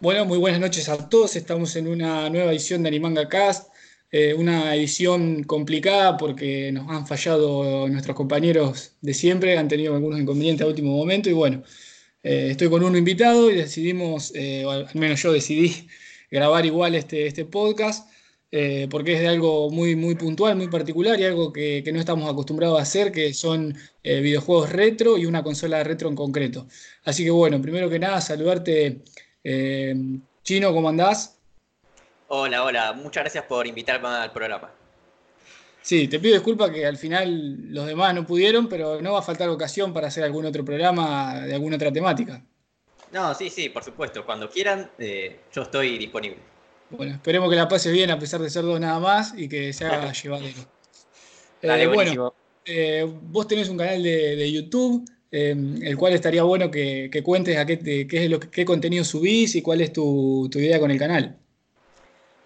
Bueno, muy buenas noches a todos. Estamos en una nueva edición de Animanga Cast, eh, una edición complicada porque nos han fallado nuestros compañeros de siempre, han tenido algunos inconvenientes a último momento y bueno, eh, estoy con uno invitado y decidimos, eh, o al menos yo decidí grabar igual este, este podcast. porque es de algo muy, muy puntual, muy particular y algo que, que no estamos acostumbrados a hacer, que son videojuegos retro y una consola retro en concreto. Así que bueno, primero que nada, saludarte eh, Chino, ¿cómo andás? Hola, hola, muchas gracias por invitarme al programa. Sí, te pido disculpas que al final los demás no pudieron, pero no va a faltar ocasión para hacer algún otro programa de alguna otra temática. No, sí, sí, por supuesto. Cuando quieran, eh, yo estoy disponible. Bueno, esperemos que la pase bien a pesar de ser dos nada más y que se haga llevadero. Dale, eh, bueno, vos tenés un canal de YouTube Em, el cual estaría bueno que, cuentes a qué, qué, es lo, qué contenido subís y cuál es tu, idea con el canal.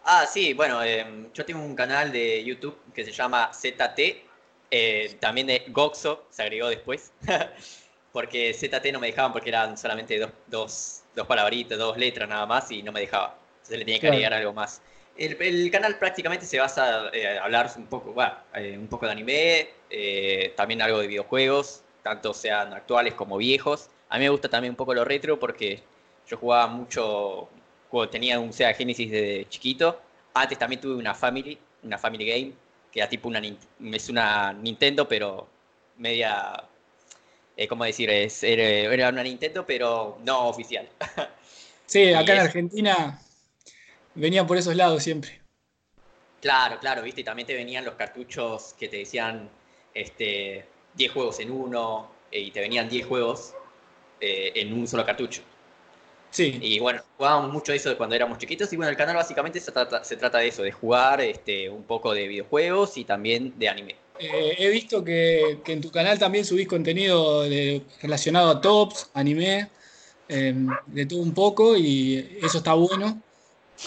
Ah, sí, bueno, em, yo tengo un canal de YouTube que se llama ZT, eh, también de Goxo, se agregó después, porque ZT no me dejaban porque eran solamente dos, dos, dos palabritas, dos letras nada más y no me dejaba. Entonces le tenía que agregar algo más. El, canal prácticamente se basa en eh, hablar un poco, eh, un poco de anime, también algo de videojuegos, tanto sean actuales como viejos. A mí me gusta también un poco lo retro porque yo jugaba mucho, tenía un Sega Genesis de chiquito. Antes también tuve una Family, una Family Game, que era tipo una, es una Nintendo, pero media, eh, ¿cómo decir? Es, era una Nintendo, pero no oficial. Sí, acá en Argentina venía por esos lados siempre. Claro, claro, viste, y también te venían los cartuchos que te decían, este, 10 juegos en uno eh, y te venían 10 juegos eh, en un solo cartucho. Sí. Y bueno, jugábamos mucho eso de cuando éramos chiquitos y bueno, el canal básicamente se trata, se trata de eso, de jugar este, un poco de videojuegos y también de anime. Eh, he visto que, en tu canal también subís contenido relacionado a tops, anime, em, de todo un poco y eso está bueno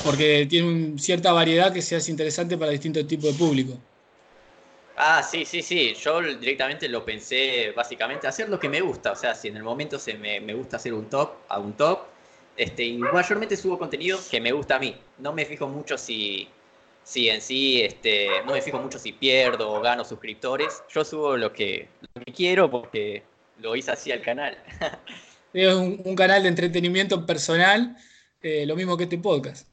porque tiene cierta variedad que se hace interesante para distintos tipos de público. Ah, sí, sí, sí. Yo directamente lo pensé básicamente hacer lo que me gusta. O sea, si en el momento se me, gusta hacer un top, a un top. Este, y mayormente subo contenido que me gusta a mí. No me fijo mucho si, si en sí, este, no me fijo mucho si pierdo o gano suscriptores. Yo subo lo que, quiero porque lo hice así al canal. Es un, canal de entretenimiento personal, eh, lo mismo que este podcast.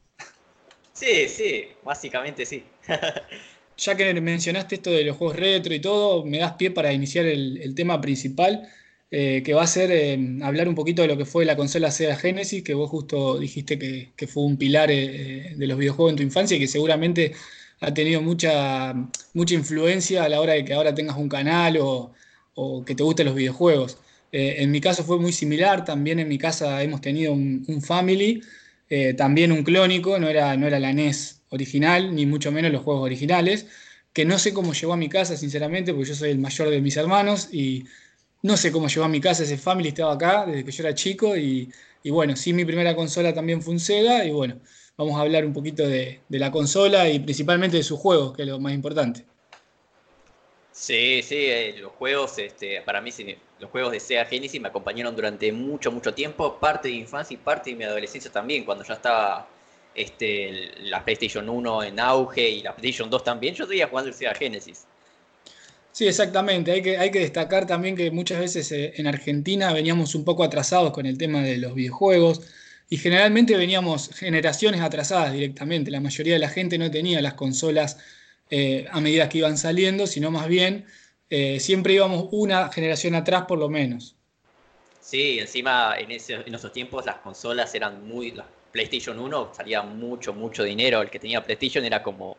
Sí, sí, básicamente sí. ya que mencionaste esto de los juegos retro y todo, me das pie para iniciar el, tema principal, eh, que va a ser eh, hablar un poquito de lo que fue la consola Sega Genesis, que vos justo dijiste que, fue un pilar eh, de los videojuegos en tu infancia y que seguramente ha tenido mucha, mucha influencia a la hora de que ahora tengas un canal o, que te gusten los videojuegos. en mi caso fue muy similar, también en mi casa hemos tenido un, un Family, también un clónico, no era, no era la NES original, ni mucho menos los juegos originales, que no sé cómo llegó a mi casa, sinceramente, porque yo soy el mayor de mis hermanos y no sé cómo llegó a mi casa ese Family, estaba acá desde que yo era chico y, bueno, sí, mi primera consola también fue un Sega y bueno, vamos a hablar un poquito de, la consola y principalmente de sus juegos, que es lo más importante. Sí, sí, eh, los juegos, este, para mí, los juegos de Sega Genesis me acompañaron durante mucho, mucho tiempo, parte de infancia y parte de mi adolescencia también, cuando ya estaba este, la PlayStation 1 en auge y la PlayStation 2 también, yo seguía jugando el Sega Genesis. Sí, exactamente. Hay que, hay que destacar también que muchas veces eh, en Argentina veníamos un poco atrasados con el tema de los videojuegos y generalmente veníamos generaciones atrasadas directamente. La mayoría de la gente no tenía las consolas eh, a medida que iban saliendo, sino más bien eh, siempre íbamos una generación atrás por lo menos. Sí, encima en, en esos tiempos las consolas eran muy, PlayStation 1 salía mucho, mucho dinero. El que tenía PlayStation era como.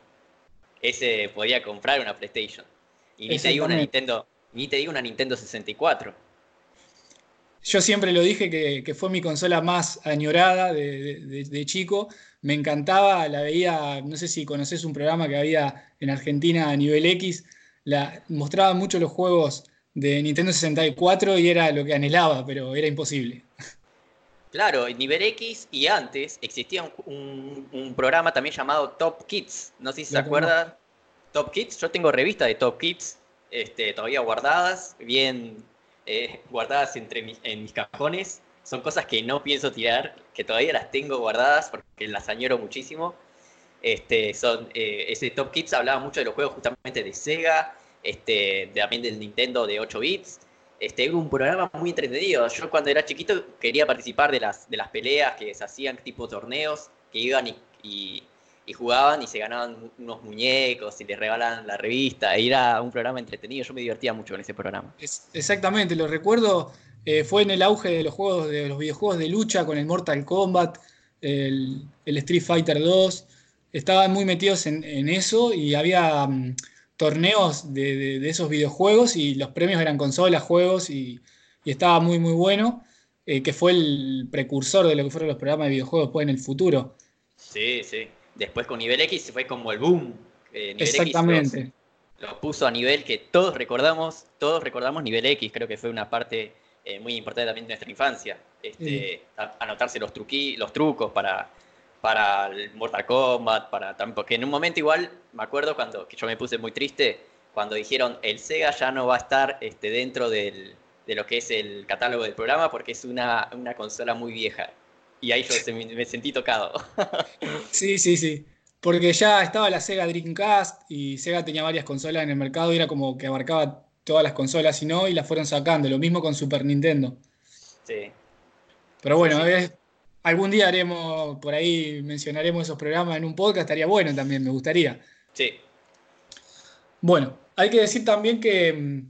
Ese podía comprar una PlayStation. Y ni te digo una Nintendo. Ni te digo una Nintendo 64. Yo siempre lo dije que, fue mi consola más añorada de, chico. Me encantaba, la veía, no sé si conoces un programa que había en Argentina a nivel X, la, mostraba mucho los juegos de Nintendo 64 y era lo que anhelaba, pero era imposible. Claro, en Nivel X y antes existía un, programa también llamado Top Kids. No sé si se acuerdan. Top Kids, yo tengo revistas de Top Kids este, todavía guardadas, bien eh, guardadas entre en mis cajones. son cosas que no pienso tirar, que todavía las tengo guardadas porque las añoro muchísimo. Este, son, eh, ese Top Kids hablaba mucho de los juegos justamente de Sega, este, también del Nintendo de 8 bits. Este, era un programa muy entretenido. Yo cuando era chiquito quería participar de las, de las peleas que se hacían tipo torneos, que iban y, y, jugaban y se ganaban unos muñecos y les regalaban la revista. Era un programa entretenido, yo me divertía mucho con ese programa. exactamente, lo recuerdo, eh, fue en el auge de los juegos, de los videojuegos de lucha con el Mortal Kombat, el, Street Fighter 2. Estaban muy metidos en, eso y había... Mm, torneos de, esos videojuegos y los premios eran consolas, juegos y, estaba muy muy bueno, eh, que fue el precursor de lo que fueron los programas de videojuegos después en el futuro. Sí, sí. Después con Nivel X fue como el boom. Eh, Exactamente. lo puso a nivel que todos recordamos, todos recordamos Nivel X, creo que fue una parte eh, muy importante también de nuestra infancia. Este, Anotarse los, truqui, los trucos para para el Mortal Kombat, para porque en un momento igual me acuerdo cuando que yo me puse muy triste cuando dijeron el Sega ya no va a estar este, dentro del, de lo que es el catálogo del programa porque es una, una consola muy vieja. Y ahí yo me, sentí tocado. sí, sí, sí. Porque ya estaba la Sega Dreamcast y Sega tenía varias consolas en el mercado y era como que abarcaba todas las consolas y no, y las fueron sacando. Lo mismo con Super Nintendo. Sí. Pero bueno, sí, algún día haremos, por ahí mencionaremos esos programas en un podcast, estaría bueno también, me gustaría. Sí. Bueno, hay que decir también que,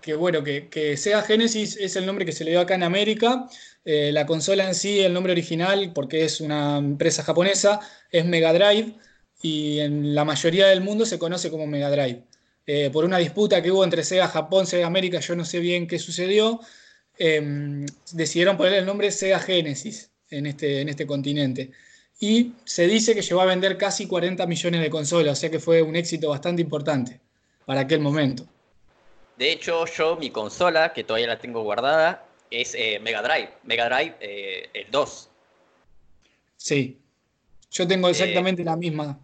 que bueno, que, que, Sega Genesis es el nombre que se le dio acá en América. Eh, la consola en sí, el nombre original, porque es una empresa japonesa, es Mega Drive y en la mayoría del mundo se conoce como Mega Drive. Eh, por una disputa que hubo entre Sega Japón, Sega América, yo no sé bien qué sucedió, em, decidieron ponerle el nombre Sega Genesis en este, en este continente. Y se dice que llegó a vender casi 40 millones de consolas, o sea que fue un éxito bastante importante para aquel momento. De hecho, yo mi consola, que todavía la tengo guardada, es eh, Mega Drive. Mega Drive eh, el 2. Sí. Yo tengo eh, exactamente la misma.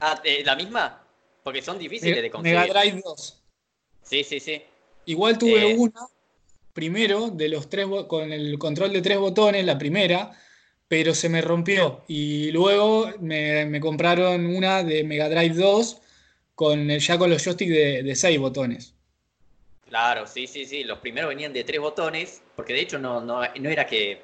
Ah, ¿la misma? Porque son difíciles de conseguir. Mega Drive 2. Sí, sí, sí. Igual tuve una primero de los tres con el control de tres botones, la primera, pero se me rompió. Y luego me, compraron una de Mega Drive 2 con ya con los joysticks de, seis botones. Claro, sí, sí, sí. Los primeros venían de tres botones, porque de hecho no, no, era que.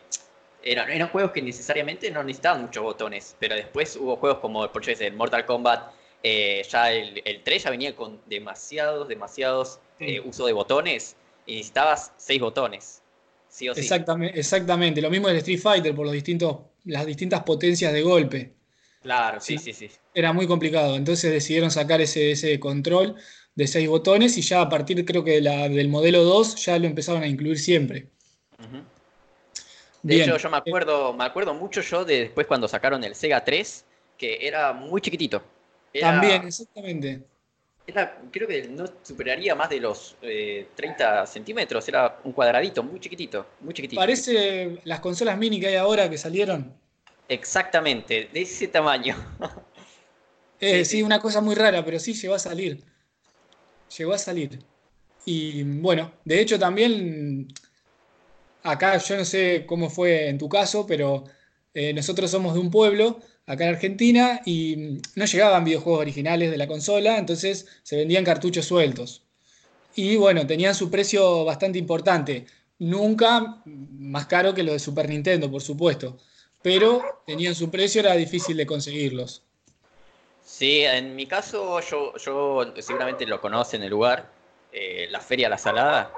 Eran, eran juegos que necesariamente no necesitaban muchos botones, pero después hubo juegos como por ejemplo, el Mortal Kombat, eh, ya el, el, 3 ya venía con demasiados, demasiados eh, uso de botones y necesitabas seis botones. Sí o sí. Exactamente, exactamente. Lo mismo del Street Fighter por los distintos, las distintas potencias de golpe. Claro, sí, sí, sí. Era muy complicado. Entonces decidieron sacar ese, ese control de seis botones y ya a partir creo que del modelo 2 ya lo empezaron a incluir siempre. De hecho, yo me acuerdo, me acuerdo mucho yo de después cuando sacaron el Sega 3, que era muy chiquitito. También, exactamente creo que no superaría más de los 30 eh, centímetros, era un cuadradito muy chiquitito, muy chiquitito. Parece las consolas mini que hay ahora que salieron. Exactamente, de ese tamaño. Eh, sí, una cosa muy rara, pero sí llegó a salir. Llegó a salir. Y bueno, de hecho también, acá yo no sé cómo fue en tu caso, pero eh, nosotros somos de un pueblo acá en Argentina y no llegaban videojuegos originales de la consola, entonces se vendían cartuchos sueltos. Y bueno, tenían su precio bastante importante. Nunca más caro que los de Super Nintendo, por supuesto. Pero tenían su precio, era difícil de conseguirlos. Sí, en mi caso, yo, yo seguramente lo conoce en el lugar, eh, la Feria La Salada.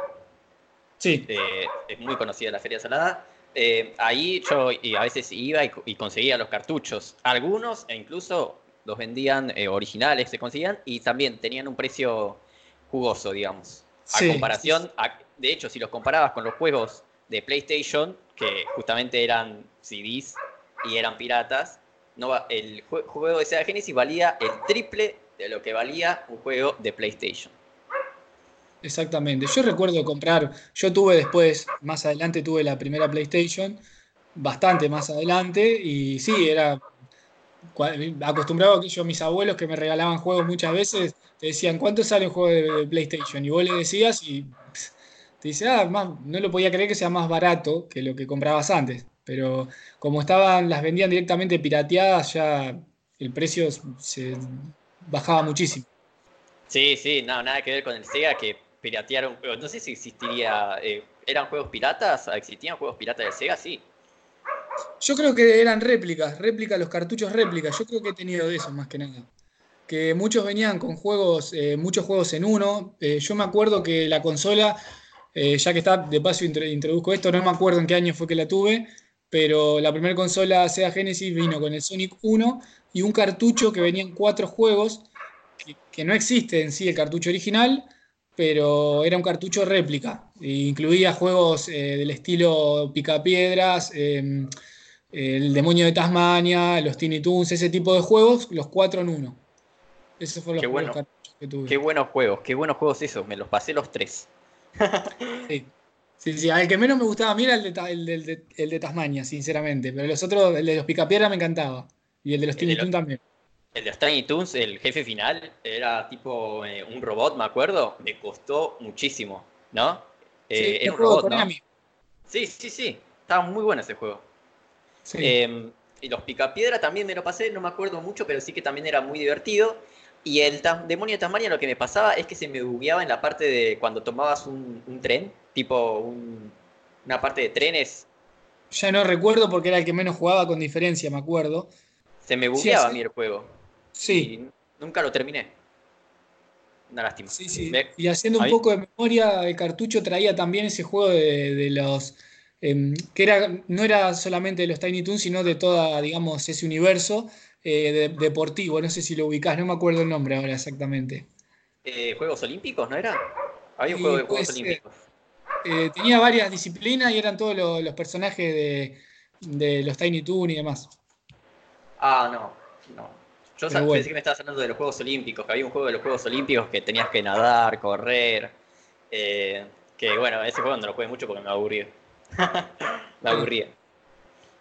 Sí. Eh, es muy conocida la Feria Salada. Eh, ahí yo y a veces iba y, conseguía los cartuchos. Algunos e incluso los vendían eh, originales, se conseguían y también tenían un precio jugoso, digamos. A comparación, de hecho, si los comparabas con los juegos de PlayStation, que justamente eran CDs y eran piratas, no, el juego de Sega Genesis valía el triple de lo que valía un juego de PlayStation. Exactamente. Yo recuerdo comprar, yo tuve después, más adelante tuve la primera PlayStation, bastante más adelante, y sí, era acostumbrado a aquellos mis abuelos que me regalaban juegos muchas veces, te decían, ¿cuánto sale un juego de, PlayStation? Y vos le decías y te dice, ah, no lo podía creer que sea más barato que lo que comprabas antes. Pero como estaban, las vendían directamente pirateadas, ya el precio se bajaba muchísimo. Sí, sí, no, nada que ver con el Sega que piratearon. No sé si existiría. Eh, ¿Eran juegos piratas? ¿Existían juegos piratas de Sega? Sí. Yo creo que eran réplicas, réplicas, los cartuchos réplicas. Yo creo que he tenido de eso más que nada. Que muchos venían con juegos, eh, muchos juegos en uno. Eh, yo me acuerdo que la consola, ya que está, de paso introduzco esto, no me acuerdo en qué año fue que la tuve, pero la primera consola Sega Genesis vino con el Sonic 1 y un cartucho que venían cuatro juegos, que, no existe en sí el cartucho original, pero era un cartucho réplica. E incluía juegos eh, del estilo Picapiedras, eh, El Demonio de Tasmania, los Tiny Toons, ese tipo de juegos, los cuatro en uno. Esos fueron los bueno. cartuchos que tuve. Qué buenos juegos, qué buenos juegos esos, me los pasé los tres. sí. Sí, sí, el que menos me gustaba a mí era el de, el de, Tasmania, sinceramente. Pero los otros, el de los Picapiedra me encantaba. Y el de los Tiny Toons también. El de los Tiny Toons, el jefe final, era tipo eh, un robot, me acuerdo. Me costó muchísimo, ¿no? Eh, era un robot, ¿no? Sí, sí, sí. Estaba muy bueno ese juego. Em, y los Picapiedra también me lo pasé, no me acuerdo mucho, pero sí que también era muy divertido. Y el demonio de Tasmania lo que me pasaba es que se me bugueaba en la parte de cuando tomabas un, tren, tipo una parte de trenes. Ya no recuerdo porque era el que menos jugaba con diferencia, me acuerdo. Se me bugueaba a mí el juego. Sí. nunca lo terminé. Una lástima. Sí, sí. Y haciendo un poco de memoria, el cartucho traía también ese juego de, los. Em, que era, no era solamente de los Tiny Toons, sino de toda, digamos, ese universo eh, deportivo, no sé si lo ubicás, no me acuerdo el nombre ahora exactamente. Eh, ¿Juegos Olímpicos, no era? Había un juego de Juegos Olímpicos. Eh, tenía varias disciplinas y eran todos los, personajes de, los Tiny Toon y demás. Ah, no, no. Yo pensé que me estabas hablando de los Juegos Olímpicos, que había un juego de los Juegos Olímpicos que tenías que nadar, correr. que bueno, ese juego no lo jugué mucho porque me aburría. me aburría.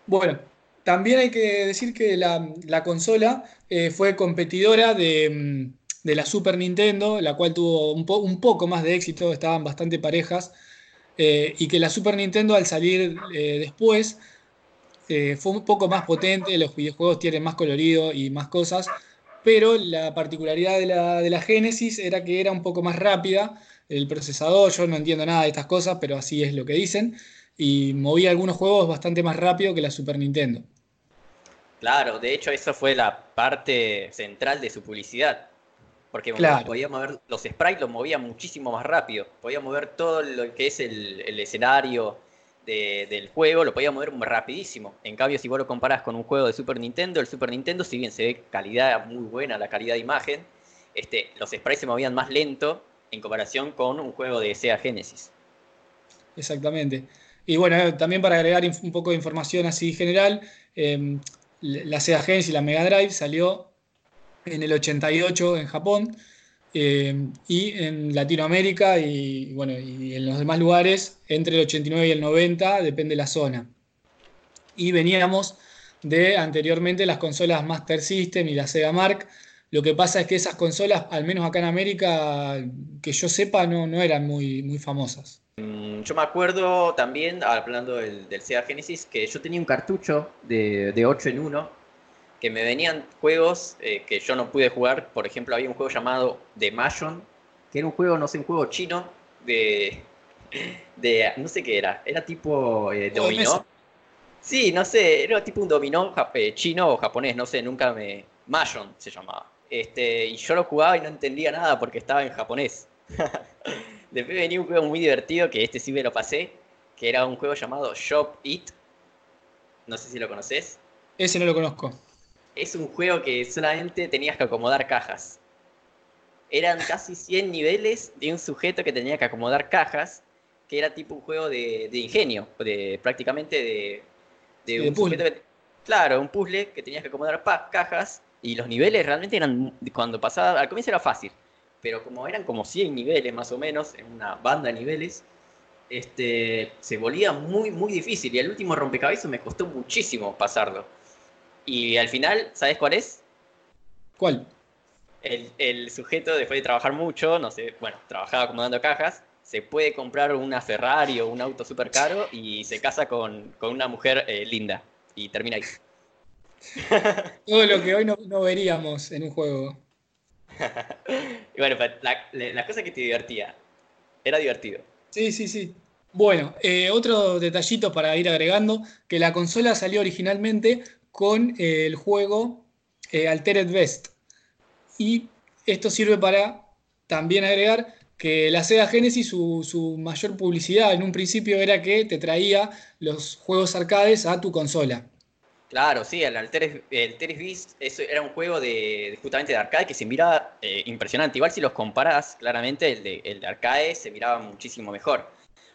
Bueno, también hay que decir que la, consola eh, fue competidora mm, de, la Super Nintendo, la cual tuvo un, poco más de éxito, estaban bastante parejas, eh, y que la Super Nintendo al salir eh, después fue un poco más potente, los videojuegos tienen más colorido y más cosas, pero la particularidad de la, de la Genesis era que era un poco más rápida, el procesador, yo no entiendo nada de estas cosas, pero así es lo que dicen, y movía algunos juegos bastante más rápido que la Super Nintendo. Claro, de hecho eso fue la parte central de su publicidad. Porque podía mover los sprites, los movía muchísimo más rápido. Podía mover todo lo que es el, escenario del juego, lo podía mover rapidísimo. En cambio, si vos lo comparás con un juego de Super Nintendo, el Super Nintendo, si bien se ve calidad muy buena, la calidad de imagen, este, los sprites se movían más lento en comparación con un juego de Sega Genesis. Exactamente. Y bueno, también para agregar un poco de información así general, em, la Sega Genesis la Mega Drive salió en el 88 en Japón eh, y en Latinoamérica y, bueno, y en los demás lugares entre el 89 y el 90, depende de la zona. Y veníamos de anteriormente las consolas Master System y la Sega Mark. Lo que pasa es que esas consolas, al menos acá en América, que yo sepa, no, no eran muy, muy famosas. Mm, yo me acuerdo también, hablando del, Sega Genesis, que yo tenía un cartucho de, de 8 en 1 que me venían juegos eh, que yo no pude jugar. Por ejemplo, había un juego llamado The Mayon, que era un juego, no sé, un juego chino de. de no sé qué era. Era tipo eh, dominó. Sí, no sé, era tipo un dominó eh, chino o japonés, no sé, nunca me. Mayon se llamaba. Este, y yo lo jugaba y no entendía nada porque estaba en japonés. Después venía un juego muy divertido, que este sí me lo pasé, que era un juego llamado Shop It. No sé si lo conoces. Ese no lo conozco. Es un juego que solamente tenías que acomodar cajas. Eran casi 100 niveles de un sujeto que tenía que acomodar cajas, que era tipo un juego de, ingenio, de, prácticamente de, un sujeto Claro, un puzzle que tenías que acomodar cajas y los niveles realmente eran, cuando pasaba, al comienzo era fácil, pero como eran como 100 niveles más o menos, en una banda de niveles, este, se volvía muy, muy difícil. Y el último rompecabezas me costó muchísimo pasarlo. Y al final, ¿sabes cuál es? ¿Cuál? El, el, sujeto, después de trabajar mucho, no sé, bueno, trabajaba acomodando cajas, se puede comprar una Ferrari o un auto súper caro y se casa con, una mujer eh, linda. Y termina ahí. Todo lo que hoy no, veríamos en un juego. y bueno, la, la, cosa que te divertía. Era divertido. Sí, sí, sí. Bueno, eh, otro detallito para ir agregando, que la consola salió originalmente con eh, el juego eh, Altered Best. Y esto sirve para también agregar que la Sega Genesis, su, mayor publicidad en un principio era que te traía los juegos arcades a tu consola. Claro, sí, el Altered, Beast eso era un juego de, justamente de arcade que se miraba impresionante. Igual si los comparas, claramente el de, el de arcade se miraba muchísimo mejor.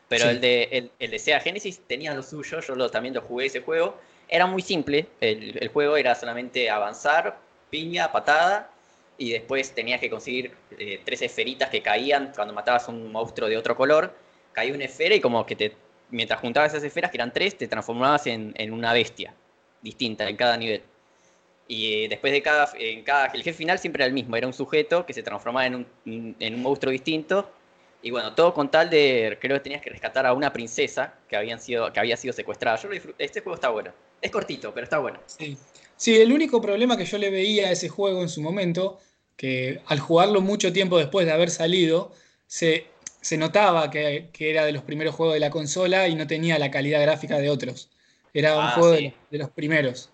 Pero el, de, el, de Sega Genesis tenía lo suyo, yo lo, también lo jugué ese juego. Era muy simple, el, juego era solamente avanzar, piña, patada, y después tenías que conseguir eh, tres esferitas que caían cuando matabas un monstruo de otro color. Caía una esfera y como que te, mientras juntabas esas esferas, que eran tres, te transformabas en, una bestia distinta en cada nivel. Y eh, después de cada, en cada, el jefe final siempre era el mismo, era un sujeto que se transformaba en un, en un monstruo distinto y bueno, todo con tal de, creo que tenías que rescatar a una princesa que, habían sido, que había sido secuestrada. Yo lo Este juego está bueno. Es cortito, pero está bueno. Sí. sí, el único problema que yo le veía a ese juego en su momento, que al jugarlo mucho tiempo después de haber salido, se, se notaba que, era de los primeros juegos de la consola y no tenía la calidad gráfica de otros. Era un ah, juego de, los primeros.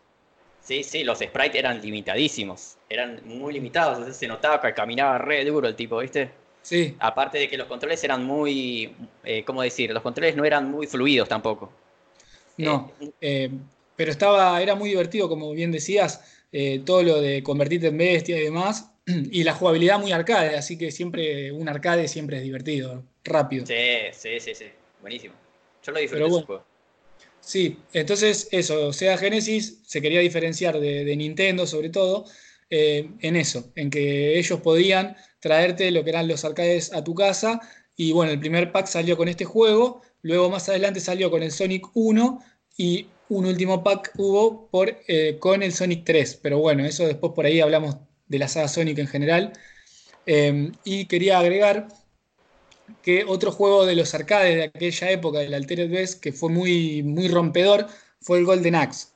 Sí, sí, los sprites eran limitadísimos. Eran muy limitados. se notaba que caminaba re duro el tipo, ¿viste? Sí. Aparte de que los controles eran muy, eh, ¿cómo decir? Los controles no eran muy fluidos tampoco. No, eh, eh, pero estaba, era muy divertido, como bien decías, todo lo de convertirte en bestia y demás, y la jugabilidad muy arcade, así que siempre, un arcade siempre es divertido, rápido. Sí, sí, sí, sí, buenísimo. Yo lo disfruté bueno, juego. Sí, entonces eso, Sega Genesis se quería diferenciar de, Nintendo sobre todo en eso, en que ellos podían traerte lo que eran los arcades a tu casa. Y bueno, el primer pack salió con este juego, luego más adelante salió con el Sonic 1 y un último pack hubo por, eh, con el Sonic 3. Pero bueno, eso después por ahí hablamos de la saga Sonic en general. Em, y quería agregar que otro juego de los arcades de aquella época, del Altered Beast, que fue muy, muy rompedor, fue el Golden Axe.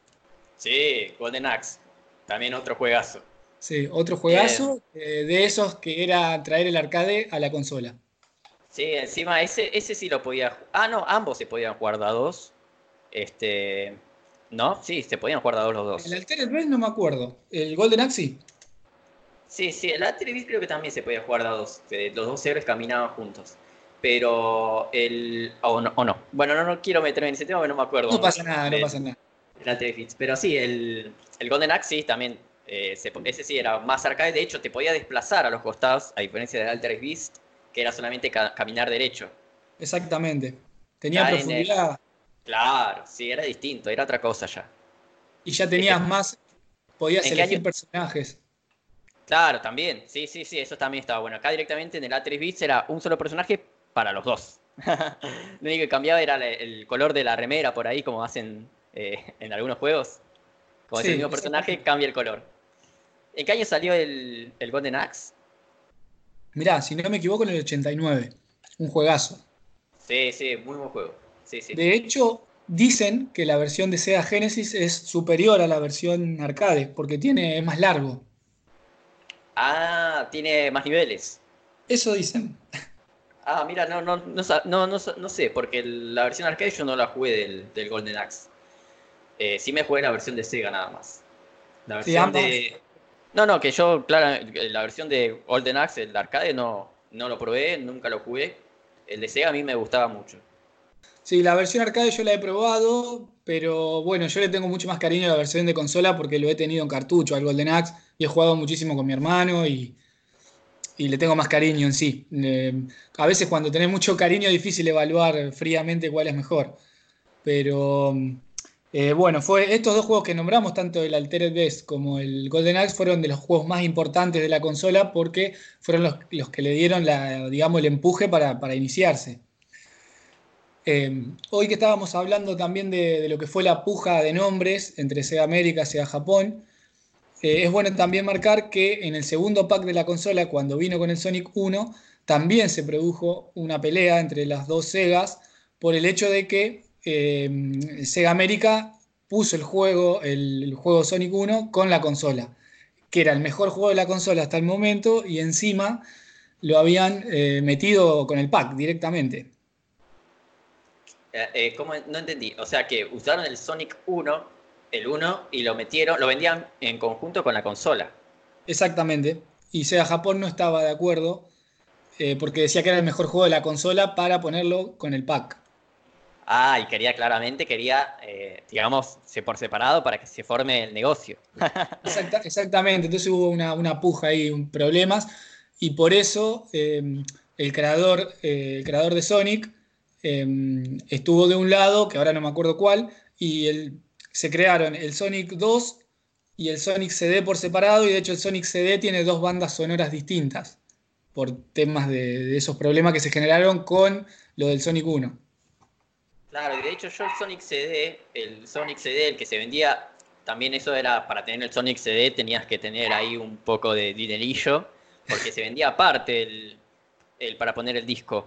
Sí, Golden Axe. También otro juegazo. Sí, otro juegazo eh, de esos que era traer el arcade a la consola. Sí, encima ese, ese sí lo podía. Ah, no, ambos se podían jugar dados. Este. ¿No? Sí, se podían jugar dados los dos. El Altered Beast no me acuerdo. ¿El Golden Axe? Sí, sí, el Altered Beast creo que también se podía jugar dados. los dos héroes caminaban juntos. Pero el. O no, no. Bueno, no, no quiero meterme en ese tema porque no me acuerdo. No pasa nada, no pasa nada. El Altered Beast. Pero sí, el, el Golden Axe sí, también eh, ese sí era más arcade, de hecho te podía desplazar a los costados, a diferencia del Altered Beast, que era solamente caminar derecho. Exactamente. Tenía profundidad. Claro, sí, era distinto, era otra cosa ya. Y ya tenías más, podías elegir personajes. Claro, también, sí, sí, sí, eso también estaba bueno. Acá directamente en el Altered Beast era un solo personaje para los dos. Lo único que cambiaba era el color de la remera por ahí, como hacen eh, en algunos juegos. Como es el mismo personaje, cambia el color. ¿En qué año salió el, Golden Axe? Mirá, si no me equivoco, en el 89. Un juegazo. Sí, sí, muy buen juego. De hecho, dicen que la versión de Sega Genesis es superior a la versión arcade, porque tiene, es más largo. Ah, tiene más niveles. Eso dicen. Ah, mira, no, no, no, no, sé, porque la versión arcade yo no la jugué del, Golden Axe. Eh, sí me jugué la versión de Sega nada más. La versión de. No, no, que yo, claro, la versión de Golden Axe, el arcade, no, no lo probé, nunca lo jugué. El de Sega a mí me gustaba mucho. Sí, la versión arcade yo la he probado, pero bueno, yo le tengo mucho más cariño a la versión de consola porque lo he tenido en cartucho, al Golden Axe, y he jugado muchísimo con mi hermano y, le tengo más cariño en sí. Eh, a veces cuando tenés mucho cariño es difícil evaluar fríamente cuál es mejor. Pero eh, bueno, fue estos dos juegos que nombramos, tanto el Altered Beast como el Golden Axe, fueron de los juegos más importantes de la consola porque fueron los, que le dieron la, el empuje para, iniciarse. Eh, hoy que estábamos hablando también de, lo que fue la puja de nombres entre Sega América y Sega Japón, eh, es bueno también marcar que en el segundo pack de la consola, cuando vino con el Sonic 1, también se produjo una pelea entre las dos Segas por el hecho de que eh, Sega América puso el juego, el, juego Sonic 1 con la consola, que era el mejor juego de la consola hasta el momento y encima lo habían metido con el pack directamente. Eh, ¿cómo? No entendí. O sea que usaron el Sonic 1, el 1, y lo metieron, lo vendían en conjunto con la consola. Exactamente. Y Sega Japón no estaba de acuerdo porque decía que era el mejor juego de la consola para ponerlo con el pack. Ah, y quería claramente, quería, eh, digamos, por separado para que se forme el negocio. exactamente, entonces hubo una, puja ahí, problemas, y por eso em, el, creador, eh, el creador de Sonic em, estuvo de un lado, que ahora no me acuerdo cuál, y se crearon el Sonic 2 y el Sonic CD por separado, y de hecho el Sonic CD tiene dos bandas sonoras distintas, por temas de, de esos problemas que se generaron con lo del Sonic 1. Claro, y de hecho yo el Sonic CD, el Sonic CD, el que se vendía, también eso era, para tener el Sonic CD tenías que tener ahí un poco de dinerillo, porque se vendía aparte el, para poner el disco.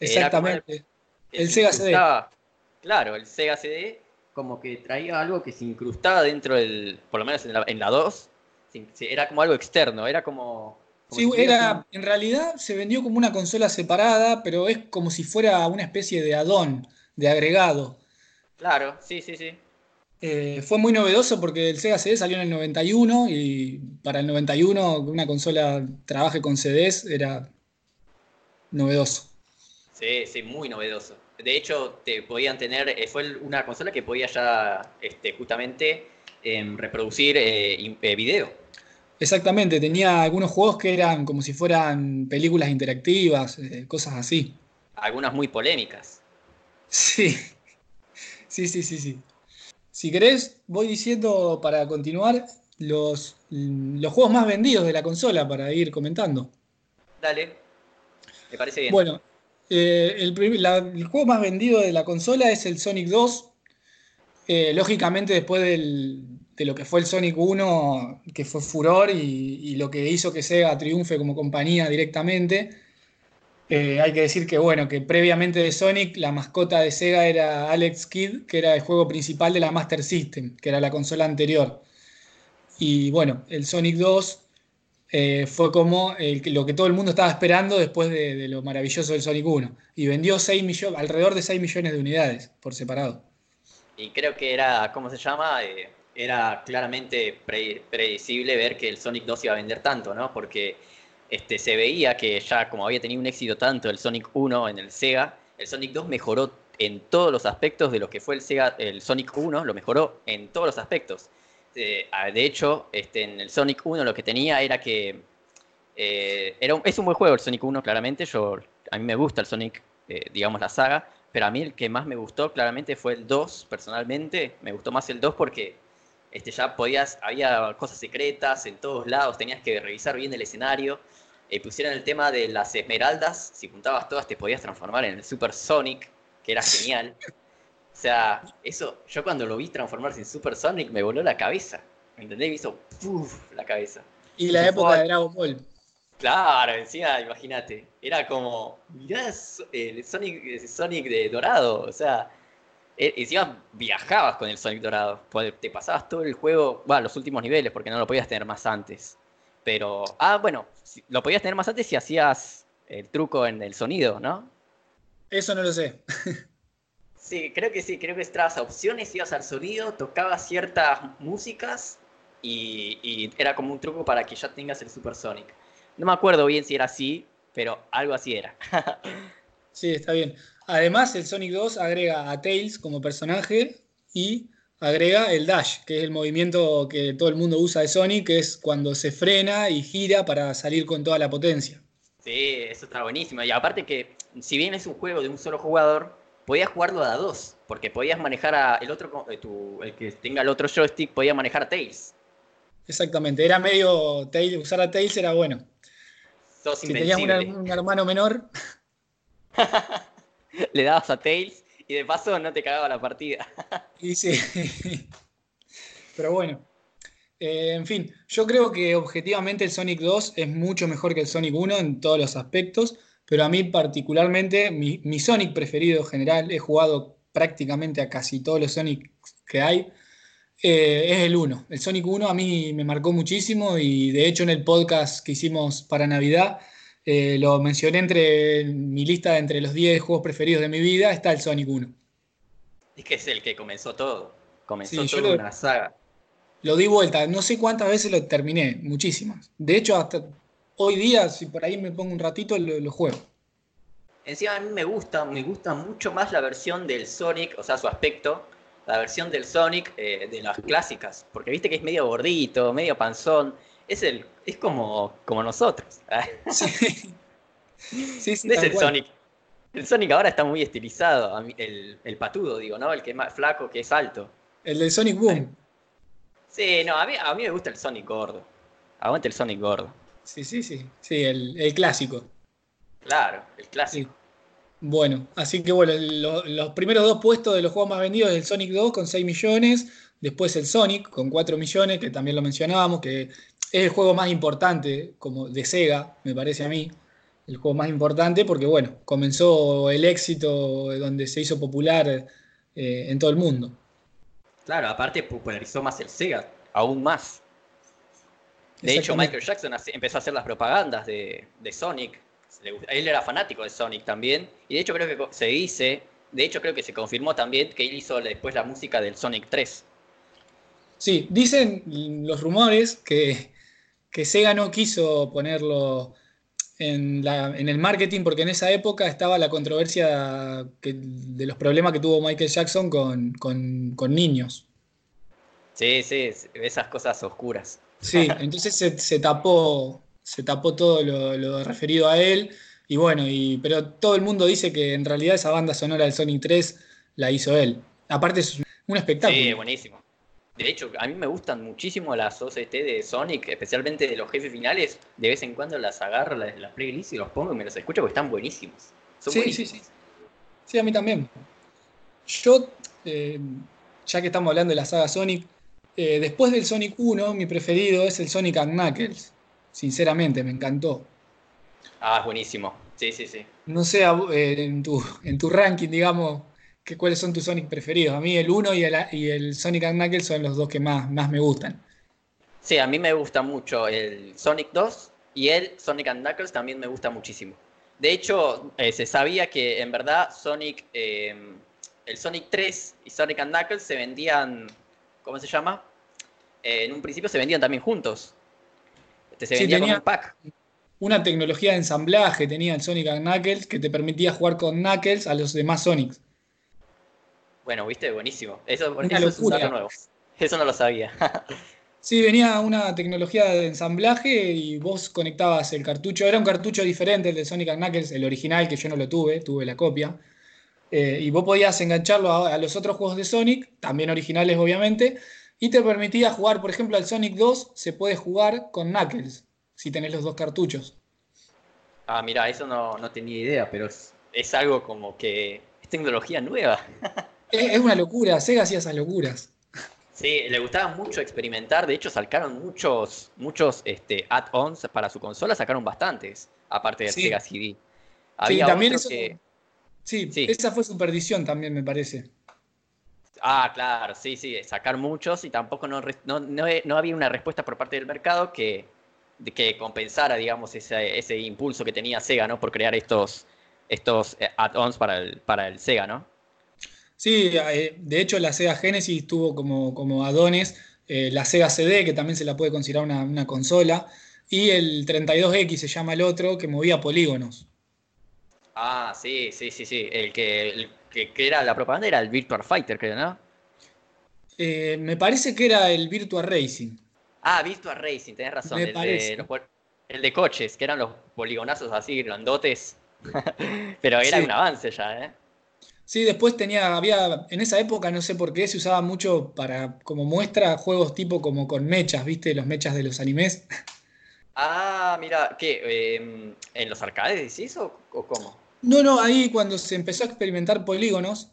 Exactamente. El, Sega CD. Claro, el Sega CD como que traía algo que se incrustaba dentro del, por lo menos en la, en la 2, era como algo externo, era como Sí, era, en realidad se vendió como una consola separada, pero es como si fuera una especie de add-on de agregado. Claro, sí, sí, sí. Eh, fue muy novedoso porque el Sega CD salió en el 91 y para el 91 que una consola trabaje con CDs era novedoso. Sí, sí, muy novedoso. De hecho, te podían tener, eh, fue una consola que podía ya este, justamente em, reproducir eh, video. Exactamente, tenía algunos juegos que eran como si fueran películas interactivas, cosas así. Algunas muy polémicas. Sí, sí, sí, sí, sí. Si querés, voy diciendo para continuar los, los juegos más vendidos de la consola para ir comentando. Dale, me parece bien. Bueno, eh, el, juego más vendido de la consola es el Sonic 2. Eh, lógicamente, después de lo que fue el Sonic 1, que fue furor y, lo que hizo que Sega triunfe como compañía directamente, eh, hay que decir que, bueno, que previamente de Sonic, la mascota de Sega era Alex Kidd, que era el juego principal de la Master System, que era la consola anterior. Y bueno, el Sonic 2 eh, fue como lo que todo el mundo estaba esperando después de, lo maravilloso del Sonic 1. Y vendió 6 millones, alrededor de 6 millones de unidades por separado. Y creo que era, ¿cómo se llama? Eh, era claramente predecible ver que el Sonic 2 iba a vender tanto, ¿no? Porque este, se veía que ya como había tenido un éxito tanto el Sonic 1 en el Sega, el Sonic 2 mejoró en todos los aspectos de lo que fue el Sega, el Sonic 1, lo mejoró en todos los aspectos. Eh, de hecho, este, en el Sonic 1 lo que tenía era que eh, era es un buen juego el Sonic 1, claramente. Yo, a mí me gusta el Sonic, eh, digamos, la saga. Pero a mí el que más me gustó claramente fue el 2, personalmente. Me gustó más el 2 porque este, ya podías, había cosas secretas en todos lados, tenías que revisar bien el escenario eh, pusieron el tema de las esmeraldas, si juntabas todas te podías transformar en el Super Sonic, que era genial. O sea, eso, yo cuando lo vi transformarse en Super Sonic me voló la cabeza. ¿Me entendés? Me hizo puff la cabeza. Y la época de Dragon Ball. Claro, encima, imagínate. Era como, mirá el Sonic, Sonic de dorado. O sea, e, encima viajabas con el Sonic dorado. Te pasabas todo el juego, bueno, los últimos niveles, porque no lo podías tener más antes. Pero, ah, bueno, lo podías tener más antes si hacías el truco en el sonido, ¿no? Eso no lo sé. sí, creo que sí, creo que estabas a opciones, ibas al sonido, tocabas ciertas músicas y, era como un truco para que ya tengas el Super Sonic. No me acuerdo bien si era así, pero algo así era. sí, está bien. Además, el Sonic 2 agrega a Tails como personaje y agrega el dash, que es el movimiento que todo el mundo usa de Sonic, que es cuando se frena y gira para salir con toda la potencia. Sí, eso está buenísimo. Y aparte que, si bien es un juego de un solo jugador, podías jugarlo a dos, porque podías manejar a el otro, eh, el que tenga el otro joystick, podía manejar a Tails. Exactamente, era medio, usar a Tails era bueno. Sos si tenías un hermano menor... Le dabas a Tails y de paso no te cagaba la partida. y sí. Pero bueno. Eh, en fin, yo creo que objetivamente el Sonic 2 es mucho mejor que el Sonic 1 en todos los aspectos, pero a mí particularmente, mi, mi Sonic preferido en general, he jugado prácticamente a casi todos los Sonic que hay, eh, es el 1. El Sonic 1 a mí me marcó muchísimo y de hecho en el podcast que hicimos para Navidad eh, lo mencioné entre mi lista de entre los 10 juegos preferidos de mi vida, está el Sonic 1. Es que es el que comenzó todo. Comenzó toda una saga. Lo di vuelta, no sé cuántas veces lo terminé, muchísimas. De hecho, hasta hoy día, si por ahí me pongo un ratito, lo, juego. Encima a mí me gusta, me gusta mucho más la versión del Sonic, o sea, su aspecto, la versión del Sonic eh, de las clásicas. Porque viste que es medio gordito, medio panzón es el es como, como nosotros. Sí. sí, sí es el Sonic. El Sonic ahora está muy estilizado. El, el, patudo, digo, ¿no? El que es más flaco, que es alto. El del Sonic Boom. Sí, no, a mí, a mí me gusta el Sonic gordo. Aguante el Sonic gordo. Sí, sí, sí. Sí, el, el clásico. Claro, el clásico. Bueno, así que bueno, los primeros dos puestos de los juegos más vendidos es el Sonic 2 con 6 millones, después el Sonic con 4 millones, que también lo mencionábamos, que es el juego más importante como de Sega, me parece a mí, el juego más importante porque, bueno, comenzó el éxito donde se hizo popular eh, en todo el mundo. Claro, aparte popularizó más el Sega, aún más. De hecho, Michael Jackson empezó a hacer las propagandas de, Sonic. Él era fanático de Sonic también. Y de hecho creo que se dice, de hecho creo que se confirmó también que él hizo después la música del Sonic 3. Sí, dicen los rumores que que Sega no quiso ponerlo en, el marketing porque en esa época estaba la controversia de los problemas que tuvo Michael Jackson con, niños. Sí, sí, esas cosas oscuras. Sí, entonces se, tapó, se tapó todo lo, referido a él. Y bueno, y, pero todo el mundo dice que en realidad esa banda sonora del Sonic 3 la hizo él. Aparte es un espectáculo. Sí, buenísimo. De hecho, a mí me gustan muchísimo las OCT de Sonic, especialmente de los jefes finales. De vez en cuando las agarro, las, las playlists y los pongo y me los escucho porque están buenísimos. sí, sí, sí. Sí, a mí también. Yo, eh, ya que estamos hablando de la saga Sonic, eh, después del Sonic 1, mi preferido es el Sonic Knuckles. Sinceramente, me encantó. Ah, es buenísimo. Sí, sí, sí. No sé, eh, en, tu, en tu ranking, digamos, ¿cuáles son tus Sonic preferidos? A mí el 1 y el, y el Sonic Knuckles son los dos que más, más me gustan. Sí, a mí me gusta mucho el Sonic 2 y el Sonic Knuckles también me gusta muchísimo. De hecho, eh, se sabía que en verdad Sonic, eh, el Sonic 3 y Sonic Knuckles se vendían, ¿cómo se llama? Eh, en un principio se vendían también juntos. Este, se vendía como un pack. Una tecnología de ensamblaje tenía el Sonic Knuckles que te permitía jugar con Knuckles a los demás Sonics. Bueno, viste, buenísimo. Eso, es un dato nuevo. Eso no lo sabía. sí, venía una tecnología de ensamblaje y vos conectabas el cartucho. Era un cartucho diferente el de Sonic Knuckles, el original, que yo no lo tuve, tuve la copia. Eh, y vos podías engancharlo a, los otros juegos de Sonic, también originales obviamente, y te permitía jugar, por ejemplo, al Sonic 2 se puede jugar con Knuckles, si tenés los dos cartuchos. Ah, mira, eso no, no tenía idea, pero es, es algo como que es tecnología nueva. Es, una locura, Sega hacía esas locuras. Sí, le gustaba mucho experimentar. De hecho, sacaron muchos, muchos este, add-ons para su consola, sacaron bastantes, aparte del Sega CD. sí, también eso, sí, esa fue su perdición también, me parece. Ah, claro, sí, sí, sacar muchos y tampoco no, no, había una respuesta por parte del mercado que, que compensara, digamos, ese, ese impulso que tenía Sega, ¿no? Por crear estos, estos eh, add-ons para el, para el Sega, ¿no? Sí, eh, de hecho la Sega Genesis tuvo como, como adones eh, la Sega CD, que también se la puede considerar una, consola, y el 32X se llama el otro, que movía polígonos. Ah, sí, sí, sí, sí. El que, era la propaganda era el Virtual Fighter, creo, ¿no? Eh, me parece que era el Virtual Racing. Ah, Virtual Racing, tenés razón. el, de, el de coches, que eran los poligonazos así grandotes. Pero era un avance ya, ¿eh? Sí, después tenía, había, en esa época no sé por qué, se usaba mucho para, como muestra, juegos tipo como con mechas, ¿viste? Los mechas de los animes. Ah, mira, ¿qué? Em, ¿En los arcades decís o, o, cómo? No, no, ahí cuando se empezó a experimentar polígonos,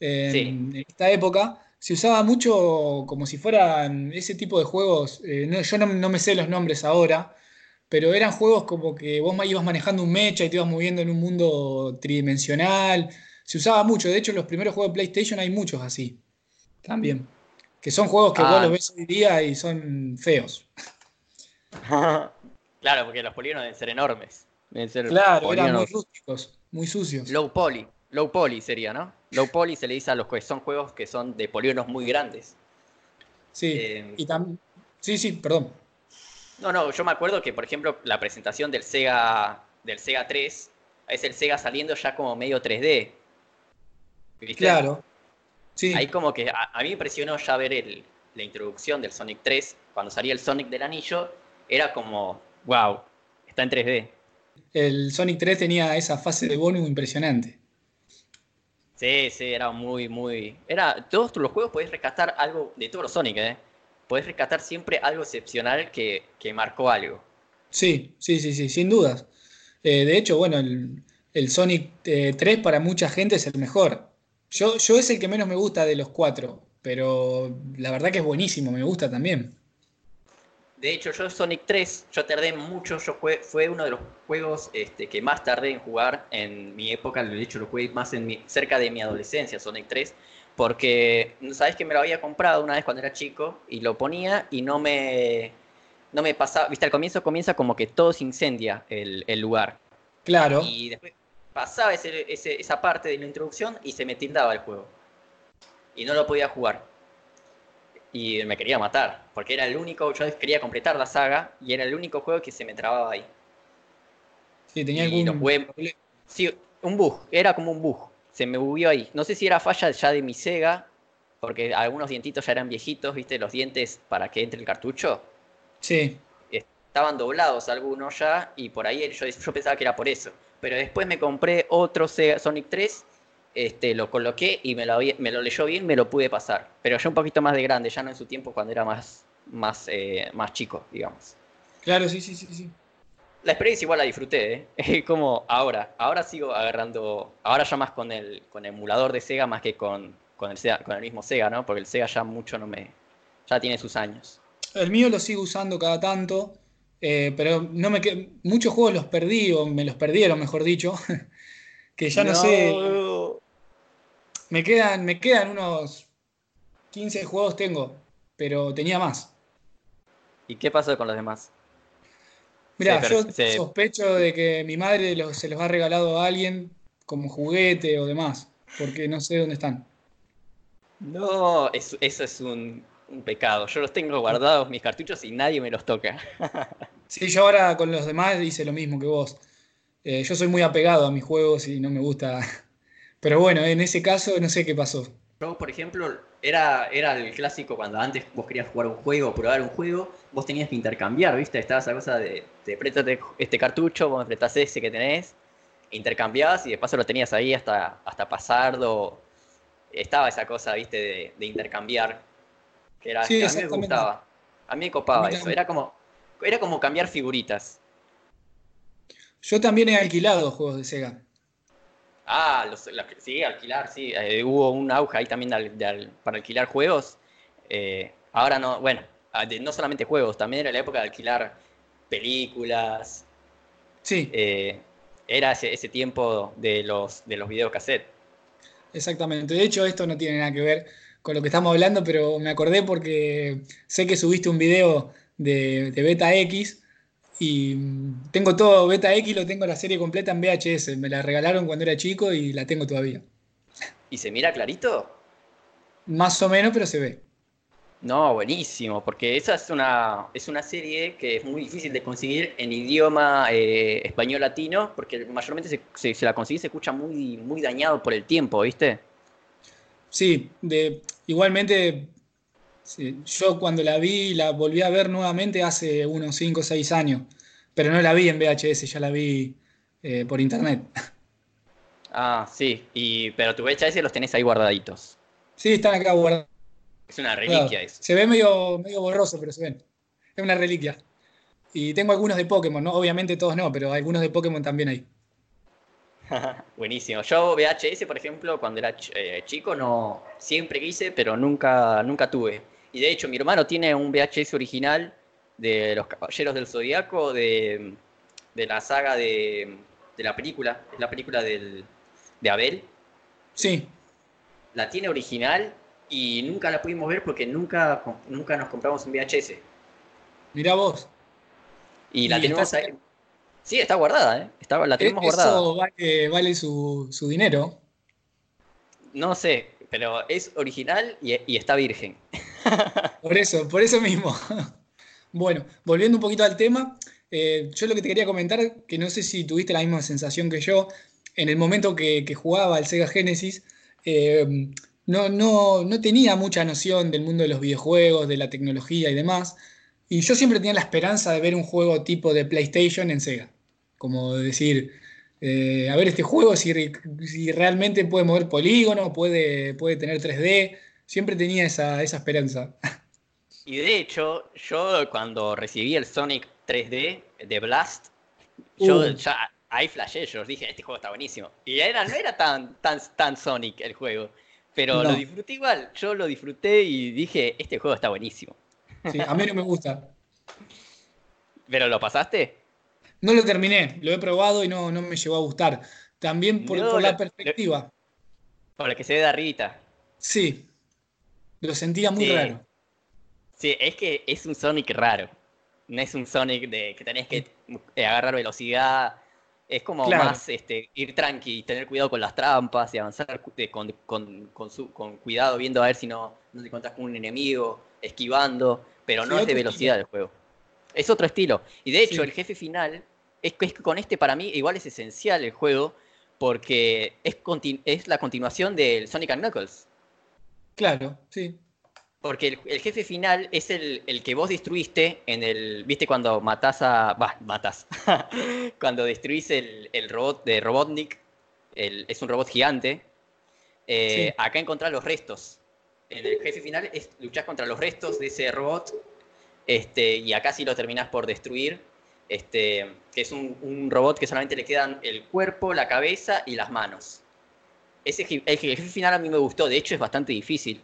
en esta época, se usaba mucho como si fueran ese tipo de juegos, eh, yo no, me sé los nombres ahora, pero eran juegos como que vos ibas manejando un mecha y te ibas moviendo en un mundo tridimensional. Se usaba mucho, de hecho en los primeros juegos de PlayStation hay muchos así, también. Que son juegos que vos ah. los ves hoy día y son feos. claro, porque los polígonos deben ser enormes. claro, eran muy rústicos, muy sucios. Low poly. Low poly sería, ¿no? Low poly se le dice a los que son juegos que son de polígonos muy grandes. Sí, eh, y también. Sí, sí, perdón. No, no, yo me acuerdo que, por ejemplo, la presentación del Sega, del Sega 3 es el Sega saliendo ya como medio 3D. ¿Viste? Claro. Sí. Ahí como que a, mí me impresionó ya ver el, la introducción del Sonic 3, cuando salía el Sonic del anillo, era como, wow, está en 3D. El Sonic 3 tenía esa fase de bonus impresionante. Sí, sí, era muy, muy. Era. Todos los juegos podés rescatar algo de todos los Sonic, ¿eh? Podés rescatar siempre algo excepcional que, marcó algo. Sí, sí, sí, sí, sin dudas. Eh, de hecho, bueno, el, Sonic 3 eh, para mucha gente es el mejor. Yo, yo es el que menos me gusta de los cuatro, pero la verdad que es buenísimo, me gusta también. De hecho, yo Sonic 3, yo tardé mucho, yo fue, fue uno de los juegos este, que más tardé en jugar en mi época, de hecho lo jugué más en mi, cerca de mi adolescencia, Sonic 3, porque, ¿sabes que me lo había comprado una vez cuando era chico y lo ponía y no me, no me pasaba, viste, al comienzo comienza como que todo se incendia el, lugar. Claro. Y después pasaba esa parte de la introducción y se me tildaba el juego. Y no lo podía jugar y me quería matar, porque era el único, yo quería completar la saga y era el único juego que se me trababa ahí. Sí, tenía algún Sí, un bug, era como un bug, se me bugueó ahí. No sé si era falla ya de mi Sega, porque algunos dientitos ya eran viejitos, viste, los dientes para que entre el cartucho. Sí. Estaban doblados algunos ya y por ahí yo, yo pensaba que era por eso. Pero después me compré otro Sega Sonic 3 este, lo coloqué y me lo, me lo leyó bien, me lo pude pasar. Pero ya un poquito más de grande, ya no en su tiempo cuando era más, más, eh, más chico, digamos. Claro, sí, sí, sí, sí. La experiencia igual la disfruté, ¿eh? como ahora. Ahora sigo agarrando, ahora ya más con el, con el emulador de Sega más que con, con, el con el mismo Sega, ¿no? Porque el Sega ya mucho no me, ya tiene sus años. El mío lo sigo usando cada tanto, eh, pero no me muchos juegos los perdí, o me los perdieron, mejor dicho, que ya no sé me quedan, me quedan unos 15 juegos tengo, pero tenía más. ¿Y qué pasó con los demás? Mira, yo sospecho de que mi madre se los ha regalado a alguien como juguete o demás, porque no sé dónde están. No, eso, es un, pecado. Yo los tengo guardados, mis cartuchos, y nadie me los toca. sí, yo ahora con los demás hice lo mismo que vos. Eh, yo soy muy apegado a mis juegos y no me gusta pero bueno, en ese caso no sé qué pasó. Yo, por ejemplo, era, era el clásico cuando antes vos querías jugar un juego probar un juego, vos tenías que intercambiar, ¿viste? Estaba esa cosa de, te prestas este cartucho, vos me prestás ese que tenés, intercambiabas y de paso lo tenías ahí hasta, hasta pasarlo. Estaba esa cosa, ¿viste? De, intercambiar. Que era, sí, a mí me gustaba. A mí me copaba eso. Era como, era como cambiar figuritas. Yo también he alquilado juegos de Sega. Ah, los, sí, alquilar, sí. Eh, hubo un auge ahí también para alquilar juegos. Eh, ahora no, bueno, ah, no solamente juegos, también era la época de alquilar películas. Sí. Eh, era ese, tiempo de los, de los videocassettes. Exactamente. De hecho, esto no tiene nada que ver con lo que estamos hablando, pero me acordé porque sé que subiste un video de, de Beta X y tengo todo Beta X, lo tengo la serie completa en VHS. Me la regalaron cuando era chico y la tengo todavía. ¿Y se mira clarito? Más o menos, pero se ve. No, buenísimo, porque esa es una, es una serie que es muy difícil de conseguir en idioma eh, español latino, porque mayormente se, se, la consigue se escucha muy, muy dañado por el tiempo, ¿viste? Sí, de, igualmente yo cuando la vi, la volví a ver nuevamente hace unos 5 o 6 años, pero no la vi en VHS, ya la vi eh, por internet. Ah, sí, y, pero tu VHS los tenés ahí guardaditos. Sí, están acá guardados. Es una reliquia eso. Se ve medio, medio borroso, pero se ven. Es una reliquia. Y tengo algunos de Pokémon, ¿no? Obviamente todos no, pero algunos de Pokémon también hay. Buenísimo. Yo VHS, por ejemplo, cuando era eh, chico, no siempre quise, pero nunca, nunca tuve. Y de hecho, mi hermano tiene un VHS original de Los Caballeros del Zodíaco, de, la saga de, la película, la película del, de Abel. Sí. La tiene original y nunca la pudimos ver porque nunca, nunca nos compramos un VHS. Mirá vos. Y, la tenemos ahí. Sí, está guardada, ¿eh? Está, la tenemos guardada. Eso vale, vale su, dinero. No sé, pero es original y, está virgen. Por eso, por eso mismo. Bueno, volviendo un poquito al tema, eh, yo lo que te quería comentar, que no sé si tuviste la misma sensación que yo, en el momento que, jugaba al Sega Genesis, eh, no, no, no tenía mucha noción del mundo de los videojuegos, de la tecnología y demás. Y yo siempre tenía la esperanza de ver un juego tipo de PlayStation en Sega. Como decir, eh, a ver este juego si, si, realmente puede mover polígonos, puede, puede tener 3D. Siempre tenía esa, esperanza. Y de hecho, yo cuando recibí el Sonic 3D de Blast, yo uh. ya ahí flashé, yo dije, este juego está buenísimo. Y era, no era tan, tan, tan Sonic el juego, pero lo disfruté igual. Yo lo disfruté y dije, este juego está buenísimo. Sí, a mí no me gusta. ¿Pero lo pasaste? No lo terminé, lo he probado y no, no me llegó a gustar. También por, la perspectiva. por la que se ve de arribita. Sí, lo sentía muy raro. Sí, es que es un Sonic raro. No es un Sonic de que tenés que eh, agarrar velocidad. Es como más este, ir tranqui, tener cuidado con las trampas y avanzar con, con, cuidado, viendo a ver si no, no te encontrás con un enemigo, esquivando pero no es de velocidad del juego. Es otro estilo. Y de hecho, el jefe final, es que con este para mí igual es esencial el juego, porque es, es la continuación del Sonic Knuckles. Claro, sí. Porque el, jefe final es el, que vos destruiste en el. ¿Viste cuando matás a. Bah, matás. cuando destruís el, robot de Robotnik. es un robot gigante. Eh, acá encontrás los restos en el jefe final es luchar contra los restos de ese robot. Este, y acá sí lo terminás por destruir. Este, que es un, robot que solamente le quedan el cuerpo, la cabeza y las manos. Ese, el jefe final a mí me gustó, de hecho es bastante difícil.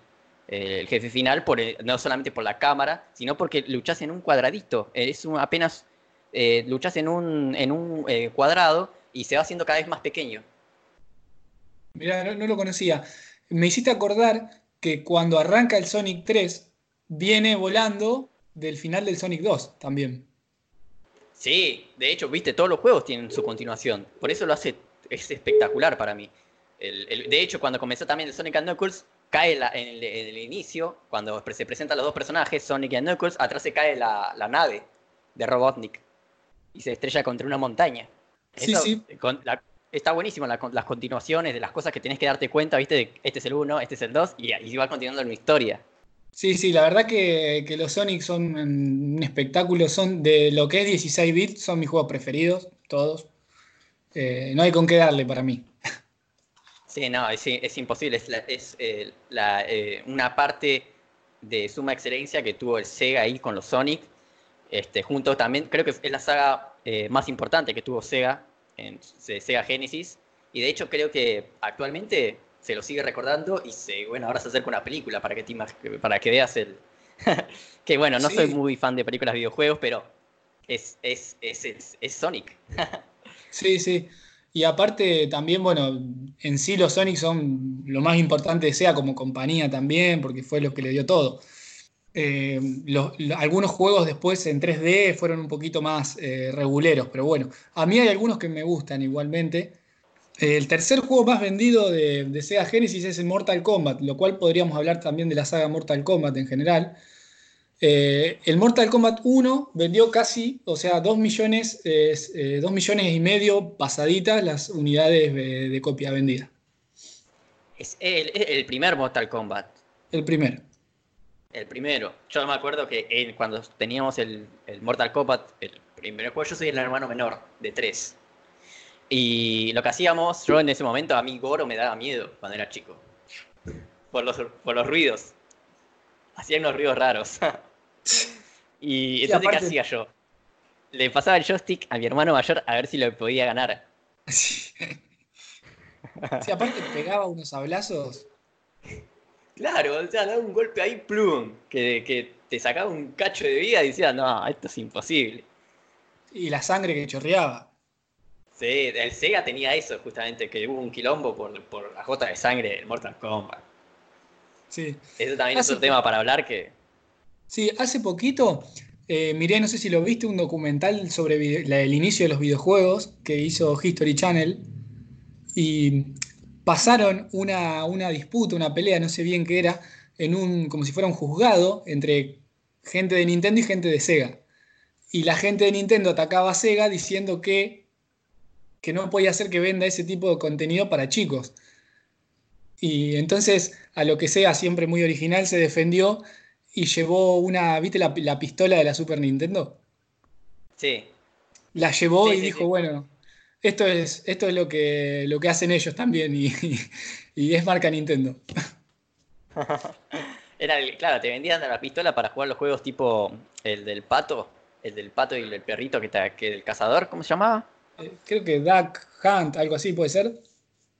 Eh, el jefe final, por no solamente por la cámara, sino porque luchas en un cuadradito. Es apenas eh, luchas en un, en un eh, cuadrado y se va haciendo cada vez más pequeño. Mira, no, lo conocía. Me hiciste acordar que cuando arranca el Sonic 3 viene volando del final del Sonic 2 también. Sí, de hecho, viste, todos los juegos tienen su continuación. Por eso lo hace, es espectacular para mí. De hecho, cuando comenzó también el Sonic Knuckles, cae en, el, inicio, cuando se presentan los dos personajes, Sonic y Knuckles, atrás se cae la, nave de Robotnik y se estrella contra una montaña. sí, sí está buenísimo las continuaciones de las cosas que tenés que darte cuenta, ¿viste? De este es el 1, este es el 2, y, y va continuando la historia. Sí, sí, la verdad que, los Sonic son un espectáculo, son de lo que es 16 bits, son mis juegos preferidos, todos. Eh, no hay con qué darle para mí. Sí, no, es, es imposible, es, eh, eh, una parte de suma excelencia que tuvo el Sega ahí con los Sonic, este, junto también, creo que es la saga más importante que tuvo Sega en Sega Genesis. Y de hecho creo que actualmente se lo sigue recordando y se, bueno, ahora se acerca una película para que, para que veas el... que bueno, no soy muy fan de películas de videojuegos, pero es, es, es, es Sonic. sí, sí. Y aparte también, bueno, en sí los Sonic son lo más importante de SEGA como compañía también, porque fue lo que le dio todo. Eh, algunos juegos después en 3D fueron un poquito más eh, reguleros, pero bueno, a mí hay algunos que me gustan igualmente. el tercer juego más vendido de, Sega Genesis es el Mortal Kombat, lo cual podríamos hablar también de la saga Mortal Kombat en general. Eh, el Mortal Kombat 1 vendió casi, o sea, 2 millones, millones y medio pasaditas las unidades de, copia vendida. Es el primer Mortal Kombat. El primero. El primero. Yo me acuerdo que cuando teníamos el, Mortal Kombat, el primer juego, yo soy el hermano menor de tres. Y lo que hacíamos, yo en ese momento, a mí Goro me daba miedo cuando era chico. Por los, por los ruidos. Hacían unos ruidos raros. y entonces, ¿qué hacía yo? Le pasaba el joystick a mi hermano mayor a ver si lo podía ganar. Sí, aparte pegaba unos sablazos. Claro, o sea, daba un golpe ahí, plum, que, que te sacaba un cacho de vida y decías, no, esto es imposible. Y la sangre que chorreaba. Sí, el Sega tenía eso justamente, que hubo un quilombo por, por la gota de sangre del Mortal Kombat. Sí. Eso también es otro tema para hablar que... Sí, hace poquito eh, miré, no sé si lo viste, un documental sobre el inicio de los videojuegos que hizo History Channel y pasaron una, una disputa, una pelea, no sé bien qué era, en un, como si fuera un juzgado entre gente de Nintendo y gente de Sega. Y la gente de Nintendo atacaba a Sega diciendo que, que no podía hacer que venda ese tipo de contenido para chicos. Y entonces, a lo que Sega, siempre muy original, se defendió y llevó una, ¿viste la, la pistola de la Super Nintendo? Sí, La llevó Sí, y sí, dijo, sí. bueno, esto es, esto es lo, que, lo que hacen ellos también y, y es marca Nintendo. Era el, claro, te vendían la pistola para jugar los juegos tipo el del pato, el del pato y el perrito que, te, que el cazador, ¿cómo se llamaba? Eh, Creo que Duck Hunt, algo así puede ser.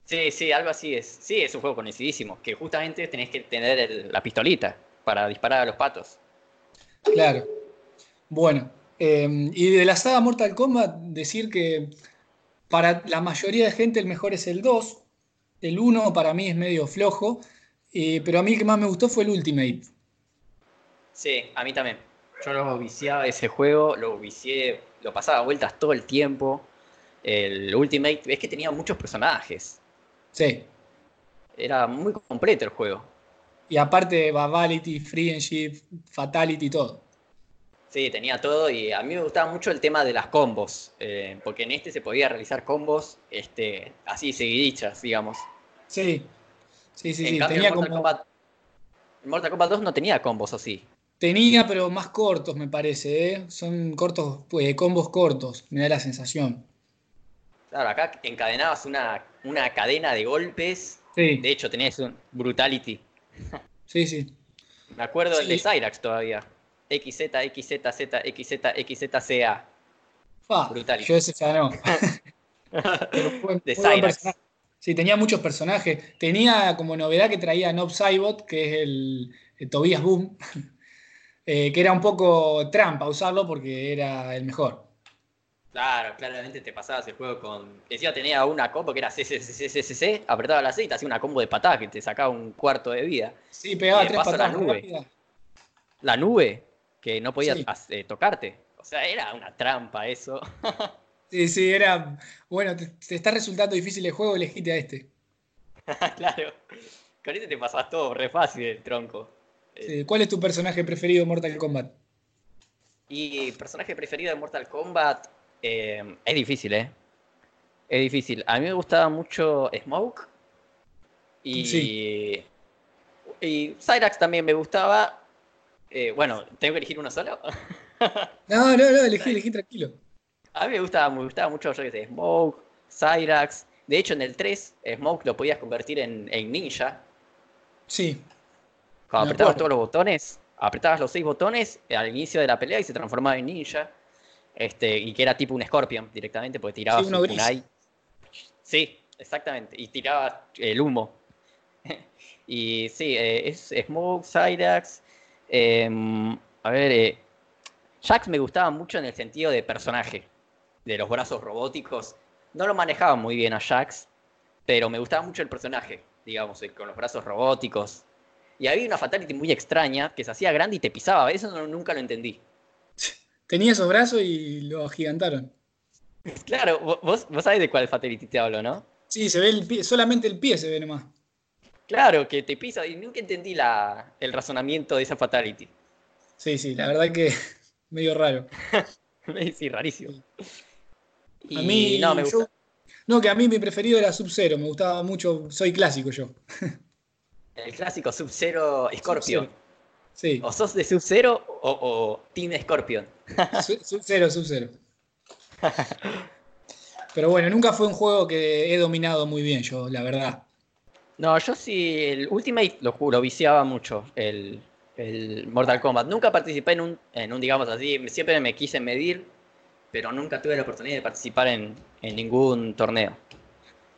Sí, sí, algo así es. Sí, es un juego conocidísimo, que justamente tenés que tener el- la pistolita para disparar a los patos. Claro. Bueno, eh, y de la saga Mortal Kombat, decir que para la mayoría de gente el mejor es el 2. El 1 para mí es medio flojo, eh, pero a mí el que más me gustó fue el Ultimate. Sí, a mí también. Yo lo viciaba ese juego, lo vicié, lo pasaba vueltas todo el tiempo. El Ultimate, es que tenía muchos personajes. Sí. Era muy completo el juego. Y aparte, Babality, Friendship, Fatality, todo. Sí, tenía todo y a mí me gustaba mucho el tema de las combos, eh, porque en este se podía realizar combos este, así seguidichas, digamos. Sí. Sí, sí, en sí. cambio, Tenía en Mortal, como. Kombat, en Mortal Kombat 2 no tenía combos así. Tenía, pero más cortos, me parece, ¿eh? Son cortos, pues, combos cortos, me da la sensación. Claro, acá encadenabas una, una cadena de golpes. Sí, De hecho, tenías un Brutality. Sí, sí. Me acuerdo el de. Cyrax todavía. XZ, XZ, Z, XZ, XZ, CA. Ah, Brutality. yo ese ya no. Pero fue- De fue Cyrax. Sí, tenía muchos personajes. Tenía como novedad que traía Nob Saibot, que es el, el Tobias Boom, eh, que era un poco trampa usarlo porque era el mejor. Claro, claramente te pasabas el juego con. Decía tenía una combo que era CCCCCC, apretaba la C y te hacía una combo de patadas que te sacaba un cuarto de vida. Sí, pegaba Y tres paso la patadas nube. La nube, que no podía Sí. eh, tocarte. O sea, era una trampa eso. Sí, sí, era. Bueno, te, te está resultando difícil el juego, elegiste a este. claro. Con este te pasabas todo re fácil el tronco. Sí, ¿Cuál es tu personaje preferido de Mortal Kombat? Y personaje preferido de Mortal Kombat eh, es difícil, ¿eh? Es difícil. A mí me gustaba mucho Smoke. Y, Sí. y Cyrax también me gustaba. Eh, bueno, ¿tengo que elegir uno solo? No, no, no, elegí, elegí tranquilo. A mí me gustaba, me gustaba mucho, yo que sé, Smoke, Cyrax. De hecho, en el 3, Smoke lo podías convertir en, en ninja. Sí, Cuando apretabas todos los botones, apretabas los seis botones al inicio de la pelea y se transformaba en ninja. Este, y que era tipo un Scorpion directamente, porque tiraba Sí, su kunai. Sí, exactamente. Y tiraba el humo. y sí, eh, es Smoke, Cyrax. em, a ver, eh, Jax me gustaba mucho en el sentido de personaje, de los brazos robóticos. No lo manejaba muy bien a Jax, pero me gustaba mucho el personaje, digamos, eh, con los brazos robóticos. Y había una fatality muy extraña que se hacía grande y te pisaba. Eso no- nunca lo entendí. Tenía esos brazos y lo agigantaron. Claro, vo- vos, vos sabés de cuál fatality te hablo, ¿no? Sí, se ve el pie, solamente el pie se ve nomás. Claro, que te pisa y nunca entendí la, el razonamiento de esa fatality. Sí, sí, la verdad que medio raro. sí, rarísimo. Y A mí, no, me yo- gusta. no, que a mí mi preferido era Sub-Zero, me gustaba mucho, soy clásico yo. El clásico Sub-Zero. Sub-Zero. Sí, O sos de Sub-Zero o, o Team Scorpion. Su- Sub-Zero, Sub-Zero. Pero bueno, nunca fue un juego que he dominado muy bien yo, la verdad. No, yo sí, el Ultimate lo juro, viciaba mucho el, el Mortal Kombat. Nunca participé en un, en un, digamos así, siempre me quise medir, pero nunca tuve la oportunidad de participar en, en ningún torneo.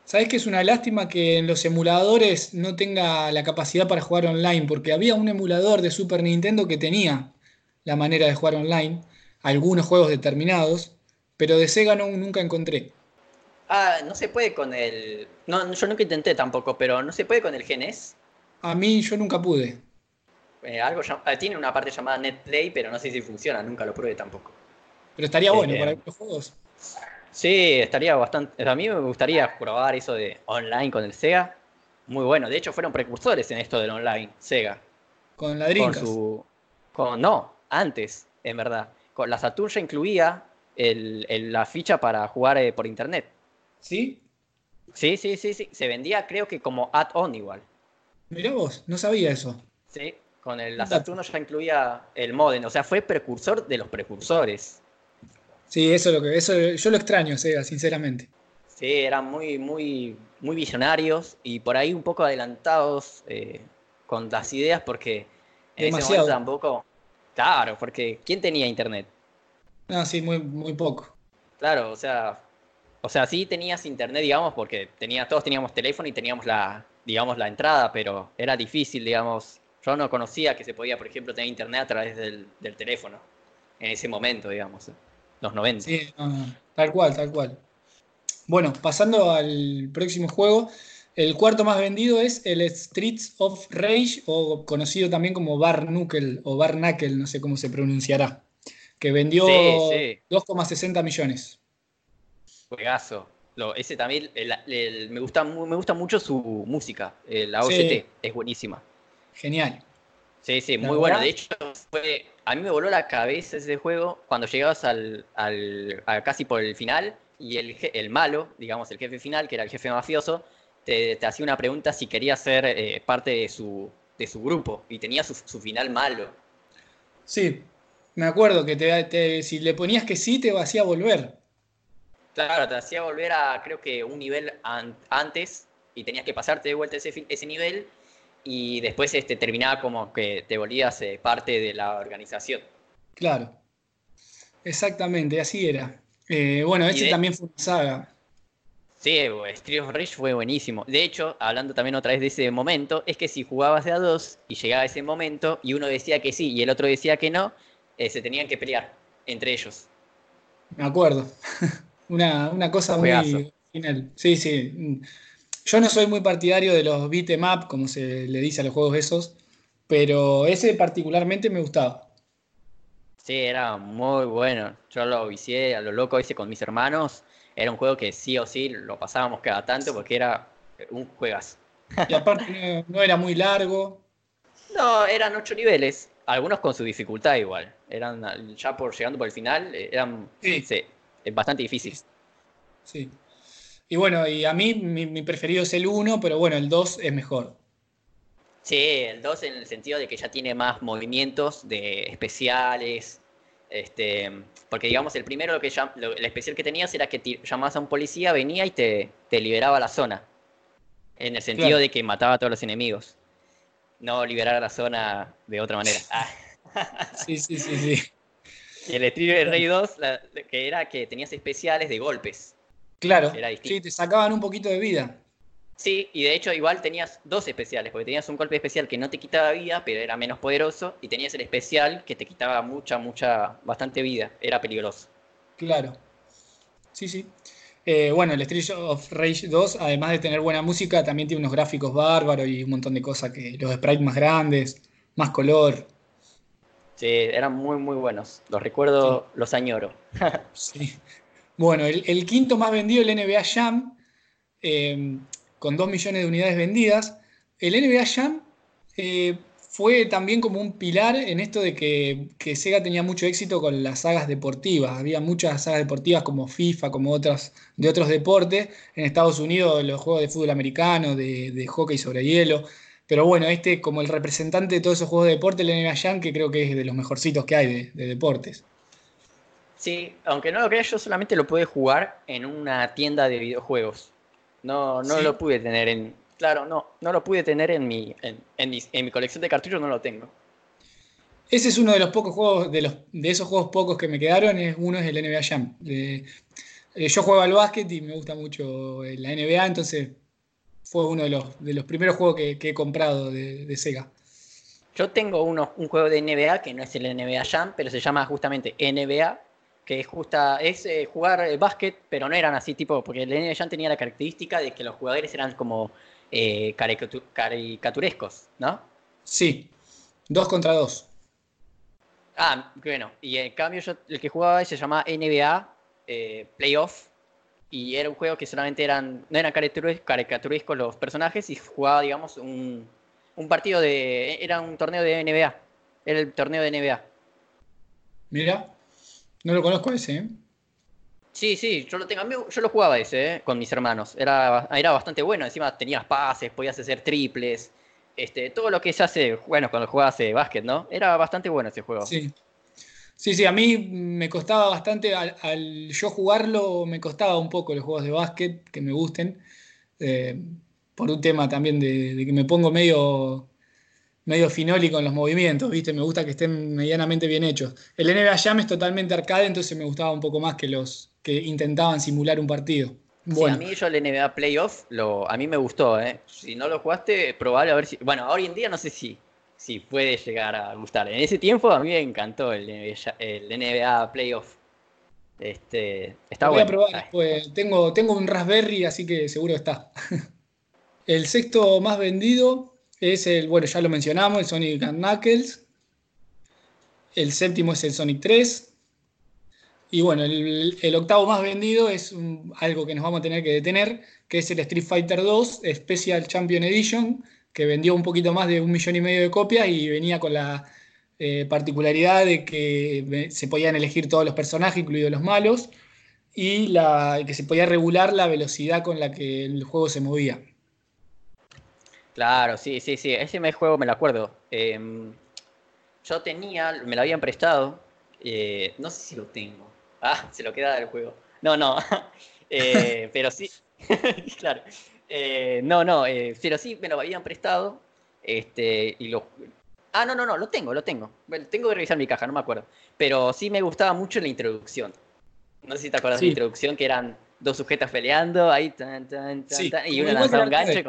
¿Sabés que es una lástima que en los emuladores no tenga la capacidad para jugar online? Porque había un emulador de Super Nintendo que tenía la manera de jugar online, algunos juegos determinados, pero de Sega no, nunca encontré. Ah, no se puede con el. No, yo nunca intenté tampoco, pero no se puede con el GNES. A mí yo nunca pude. Eh, algo ah, tiene una parte llamada NetPlay, pero no sé si funciona, nunca lo pruebe tampoco. Pero estaría bueno eh, para los juegos. Sí, estaría bastante. A mí me gustaría probar eso de online con el Sega. Muy bueno. De hecho, fueron precursores en esto del online, Sega. Con la Dreamcast. Con su, con, no, antes, en verdad. Con la Saturn ya incluía la ficha para jugar eh, por internet. ¿Sí? Sí, sí, sí, sí. Se vendía, creo que como add-on igual. Mirá vos, no sabía eso. Sí, con el, la Saturn ya incluía el modem. O sea, fue precursor de los precursores. Sí, eso es lo que, eso, yo lo extraño, Sega, sinceramente. Sí, eran muy, muy, muy visionarios y por ahí un poco adelantados eh, con las ideas porque en ese momento tampoco. Claro, porque ¿quién tenía internet? No, sí, muy, muy poco. Claro, o sea, o sea, sí tenías internet, digamos, porque tenía, todos teníamos teléfono y teníamos la, digamos, la entrada, pero era difícil, digamos. Yo no conocía que se podía, por ejemplo, tener internet a través del, del teléfono en ese momento, digamos los 90. Sí, tal cual, tal cual. Bueno, pasando al próximo juego, el cuarto más vendido es el Streets of Rage, o conocido también como Bar Knuckle o Bar Knuckle, no sé cómo se pronunciará, que vendió 2,60 millones. Juegazo. ese también, me, gusta, me gusta mucho su música, la OST, es buenísima. Genial. Sí, sí, muy bueno. De hecho, fue, a mí me voló la cabeza ese juego cuando llegabas al, al casi por el final y el, el, malo, digamos, el jefe final, que era el jefe mafioso, te, hacía una pregunta si quería ser eh, parte de su, de su grupo y tenía su, final malo. Sí, me acuerdo que te, si le ponías que sí, te hacía volver. Claro, te hacía volver a creo que un nivel antes y tenías que pasarte de vuelta ese, ese nivel y después este, terminaba como que te volvías eh, parte de la organización. Claro, exactamente, así era. Eh, bueno, este también fue una saga. Sí, Street of Rage fue buenísimo. De hecho, hablando también otra vez de ese momento, es que si jugabas de a dos y llegaba ese momento y uno decía que sí y el otro decía que no, eh, se tenían que pelear entre ellos. Me acuerdo. una, una cosa muy final. Sí, sí. Yo no soy muy partidario de los beat em up, como se le dice a los juegos esos, pero ese particularmente me gustaba. Sí, era muy bueno. Yo lo vicié a lo loco ese con mis hermanos. Era un juego que sí o sí lo pasábamos cada tanto porque era un juegazo. Y aparte no, era muy largo. No, eran ocho niveles. Algunos con su dificultad igual. Eran ya por llegando por el final, eran sí. bastante difíciles. Sí. Y bueno, y a mí mi, preferido es el 1, pero bueno, el 2 es mejor. Sí, el 2 en el sentido de que ya tiene más movimientos de especiales. Este, porque digamos, el primero lo que el especial que tenías era que llamabas a un policía, venía y te, liberaba la zona. En el sentido de que mataba a todos los enemigos. No liberar la zona de otra manera. Sí, sí, sí, sí. Y el Street Rey 2, que era que tenías especiales de golpes. Claro, sí, te sacaban un poquito de vida. Sí, y de hecho igual tenías dos especiales, porque tenías un golpe especial que no te quitaba vida, pero era menos poderoso, y tenías el especial que te quitaba mucha, mucha, bastante vida, era peligroso. Claro. Sí, sí. Eh, bueno, el Street of Rage 2, además de tener buena música, también tiene unos gráficos bárbaros y un montón de cosas, que los sprites más grandes, más color. Sí, eran muy, muy buenos. Los recuerdo, los añoro. sí. Bueno, el, quinto más vendido, el NBA Jam, eh, con 2 millones de unidades vendidas. El NBA Jam eh, fue también como un pilar en esto de que, Sega tenía mucho éxito con las sagas deportivas. Había muchas sagas deportivas como FIFA, como otras de otros deportes. En Estados Unidos los juegos de fútbol americano, de, hockey sobre hielo. Pero bueno, este como el representante de todos esos juegos de deporte, el NBA Jam, que creo que es de los mejorcitos que hay de deportes. Sí, aunque no lo creas, yo solamente lo pude jugar en una tienda de videojuegos. No, no lo pude tener en. Claro, no, no lo pude tener en mi, en, mi, colección de cartuchos, no lo tengo. Ese es uno de los pocos juegos, de, los, de esos juegos pocos que me quedaron, es, uno es el NBA Jam. Eh, yo juego al básquet y me gusta mucho la NBA, entonces fue uno de los, de los primeros juegos que, he comprado de, Sega. Yo tengo uno, un juego de NBA que no es el NBA Jam, pero se llama justamente NBA, que es justa, es eh, jugar eh, básquet, pero no eran así tipo, porque el NBA tenía la característica de que los jugadores eran como caricaturescos, ¿no? Sí, dos contra dos. Ah, bueno, y en cambio yo el que jugaba se llamaba NBA eh, Playoff y era un juego que solamente eran, no eran caricaturescos los personajes y jugaba, digamos, un, un partido de, era un torneo de NBA, era el torneo de NBA. Mira, no lo conozco ese, ¿eh? Sí, sí, yo lo tengo, yo lo jugaba ese, ¿eh? con mis hermanos, era, era bastante bueno, encima tenías pases, podías hacer triples, este, todo lo que se hace, bueno, cuando jugabas eh, básquet, ¿no? Era bastante bueno ese juego. Sí. Sí, sí, a mí me costaba bastante, al, yo jugarlo me costaba un poco los juegos de básquet que me gusten, eh, por un tema también de, que me pongo medio, medio finoli con los movimientos, ¿viste? Me gusta que estén medianamente bien hechos. El NBA Jam es totalmente arcade, entonces me gustaba un poco más que los que intentaban simular un partido. Bueno. a mí yo el NBA Playoff, lo, a mí me gustó, ¿eh? Si no lo jugaste, probable a ver si... Bueno, hoy en día no sé si, si puede llegar a gustar. En ese tiempo a mí me encantó el NBA, el NBA Playoff. Este, está voy a probar Tengo, tengo un Raspberry, así que seguro está. el sexto más vendido es el, bueno, ya lo mencionamos, el Sonic Knuckles. El séptimo es el Sonic 3. Y bueno, el, octavo más vendido es algo que nos vamos a tener que detener, que es el Street Fighter 2 Special Champion Edition, que vendió un poquito más de un millón y medio de copias y venía con la eh, particularidad de que se podían elegir todos los personajes, incluidos los malos, y que se podía regular la velocidad con la que el juego se movía. Claro, sí, sí, sí, ese juego me lo acuerdo. Em, yo tenía, me lo habían prestado, eh, no sé si lo tengo, Ah, se lo queda del juego. No, no. Eh, pero sí. claro. Eh, no, no. Eh, pero sí me lo habían prestado. Este, y lo. Ah, no, no, no. Lo tengo, lo tengo. tengo que revisar mi caja, no me acuerdo. Pero sí me gustaba mucho la introducción. No sé si te acuerdas de la introducción, que eran dos sujetas peleando, ahí, tan, tan, tan, y una lanzaba un gancho.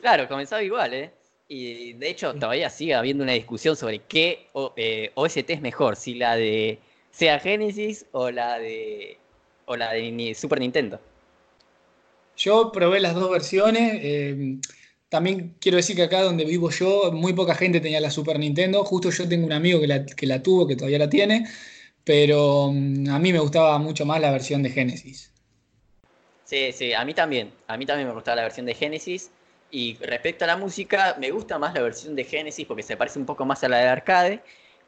Claro, comenzaba igual, ¿eh? Y de hecho, todavía sigue habiendo una discusión sobre qué OST es mejor, si la de sea Genesis o la de o la de Super Nintendo. Yo probé las dos versiones. Eh, también quiero decir que acá donde vivo yo, muy poca gente tenía la Super Nintendo. Justo yo tengo un amigo que la, que la tuvo, que todavía la tiene. Pero mm, a mí me gustaba mucho más la versión de Genesis. Sí, sí, a mí también. A mí también me gustaba la versión de Genesis. Y respecto a la música, me gusta más la versión de Genesis porque se parece un poco más a la de arcade.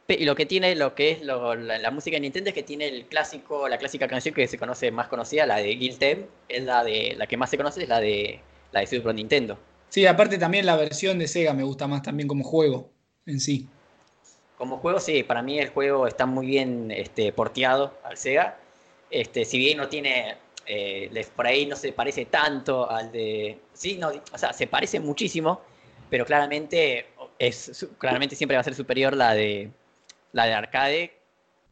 Y lo que tiene, lo que es la, música de Nintendo es que tiene el clásico, la clásica canción que se conoce más conocida, la de Guild es la de la que más se conoce, es la de la de Super Nintendo. Sí, aparte también la versión de Sega me gusta más también como juego en sí. Como juego, sí, para mí el juego está muy bien este, porteado al Sega. Este, si bien no tiene, eh, por ahí no se parece tanto al de... Sí, no, o sea, se parece muchísimo, pero claramente, es, claramente siempre va a ser superior la de, la de arcade,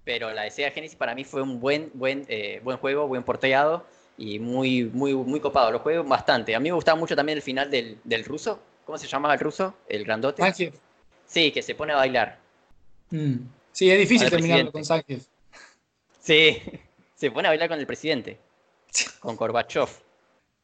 pero la de Sega Genesis para mí fue un buen, buen, eh, buen juego, buen porteado y muy, muy, muy copado. Lo juego bastante. A mí me gustaba mucho también el final del, del ruso. ¿Cómo se llama el ruso? El grandote. Sí, que se pone a bailar. Mm. Sí, es difícil terminarlo con Sánchez. Sí, se pone a bailar con el presidente, con Gorbachev.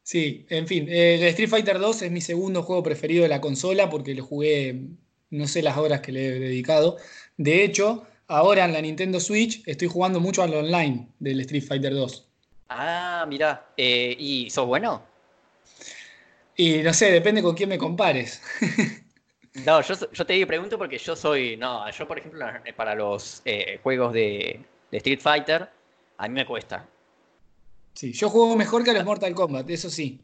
Sí, en fin, el Street Fighter 2 es mi segundo juego preferido de la consola porque lo jugué no sé las horas que le he dedicado. De hecho, ahora en la Nintendo Switch estoy jugando mucho al online del Street Fighter 2. Ah, mira. Eh, ¿Y sos bueno? Y no sé, depende con quién me compares. no, yo, te pregunto porque yo soy. No, yo, por ejemplo, para los eh, juegos de, Street Fighter, a mí me cuesta. Sí, yo juego mejor que a los Mortal Kombat, eso sí.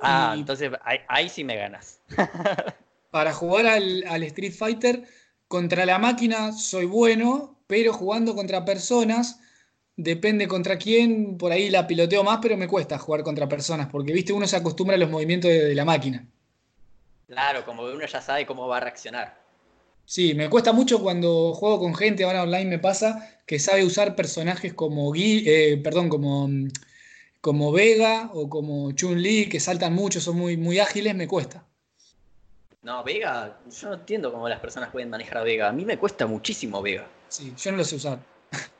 Ah, entonces ahí, sí me ganas. para jugar al, Street Fighter, contra la máquina soy bueno, pero jugando contra personas, depende contra quién, por ahí la piloteo más, pero me cuesta jugar contra personas, porque viste, uno se acostumbra a los movimientos de, la máquina. Claro, como uno ya sabe cómo va a reaccionar. Sí, me cuesta mucho cuando juego con gente, ahora online me pasa, que sabe usar personajes como Gui, eh, perdón, como, como Vega o como Chun-Li, que saltan mucho, son muy, muy ágiles, me cuesta. No, Vega, yo no entiendo cómo las personas pueden manejar a Vega. A mí me cuesta muchísimo Vega. Sí, yo no lo sé usar.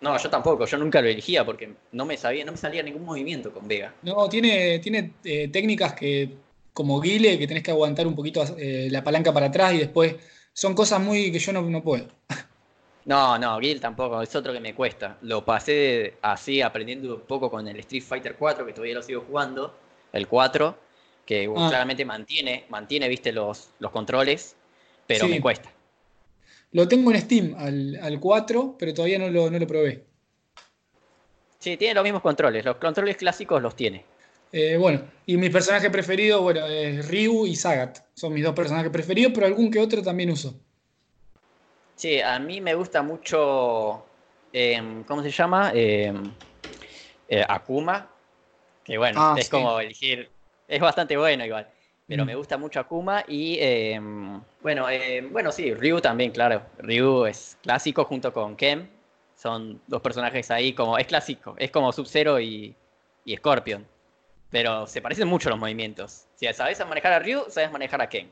No, yo tampoco, yo nunca lo elegía porque no me sabía, no me salía ningún movimiento con Vega. No, tiene, tiene eh, técnicas que, como Guile, que tenés que aguantar un poquito eh, la palanca para atrás y después son cosas muy que yo no, puedo. No, no, Guile tampoco, es otro que me cuesta. Lo pasé así aprendiendo un poco con el Street Fighter 4, que todavía lo sigo jugando, el 4, que ah. claramente mantiene, mantiene, viste, los, los controles, pero me cuesta. Lo tengo en Steam al, 4, pero todavía no lo, probé. Sí, tiene los mismos controles. Los controles clásicos los tiene. Eh, bueno, y mi personaje preferido, bueno, es Ryu y Sagat. Son mis dos personajes preferidos, pero algún que otro también uso. Sí, a mí me gusta mucho. Em, ¿Cómo se llama? Em, eh, Akuma. Que bueno, ah, es como elegir. Es bastante bueno igual pero me mm. gusta mucho Akuma y em, bueno, bueno, sí, Ryu también, claro. Ryu es clásico junto con Ken. Son dos personajes ahí como, es clásico, es como Sub-Zero y, Scorpion. Pero se parecen mucho los movimientos. Si sabes manejar a Ryu, sabes manejar a Ken.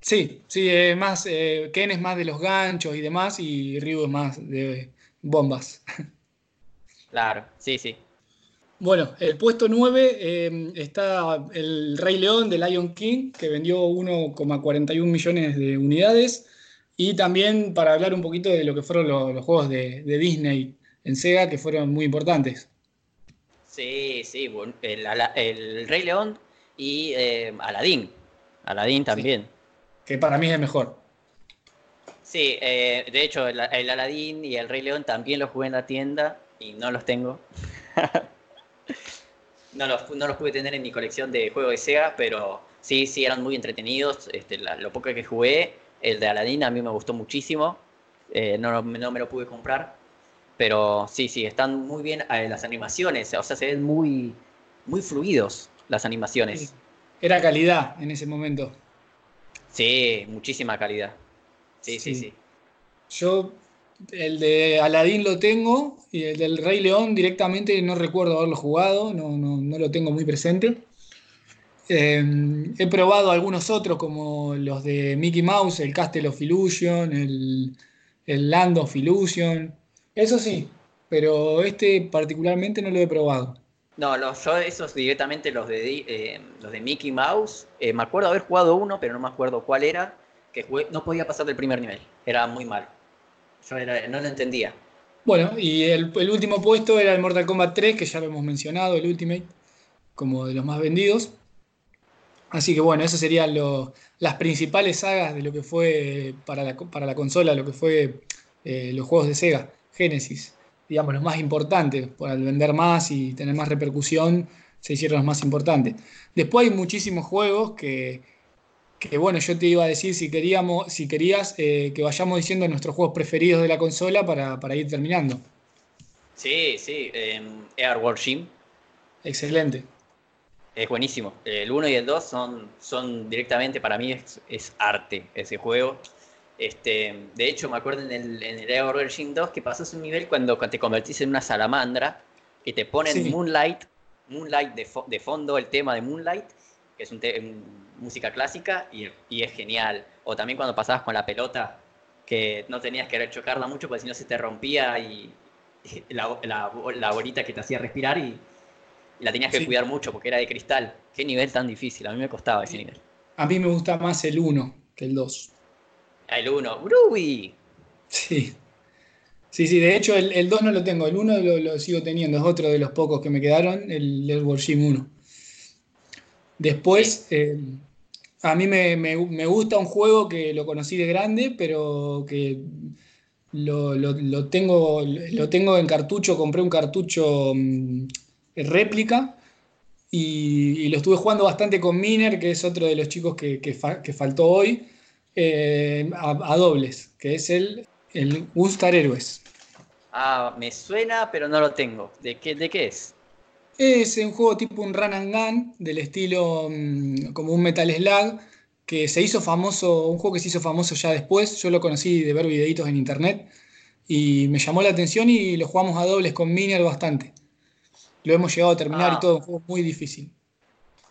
Sí, sí, más, eh, Ken es más de los ganchos y demás, y Ryu es más de bombas. Claro, sí, sí. Bueno, el puesto 9 eh, está el Rey León de Lion King, que vendió 1,41 millones de unidades. Y también para hablar un poquito de lo que fueron los, juegos de, Disney en Sega, que fueron muy importantes. Sí, sí, el, Rey León y eh, Aladdin. Aladdin también. que para mí es el mejor. Sí, eh, de hecho el, el Aladdin y el Rey León también los jugué en la tienda y no los tengo. No los, no los pude tener en mi colección de juegos de Sega, pero sí, sí, eran muy entretenidos. Este, lo poco que jugué, el de Aladdin a mí me gustó muchísimo. Eh, no, no, me lo pude comprar. Pero sí, sí, están muy bien eh, las animaciones. O sea, se ven muy, muy fluidos las animaciones. Era calidad en ese momento. Sí, muchísima calidad. Sí, sí, sí. sí. Yo el de Aladdin lo tengo y el del Rey León directamente no recuerdo haberlo jugado, no, no, lo tengo muy presente. Eh, he probado algunos otros como los de Mickey Mouse, el Castle of Illusion, el, Land of Illusion. Eso sí, pero este particularmente no lo he probado. No, yo esos directamente los de, eh, los de Mickey Mouse, eh, me acuerdo haber jugado uno, pero no me acuerdo cuál era, que no podía pasar del primer nivel, era muy malo no lo entendía. Bueno, y el, último puesto era el Mortal Kombat 3, que ya lo hemos mencionado, el Ultimate, como de los más vendidos. Así que bueno, esas serían las principales sagas de lo que fue para la, para la consola, lo que fue eh, los juegos de Sega, Genesis. Digamos, los más importantes, por al vender más y tener más repercusión, se hicieron los más importantes. Después hay muchísimos juegos que, que bueno, yo te iba a decir si queríamos, si querías eh, que vayamos diciendo nuestros juegos preferidos de la consola para, ir terminando. Sí, sí, eh, Air Warship. Excelente. Es buenísimo. El 1 y el 2 son, son directamente, para mí es, arte ese juego. Este, de hecho, me acuerdo en el, en el Warship 2 que pasas un nivel cuando te convertís en una salamandra y te ponen Moonlight, Moonlight de, de fondo, el tema de Moonlight, que es un, música clásica y, es genial. O también cuando pasabas con la pelota, que no tenías que chocarla mucho porque si no se te rompía y, la, la, bolita que te hacía respirar y, la tenías que cuidar mucho porque era de cristal. Qué nivel tan difícil, a mí me costaba ese nivel. A mí me gusta más el 1 que el 2. El 1, Groovy. Sí. Sí, sí, de hecho el, 2 no lo tengo, el 1 lo, sigo teniendo, es otro de los pocos que me quedaron, el, el Warship 1. Después, eh, a mí me, gusta un juego que lo conocí de grande, pero que lo, tengo, lo tengo en cartucho, compré un cartucho mm, réplica y, lo estuve jugando bastante con Miner, que es otro de los chicos que, faltó hoy, eh, a, dobles, que es el, el Gunstar Heroes. Ah, me suena, pero no lo tengo. ¿De qué, de qué es? Es un juego tipo un run and gun, del estilo mm, como un Metal Slug, que se hizo famoso, un juego que se hizo famoso ya después. Yo lo conocí de ver videitos en internet y me llamó la atención y lo jugamos a dobles con Miner bastante. Lo hemos llegado a terminar y Ah. todo, un juego muy difícil.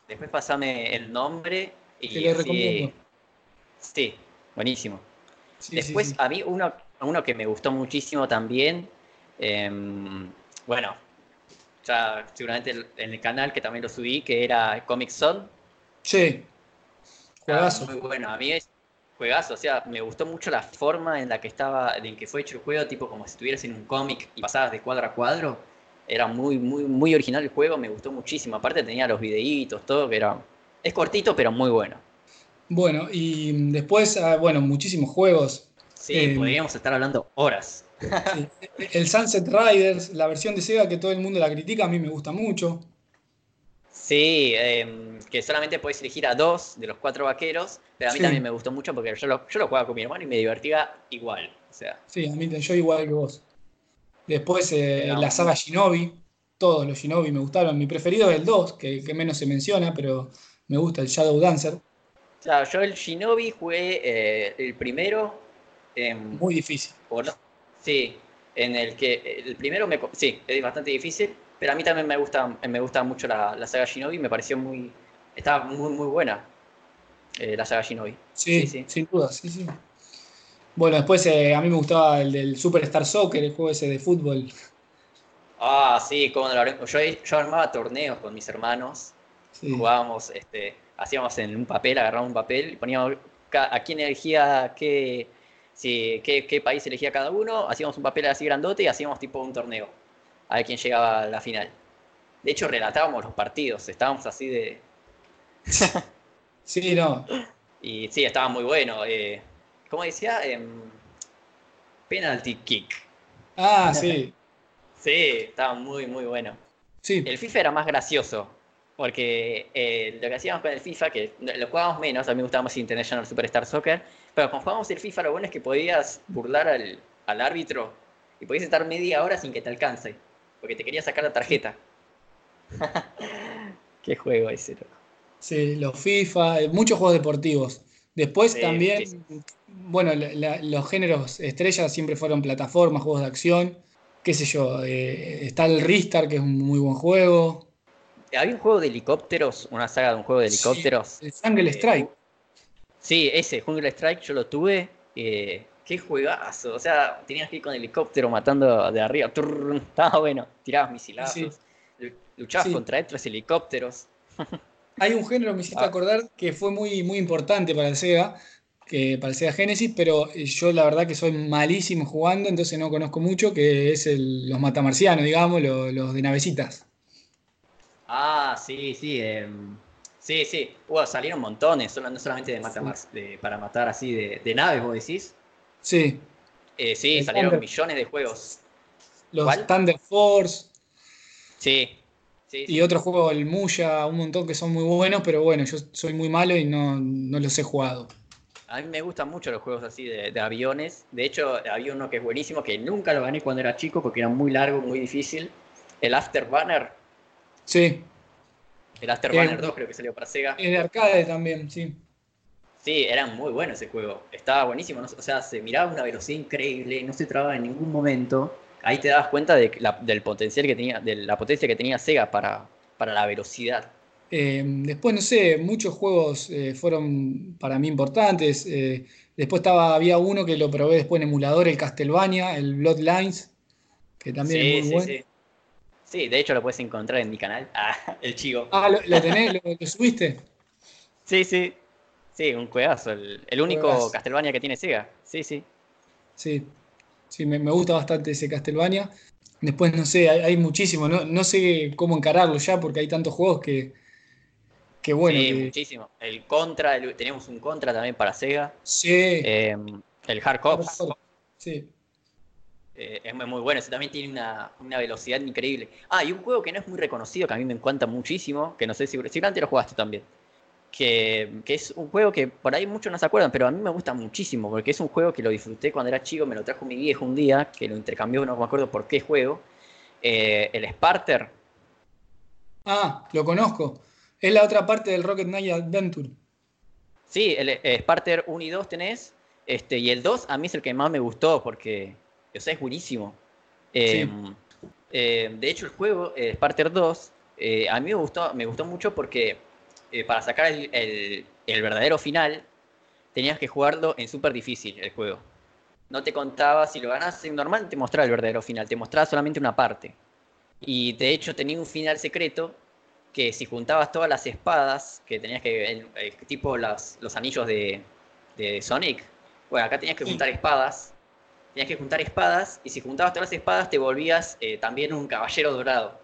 Después pasame el nombre y Te lo recomiendo. Sí, buenísimo. Sí, Después sí. a mí uno, uno que me gustó muchísimo también, em, bueno, ya seguramente en el canal que también lo subí, que era Comic Zone. Sí, Ah, juegazo. Muy bueno, a mí es juegazo, o sea, me gustó mucho la forma en la que estaba, en que fue hecho el juego, tipo como si estuvieras en un cómic y pasabas de cuadro a cuadro. Era muy, muy, muy original el juego, me gustó muchísimo. Aparte tenía los videitos, todo, que era... Es cortito, pero muy bueno. Bueno, y después, ah, bueno, muchísimos juegos. Sí, Eh, podríamos estar hablando horas. El Sunset Riders, la versión de Sega que todo el mundo la critica, a mí me gusta mucho. Sí, em, que solamente puedes elegir a dos de los cuatro vaqueros, pero a mí Sí. también me gustó mucho porque yo lo, yo lo jugaba con mi hermano y me divertía igual. O sea, Sí, a mí yo igual que vos. Después eh, Era la saga Shinobi, todos los Shinobi me gustaron. Mi preferido es el 2, que, que menos se menciona, pero me gusta el Shadow Dancer. O sea, yo el Shinobi jugué eh, el primero. Muy difícil. o no- sí, en el que el primero me, sí, es bastante difícil, pero a mí también me gusta, me gusta mucho la, la saga Shinobi, me pareció muy, estaba muy, muy buena eh, la saga Shinobi. Sí, Sí, sí. sin duda, sí, sí. Bueno, después eh, a mí me gustaba el del Superstar Soccer, el juego ese de fútbol. Ah, sí, como yo, yo armaba torneos con mis hermanos Sí. jugábamos, este, hacíamos en un papel, agarrábamos un papel y poníamos a quién elegía qué, si, qué, qué país elegía cada uno, hacíamos un papel así grandote y hacíamos tipo un torneo, a ver quién llegaba a la final. De hecho, relatábamos los partidos, estábamos así de... Sí, no. Y sí, estaba muy bueno. Eh, ¿Cómo decía? Em, penalty kick. Ah, sí. Sí, estaba muy, muy bueno. Sí, El FIFA era más gracioso, porque eh, lo que hacíamos con el FIFA, que lo jugábamos menos, a mí me gustaba más International Superstar Soccer, pero cuando jugábamos el FIFA lo bueno es que podías burlar al, al árbitro y podías estar media hora sin que te alcance, porque te quería sacar la tarjeta. Qué juego ese, loco. sí, los FIFA, eh, muchos juegos deportivos. Después Sí, también, sí, bueno, la- la- los géneros estrellas siempre fueron plataformas, juegos de acción, qué sé yo. eh, está el Ristar, que es un muy buen juego. Había un juego de helicópteros, una saga de un juego de helicópteros. El Jungle Eh, Strike. Sí, ese, Jungle Strike, yo lo tuve. eh, qué juegazo. O sea, tenías que ir con helicóptero matando de arriba. Turr, estaba bueno. Tirabas misilazos. Sí. Luchabas Sí. contra otros helicópteros. Hay un género, me hiciste Ah. acordar, que fue muy, muy importante para el Sega, que para el Sega Genesis, pero eh, yo la verdad que soy malísimo jugando, entonces no conozco mucho, que es el- los matamarcianos, digamos, lo- los, de navecitas. Ah, sí, sí. em, sí, sí. Salieron montones, no solamente de, mata- de- para matar así de, de naves, vos decís. Sí, Eh, sí, El salieron Thunder. millones de juegos. los ¿Cuál? Thunder Force Sí. Sí, y otro juego, el Muya, un montón que son muy buenos, pero bueno, yo soy muy malo y no, no los he jugado. A mí me gustan mucho los juegos así de, de aviones. De hecho, había uno que es buenísimo, que nunca lo gané cuando era chico porque era muy largo, muy difícil. El Afterburner. Sí, El Afterburner Eh, 2 creo que salió para Sega. de arcade también, sí. Sí, era muy bueno ese juego. Estaba buenísimo. ¿no? O sea, se miraba una velocidad increíble, no se trababa en ningún momento. Ahí te dabas cuenta de la- del potencial que tenía, de la potencia que tenía Sega para, para la velocidad. Eh, después, no sé, muchos juegos eh, fueron para mí importantes. Eh, después estaba, había uno que lo probé después en emulador, el Castlevania, el Bloodlines, que también sí, es muy sí, bueno. sí. Sí, de hecho lo puedes encontrar en mi canal. Ah, el chico. Ah, ¿lo, lo tenés? ¿Lo, lo subiste? Sí, sí. Sí, un juegazo. El, el único. Castlevania que tiene Sega. Sí, sí. Sí, sí, me, me gusta bastante ese Castlevania. Después, no sé, hay, hay muchísimo, no, no sé cómo encararlo ya porque hay tantos juegos que, que bueno, sí, que- muchísimo. El Contra, el- tenemos un Contra también para Sega. sí, Eh, el Hard Cops sí, eh, es muy bueno. Ese también tiene una, una velocidad increíble. Ah, y un juego que no es muy reconocido, que a mí me encanta muchísimo, que no sé si seguramente lo jugaste también. Que, que es un juego que por ahí muchos no se acuerdan, pero a mí me gusta muchísimo, porque es un juego que lo disfruté cuando era chico, me lo trajo mi viejo un día, que lo intercambió, no me acuerdo por qué juego. Eh, el Sparter. Ah, lo conozco. Es la otra parte del Rocket Knight Adventure. Sí, el eh, Sparter 1 y 2 tenés. Este, y el 2 a mí es el que más me gustó porque, o sea, es buenísimo. Em, eh, de hecho, el juego, eh, Sparter 2, a mí me gustó, me gustó mucho porque para sacar el, verdadero final tenías que jugarlo en súper difícil el juego. No te contaba, si lo ganas en normal, te mostraba el verdadero final, te mostraba solamente una parte. Y de hecho tenía un final secreto que si juntabas todas las espadas, que tenías que, tipo los anillos de, Sonic, bueno, acá tenías que juntar espadas, tenías que juntar espadas, y si juntabas todas las espadas te volvías eh, también un caballero dorado.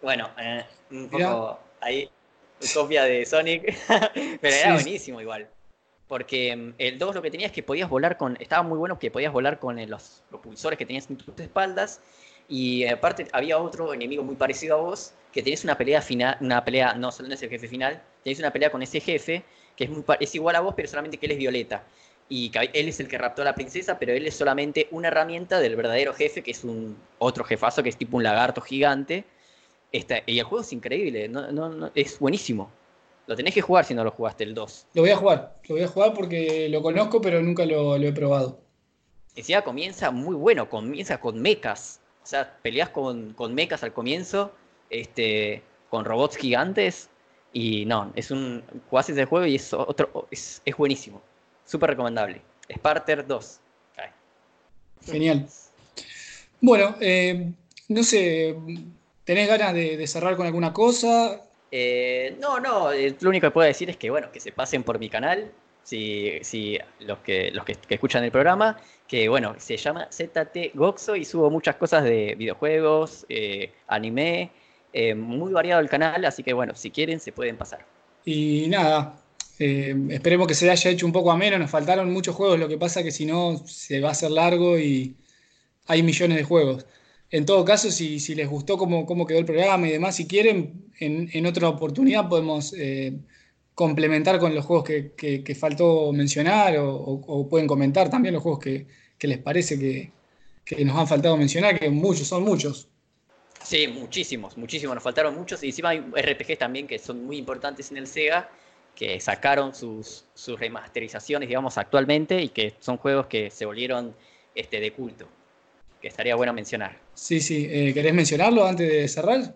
Bueno, eh, un poco ahí, copia de Sonic, pero era buenísimo igual. Porque mm, el 2 lo que tenías es que podías volar con, estaba muy bueno que podías volar con eh, los, los pulsores que tenías en tus espaldas, y aparte había otro enemigo muy parecido a vos, que tenés una pelea final, una pelea, no solo no es el jefe final, tenés una pelea con ese jefe, que es, es igual a vos, pero solamente que él es violeta. Y él es el que raptó a la princesa, pero él es solamente una herramienta del verdadero jefe, que es un otro jefazo, que es tipo un lagarto gigante. Este, y el juego es increíble, no, no, es buenísimo. Lo tenés que jugar si no lo jugaste el 2. Lo voy a jugar, lo voy a jugar porque lo conozco, pero nunca lo, lo he probado. Encima comienza muy bueno, comienza con mechas. O sea, peleas con, con mechas al comienzo, este, con robots gigantes. Y no, es un. Jugás ese juego y es otro. Es, es buenísimo. Súper recomendable. Sparter 2. Genial. Bueno, eh, no sé, ¿tenés ganas de, cerrar con alguna cosa? Eh, no, no, eh, lo único que puedo decir es que, bueno, que se pasen por mi canal, si, si los, que, los que, escuchan el programa, que bueno, se llama ZT Goxo y subo muchas cosas de videojuegos, eh, anime, muy variado el canal, así que bueno, si quieren se pueden pasar. Y nada, eh, esperemos que se haya hecho un poco ameno, nos faltaron muchos juegos, lo que pasa que si no se va a hacer largo y hay millones de juegos. En todo caso, si, les gustó cómo, cómo, quedó el programa y demás, si quieren, en, en otra oportunidad podemos complementar con los juegos que, faltó mencionar o, pueden comentar también los juegos que, les parece que, nos han faltado mencionar, que muchos, son muchos. Sí, muchísimos, muchísimos, nos faltaron muchos. Y encima hay RPGs también que son muy importantes en el Sega, que sacaron sus, sus remasterizaciones, digamos, actualmente y que son juegos que se volvieron este, de culto, que estaría bueno mencionar. Sí, sí, eh, ¿querés mencionarlo antes de cerrar?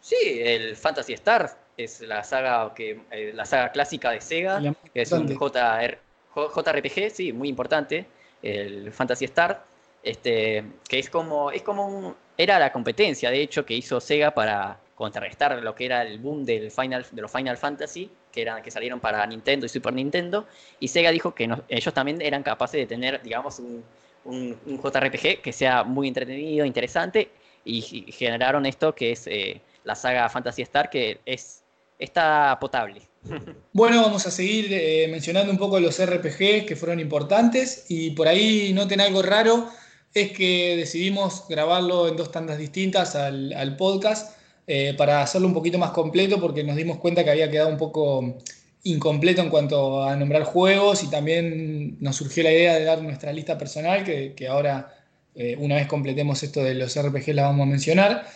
Sí, el Fantasy Star es la saga que eh, la saga clásica de Sega, que es un JR, JRPG, sí, muy importante, el Fantasy Star, este, que es como es como un, era la competencia de hecho que hizo Sega para contrarrestar lo que era el boom del Final de los Final Fantasy, que eran que salieron para Nintendo y Super Nintendo, y Sega dijo que ellos también eran capaces de tener, digamos, un, un, JRPG que sea muy entretenido, interesante, y, generaron esto que es eh, la saga Fantasy Star, que es está potable. Bueno, vamos a seguir eh, mencionando un poco los RPG que fueron importantes y por ahí noten algo raro, es que decidimos grabarlo en dos tandas distintas al, podcast eh, para hacerlo un poquito más completo porque nos dimos cuenta que había quedado un poco incompleto en cuanto a nombrar juegos y también nos surgió la idea de dar nuestra lista personal que, ahora eh, una vez completemos esto de los RPG la vamos a mencionar.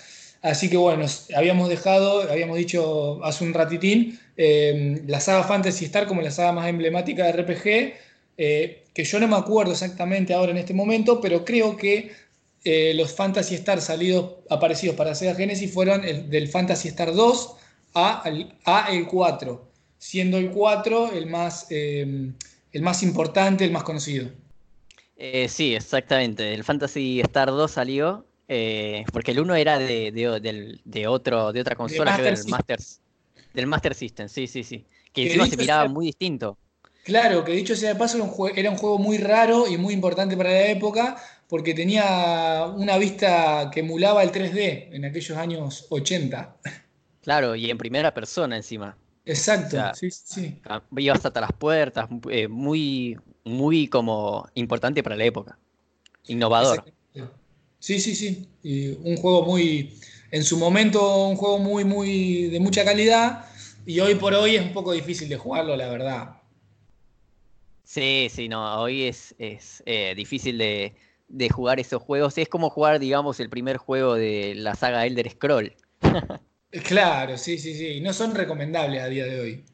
Así que bueno, habíamos dejado, habíamos dicho hace un ratitín, eh, la saga Fantasy Star como la saga más emblemática de RPG, eh, que yo no me acuerdo exactamente ahora en este momento, pero creo que eh, los Fantasy Star salidos, aparecidos para Sega Genesis fueron del Fantasy Star 2 a, a, el 4, siendo el 4 el más, el más importante, el más conocido. sí, exactamente. El Fantasy Star 2 salió eh, porque el 1 era de, de, otro, de otra consola que era el Masters, del Master System, sí, sí, sí. Que, encima se miraba muy distinto. Claro, que dicho sea de paso, era un, juego, muy raro y muy importante para la época porque tenía una vista que emulaba el 3D en aquellos años 80. Claro, y en primera persona encima. Exacto, sí, sí. Ibas hasta las puertas, eh, muy, muy como importante para la época. Innovador. Sí, sí, sí. Y un juego muy, en su momento, un juego muy, muy de mucha calidad. Y hoy por hoy es un poco difícil de jugarlo, la verdad. Sí, sí, no, hoy es, es eh, difícil de, jugar esos juegos. Es como jugar, digamos, el primer juego de la saga Elder Scroll. claro, sí, sí, sí. No son recomendables a día de hoy.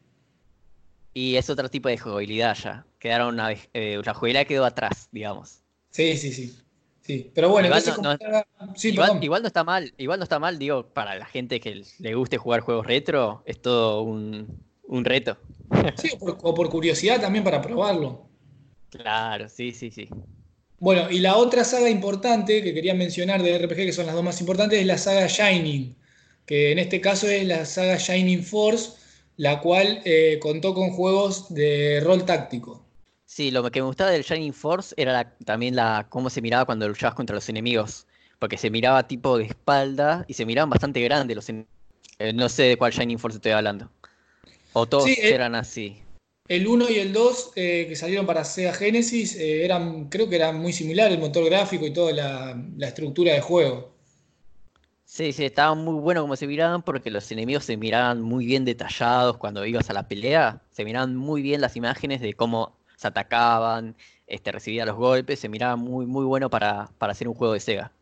Y es otro tipo de jugabilidad ya. Quedaron una, eh, la jugabilidad quedó atrás, digamos. Sí, sí, sí. Sí, pero bueno, igual no, igual, igual, no está mal, igual no está mal, digo, para la gente que le guste jugar juegos retro, es todo un, un reto. Sí, o por, curiosidad también para probarlo. Claro, sí, sí, sí. Bueno, y la otra saga importante que quería mencionar de RPG, que son las dos más importantes, es la saga Shining, que en este caso es la saga Shining Force, la cual eh, contó con juegos de rol táctico. Sí, lo que me gustaba del Shining Force era también la cómo se miraba cuando luchabas contra los enemigos. Porque se miraba tipo de espalda y se miraban bastante grandes los enemigos. Eh, no sé de cuál Shining Force estoy hablando. O todos eran así. El 1 y el 2 eh, que salieron para Sega Genesis eh, eran, creo que eran muy similares, el motor gráfico y toda la, la estructura de juego. Sí, sí, estaban muy buenos como se miraban porque los enemigos se miraban muy bien detallados cuando ibas a la pelea. Se miraban muy bien las imágenes de cómo se atacaban, este, recibía los golpes, se miraba muy, muy bueno para, hacer un juego de Sega.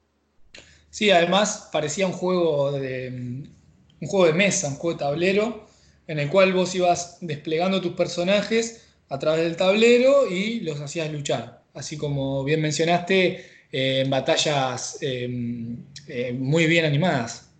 Sí, además parecía un juego de un juego de mesa, un juego de tablero, en el cual vos ibas desplegando tus personajes a través del tablero y los hacías luchar. Así como bien mencionaste, eh, en batallas em, eh, muy bien animadas.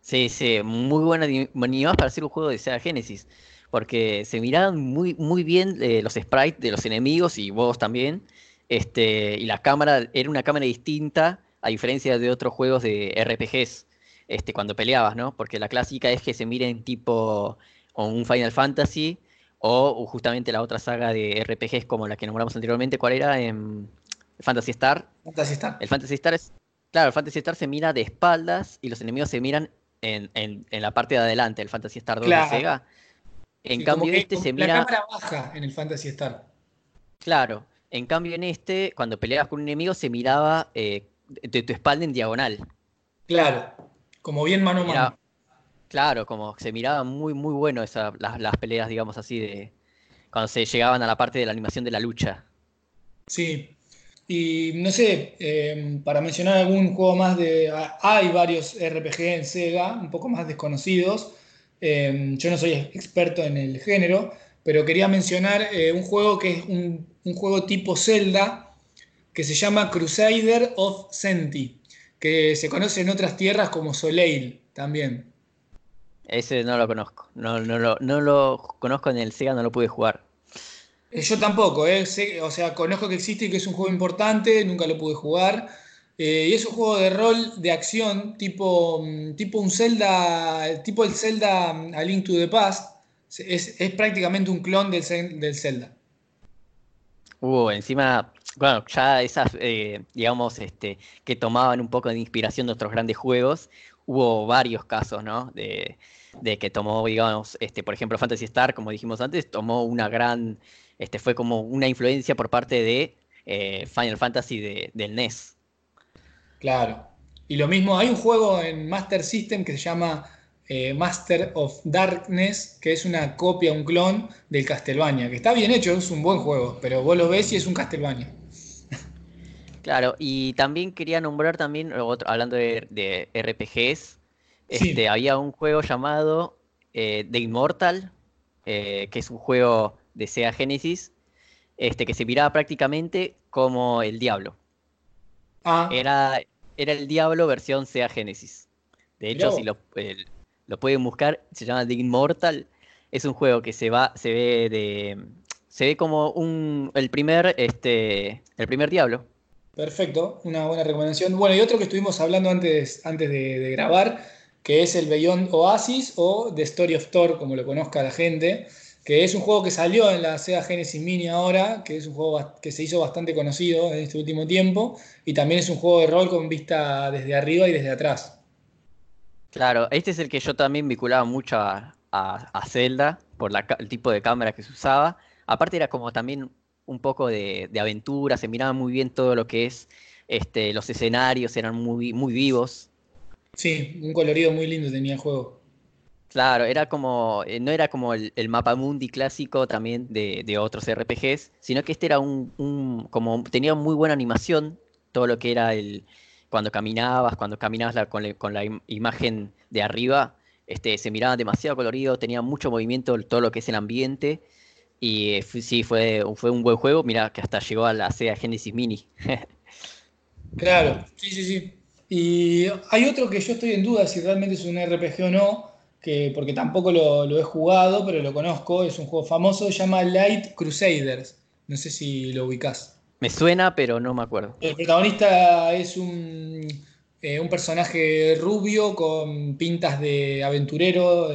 Sí, sí, muy buenas animadas para hacer un juego de Sega Genesis porque se miraban muy, muy bien eh, los sprites de los enemigos y vos también. Este, y la cámara era una cámara distinta, a diferencia de otros juegos de RPGs, este, cuando peleabas, ¿no? Porque la clásica es que se miren tipo un Final Fantasy o justamente la otra saga de RPGs como la que nombramos anteriormente, ¿cuál era? En em, Fantasy Star. Fantasy Star. El Fantasy Star es, claro, el Fantasy Star se mira de espaldas y los enemigos se miran en, la parte de adelante, el Fantasy Star 2 de Sega. En cambio, este se mira. La cámara baja en el Fantasy Star. Claro. En cambio, en este, cuando peleabas con un enemigo, se miraba eh, de tu espalda en diagonal. Claro. Como bien mano a mano. Claro, como se miraba muy, muy bueno esa, las, peleas, digamos así, de cuando se llegaban a la parte de la animación de la lucha. Sí. Y no sé, em, para mencionar algún juego más de. Hay varios RPG en Sega, un poco más desconocidos. Em, yo no soy experto en el género, pero quería mencionar eh, un juego que es un, juego tipo Zelda, que se llama Crusader of Senti, que se conoce en otras tierras como Soleil también. Ese no lo conozco, no, no, lo, no lo conozco en el Sega, no lo pude jugar. Eh, yo tampoco, eh, o sea, conozco que existe y que es un juego importante, nunca lo pude jugar. Eh, y es un juego de rol de acción tipo, mm, tipo un Zelda, tipo el Zelda mm, A Link to the Past. Es, prácticamente un clon del, del Zelda. Uh, encima, bueno, ya esas, eh, digamos, este, que tomaban un poco de inspiración de otros grandes juegos, hubo varios casos, ¿no? De, que tomó, digamos, este, por ejemplo, Fantasy Star, como dijimos antes, tomó una gran, este, fue como una influencia por parte de eh, Final Fantasy de, del NES. Claro. Y lo mismo, hay un juego en Master System que se llama eh, Master of Darkness, que es una copia, un clon del Castlevania, que está bien hecho, es un buen juego, pero vos lo ves y es un Castlevania. Claro, y también quería nombrar también, hablando de, RPGs, este, había un juego llamado eh, The Immortal, eh, que es un juego de Sega Genesis, este, que se miraba prácticamente como el diablo. Ah. Era, era el Diablo versión Sega Genesis. De hecho, si lo, lo, pueden buscar, se llama The Immortal. Es un juego que se va, se ve de. Se ve como un. el primer, este. el primer Diablo. Perfecto, una buena recomendación. Bueno, y otro que estuvimos hablando antes, antes de, grabar, que es el Beyond Oasis o The Story of Thor, como lo conozca la gente que es un juego que salió en la Sega Genesis Mini ahora, que es un juego que se hizo bastante conocido en este último tiempo, y también es un juego de rol con vista desde arriba y desde atrás. Claro, este es el que yo también vinculaba mucho a, Zelda, por el tipo de cámara que se usaba. Aparte era como también un poco de, aventura, se miraba muy bien todo lo que es, este, los escenarios eran muy, muy vivos. Sí, un colorido muy lindo tenía el juego. Claro, era como, eh, no era como el, mapa mundi clásico también de, otros RPGs, sino que este era un, como tenía muy buena animación, todo lo que era el, cuando caminabas, cuando caminabas con, la imagen de arriba, este, se miraba demasiado colorido, tenía mucho movimiento todo lo que es el ambiente, Y eh, sí, fue, fue un buen juego. Mira, que hasta llegó a la Sega Genesis Mini. claro, sí, sí, sí. Y hay otro que yo estoy en duda si realmente es un RPG o no, que, porque tampoco lo, he jugado, pero lo conozco, es un juego famoso, se llama Light Crusaders. No sé si lo ubicás. Me suena, pero no me acuerdo. El protagonista es un, eh, un personaje rubio con pintas de aventurero,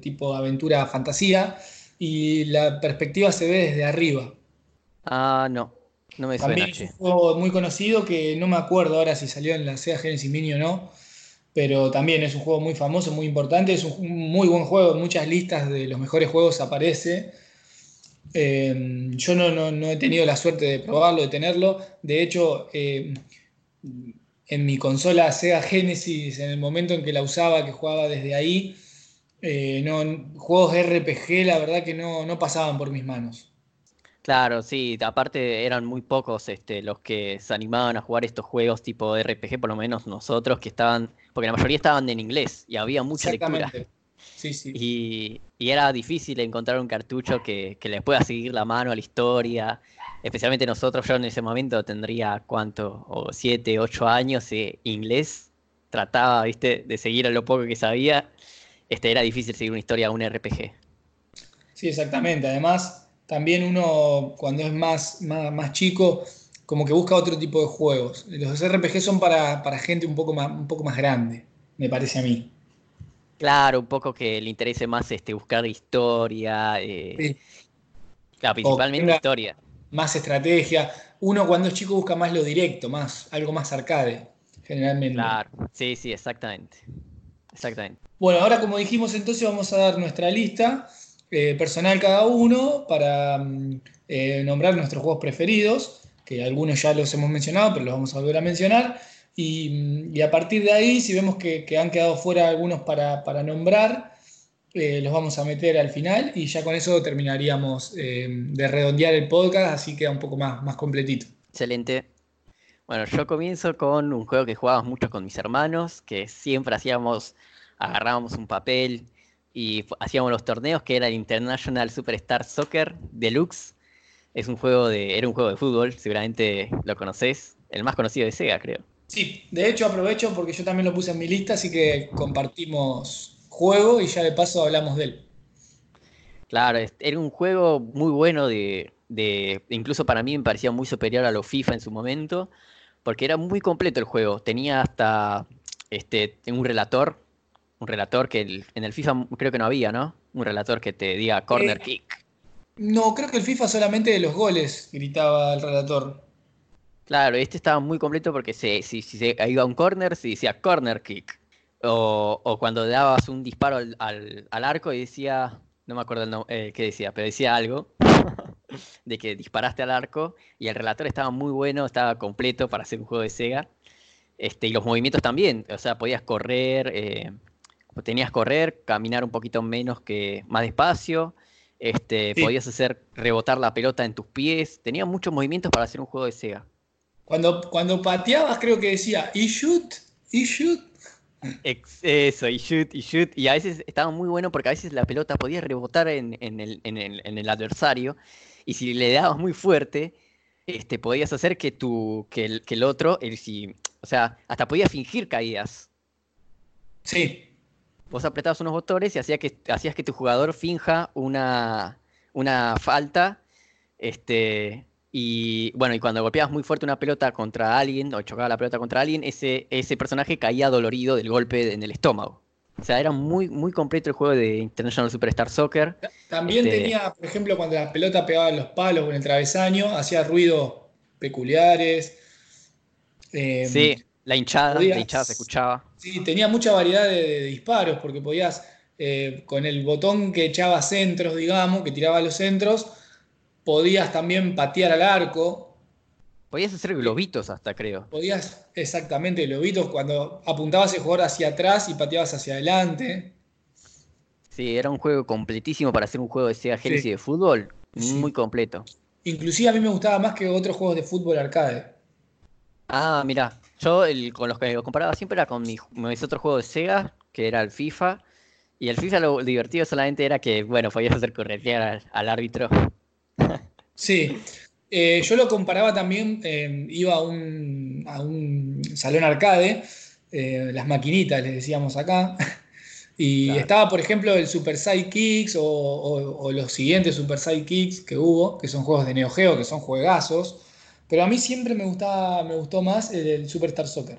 tipo aventura fantasía, y la perspectiva se ve desde arriba. Ah, no. No me También es un juego muy conocido que no me acuerdo ahora si salió en la Sega Genesis Mini o no, pero también es un juego muy famoso, muy importante, es un muy buen juego, en muchas listas de los mejores juegos aparece. Eh, yo no, he tenido la suerte de probarlo, de tenerlo. De hecho, eh, en mi consola Sega Genesis, en el momento en que la usaba, que jugaba desde ahí, eh, no, juegos RPG, la verdad que no, no pasaban por mis manos. Claro, sí, aparte eran muy pocos este, los que se animaban a jugar estos juegos tipo RPG, por lo menos nosotros que estaban, porque la mayoría estaban en inglés y había mucha lectura. Sí, sí. Y, era difícil encontrar un cartucho que, que, le pueda seguir la mano a la historia. Especialmente nosotros, yo en ese momento tendría cuánto, o siete, ocho años, de inglés. Trataba, viste, de seguir a lo poco que sabía. Este, era difícil seguir una historia a un RPG. Sí, exactamente. Además, también uno cuando es más, más, chico, como que busca otro tipo de juegos. Los RPG son para, gente un poco, más, un poco más grande, me parece a mí. Claro, un poco que le interese más este, buscar historia. Eh, claro, principalmente historia. Más estrategia. Uno cuando es chico busca más lo directo, más, algo más arcade, generalmente. Claro, sí, sí, exactamente. Exactamente. Bueno, ahora como dijimos entonces vamos a dar nuestra lista eh, personal cada uno para mm, eh, nombrar nuestros juegos preferidos, que algunos ya los hemos mencionado, pero los vamos a volver a mencionar. Y, mm, a partir de ahí, si vemos que, han quedado fuera algunos para, nombrar, eh, los vamos a meter al final y ya con eso terminaríamos de redondear el podcast, así queda un poco más, más completito. Excelente. Bueno, yo comienzo con un juego que jugábamos mucho con mis hermanos, que siempre hacíamos, agarrábamos un papel y hacíamos los torneos que era el International Superstar Soccer Deluxe. Es un juego de, era un juego de fútbol, seguramente lo conocés, el más conocido de Sega, creo. Sí, de hecho aprovecho porque yo también lo puse en mi lista, así que compartimos juego y ya de paso hablamos de él. Claro, era un juego muy bueno de, de, incluso para mí me parecía muy superior a los FIFA en su momento, porque era muy completo el juego. Tenía hasta este, un relator un relator que en el FIFA creo que no había, ¿no? Un relator que te diga corner eh, kick. No, creo que el FIFA solamente de los goles gritaba el relator. Claro, este estaba muy completo porque si, si, se iba a un corner, se decía corner kick. O, cuando dabas un disparo al, arco y decía, no me acuerdo el qué decía, pero decía algo de que disparaste al arco y el relator estaba muy bueno, estaba completo para hacer un juego de Sega. Este, y los movimientos también, o sea, podías correr, eh, tenías correr, caminar un poquito menos que más despacio, este, podías hacer rebotar la pelota en tus pies, tenía muchos movimientos para hacer un juego de Sega. Cuando, cuando pateabas creo que decía, y shoot, y shoot. Eso, y shoot, y shoot. Y a veces estaba muy bueno porque a veces la pelota podía rebotar en, el, adversario y si le dabas muy fuerte, este, podías hacer que, tu, que, el, que el otro, el, si, o sea, hasta podía fingir caídas. Sí, vos apretabas unos botones y hacía que, hacías que tu jugador finja una, una falta. Este, y bueno, y cuando golpeabas muy fuerte una pelota contra alguien o chocaba la pelota contra alguien, ese, ese personaje caía dolorido del golpe en el estómago. O sea, era muy, muy completo el juego de International Superstar Soccer. También este, tenía, por ejemplo, cuando la pelota pegaba en los palos o en el travesaño, hacía ruidos peculiares. Em, sí, la hinchada, la hinchada se escuchaba. Sí, tenía mucha variedad de, disparos porque podías, eh, con el botón que echaba centros, digamos, que tiraba los centros, podías también patear al arco. Podías hacer globitos hasta, creo. Podías, exactamente, globitos cuando apuntabas el jugador hacia atrás y pateabas hacia adelante. Sí, era un juego completísimo para hacer un juego de Sega Genesis de fútbol. Muy completo. Inclusive a mí me gustaba más que otros juegos de fútbol arcade. Ah, mira, yo el, con los que lo comparaba siempre era con mis, otros juegos de Sega, que era el FIFA. Y el FIFA lo divertido solamente era que, bueno, podías hacer corretear al, árbitro. Sí, eh, yo lo comparaba también, eh, iba a un, a un, salón arcade, eh, las maquinitas, les decíamos acá, y estaba, por ejemplo, el Super Sidekicks o, o, los siguientes Super Sidekicks que hubo, que son juegos de Neo Geo, que son juegazos, pero a mí siempre me, gustaba, me gustó más el, el Superstar Soccer.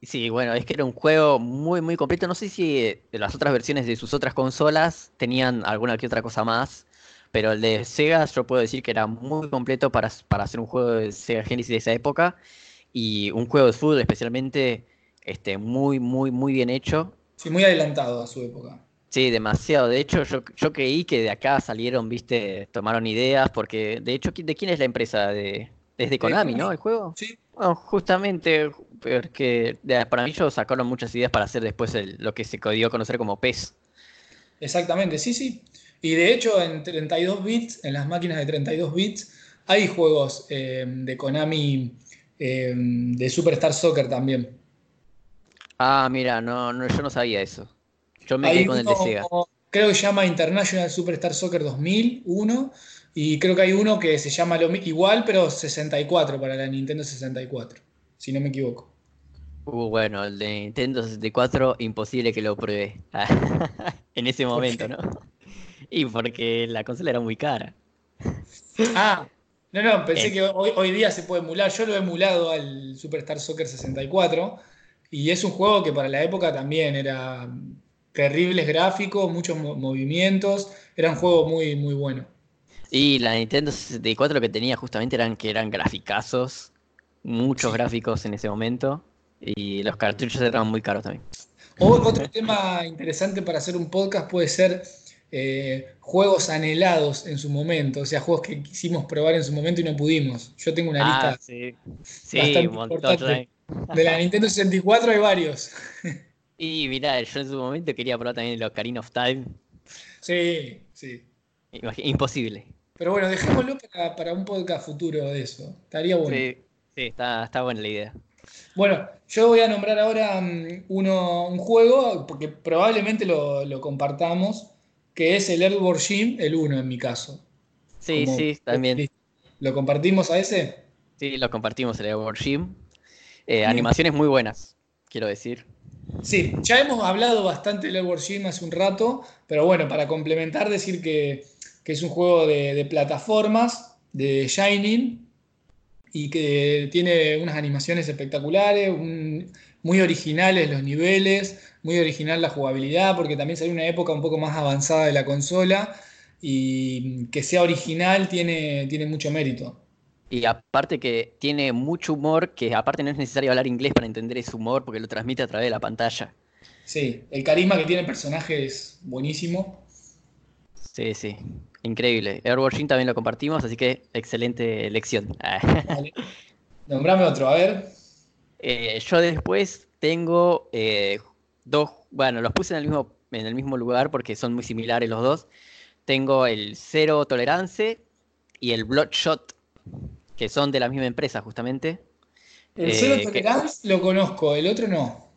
Sí, bueno, es que era un juego muy, muy completo. No sé si las otras versiones de sus otras consolas tenían alguna que otra cosa más, pero el de Sega yo puedo decir que era muy completo para, para hacer un juego de Sega Genesis de esa época y un juego de fútbol especialmente este, muy, muy, muy bien hecho. Sí, muy adelantado a su época. Sí, demasiado. De hecho, yo, yo creí que de acá salieron, viste, tomaron ideas, porque de hecho, ¿de quién es la empresa? De, es de Konami, ¿no? El juego. Sí. Bueno, justamente porque para mí ellos sacaron muchas ideas para hacer después lo que se dio a conocer como PES. Exactamente, sí, sí. Y de hecho, en 32 bits, en las máquinas de 32 bits, hay juegos eh, de Konami eh, de Superstar Soccer también. Ah, mira, no, no, yo no sabía eso. Yo me quedé con el de Sega. Creo que se llama International Superstar Soccer 2001 y creo que hay uno que se llama lo, igual, pero 64 para la Nintendo 64, si no me equivoco. Uh, bueno, el de Nintendo 64, imposible que lo pruebe. en ese momento, ¿no? Y porque la consola era muy cara. Ah, no, no, pensé que hoy, hoy, día se puede emular. Yo lo he emulado al Superstar Soccer 64 y es un juego que para la época también era terribles gráficos, muchos movimientos. Era un juego muy, muy bueno. Y la Nintendo 64 lo que tenía justamente eran que eran graficazos, muchos gráficos en ese momento, y los cartuchos eran muy caros también. otro tema interesante para hacer un podcast puede ser eh, juegos anhelados en su momento, o sea, juegos que quisimos probar en su momento y no pudimos. Yo tengo una ah, lista sí. Sí, un montón, De la Nintendo 64 hay varios. Y mirá, yo en su momento quería probar también el Ocarina of Time. Sí, sí. Imposible. Pero bueno, dejémoslo para, un podcast futuro de eso. Estaría bueno. Sí, sí está, está buena la idea. Bueno, yo voy a nombrar ahora mm, uno, un juego, porque probablemente lo, compartamos, que es el Earthworm Jim, el 1 en mi caso. Sí, sí, también. ¿Lo compartimos a ese? Sí, lo compartimos el Earthworm Jim. Eh, animaciones muy buenas, quiero decir. Sí, ya hemos hablado bastante del Earthworm Jim hace un rato, pero bueno, para complementar, decir que que es un juego de, plataformas, de Shining, y que tiene unas animaciones espectaculares, muy originales los niveles, muy original la jugabilidad, porque también salió una época un poco más avanzada de la consola, y que sea original tiene, tiene mucho mérito. Y aparte que tiene mucho humor, que aparte no es necesario hablar inglés para entender ese humor, porque lo transmite a través de la pantalla. Sí, el carisma que tiene el personaje es buenísimo. Sí, sí. Increíble. Airwatching también lo compartimos, así que excelente elección. Nombrame otro, a ver. Eh, yo después tengo eh, dos, bueno, los puse en el, mismo, en el mismo lugar porque son muy similares los dos. Tengo el Cero Tolerance y el Bloodshot, que son de la misma empresa justamente. El Cero eh, Tolerance lo conozco, el otro no.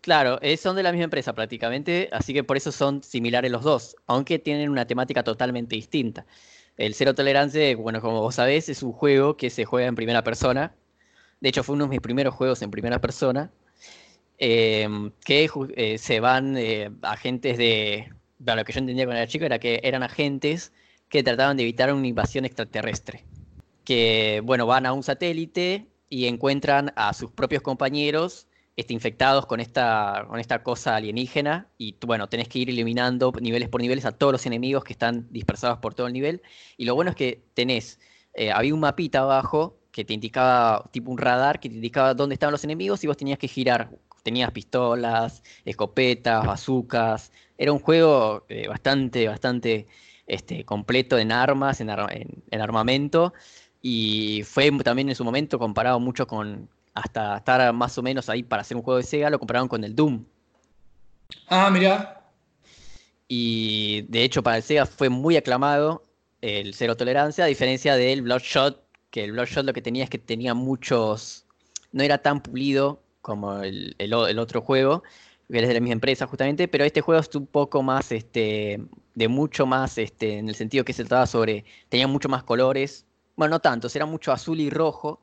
Claro, eh, son de la misma empresa prácticamente, así que por eso son similares los dos, aunque tienen una temática totalmente distinta. El Cero Tolerancia, bueno, como vos sabés, es un juego que se juega en primera persona. De hecho, fue uno de mis primeros juegos en primera persona. Em, que eh, se van eh, agentes de. Bueno, lo que yo entendía cuando era chico era que eran agentes que trataban de evitar una invasión extraterrestre. Que, bueno, van a un satélite y encuentran a sus propios compañeros este, infectados con esta, con esta cosa alienígena y bueno, tenés que ir eliminando niveles por niveles a todos los enemigos que están dispersados por todo el nivel. Y lo bueno es que tenés, eh, había un mapita abajo que te indicaba, tipo un radar, que te indicaba dónde estaban los enemigos y vos tenías que girar. Tenías pistolas, escopetas, bazucas. Era un juego eh, bastante, bastante este, completo en armas, en, en armamento. Y fue también en su momento comparado mucho con, hasta estar más o menos ahí para hacer un juego de Sega, lo compraron con el Doom. Ah, mira. Y de hecho para el Sega fue muy aclamado el Cero Tolerancia, a diferencia del Bloodshot, que el Bloodshot lo que tenía es que tenía muchos... No era tan pulido como el, otro juego, que es de la misma empresa justamente, pero este juego es un poco más, este, de mucho más, este, en el sentido que se trataba sobre, tenía mucho más colores, bueno, no tantos, era mucho azul y rojo,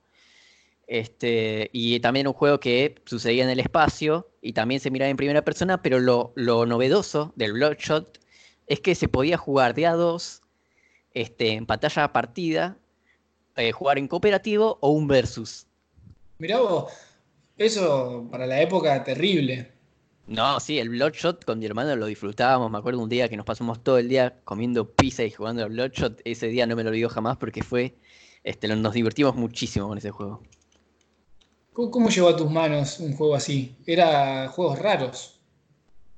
este, y también un juego que sucedía en el espacio y también se miraba en primera persona, pero lo, novedoso del Bloodshot es que se podía jugar de a dos, este, en pantalla partida, eh, jugar en cooperativo o un versus. Mirá vos, eso para la época terrible. No, sí, el Bloodshot con mi hermano lo disfrutábamos. Me acuerdo un día que nos pasamos todo el día comiendo pizza y jugando al Bloodshot. Ese día no me lo olvido jamás porque fue. Este, nos divertimos muchísimo con ese juego. ¿Cómo, llegó a tus manos un juego así? ¿Era juegos raros?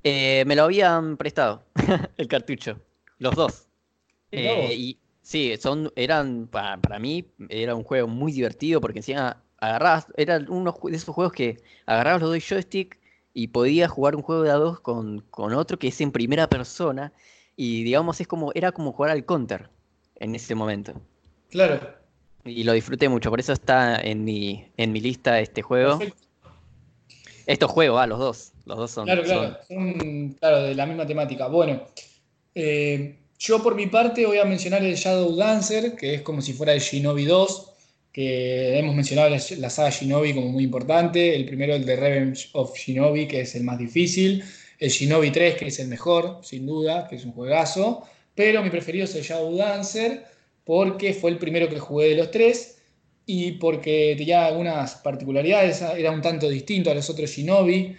Eh, me lo habían prestado, el cartucho. Los dos. Eh, y sí, son, eran, para, mí, era un juego muy divertido porque encima agarrabas, era uno de esos juegos que agarrabas los dos joystick y podías jugar un juego de a dos con, con, otro que es en primera persona y digamos es como, era como jugar al counter en ese momento. Claro. Y lo disfruté mucho, por eso está en mi, en mi lista este juego. Estos juegos, ah, los dos. Los dos son. Claro, claro, son, claro, de la misma temática. Bueno, eh, yo por mi parte voy a mencionar el Shadow Dancer, que es como si fuera el Shinobi 2, que hemos mencionado la, saga Shinobi como muy importante. El primero, el de Revenge of Shinobi, que es el más difícil. El Shinobi 3, que es el mejor, sin duda, que es un juegazo. Pero mi preferido es el Shadow Dancer porque fue el primero que jugué de los tres y porque tenía algunas particularidades, era un tanto distinto a los otros Shinobi,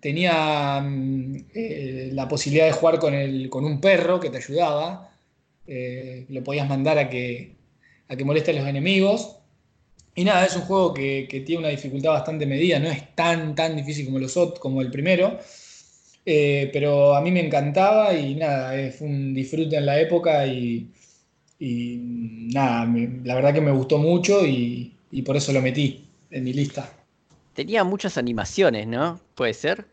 tenía mm, eh, la posibilidad de jugar con, el, con, un perro que te ayudaba, eh, lo podías mandar a que, a que moleste a los enemigos. Y nada, es un juego que, tiene una dificultad bastante medida, no es tan, tan difícil como, los, como el primero, eh, pero a mí me encantaba y nada, fue un disfrute en la época y, y nada, la verdad que me gustó mucho y, por eso lo metí en mi lista. Tenía muchas animaciones, ¿no? ¿Puede ser?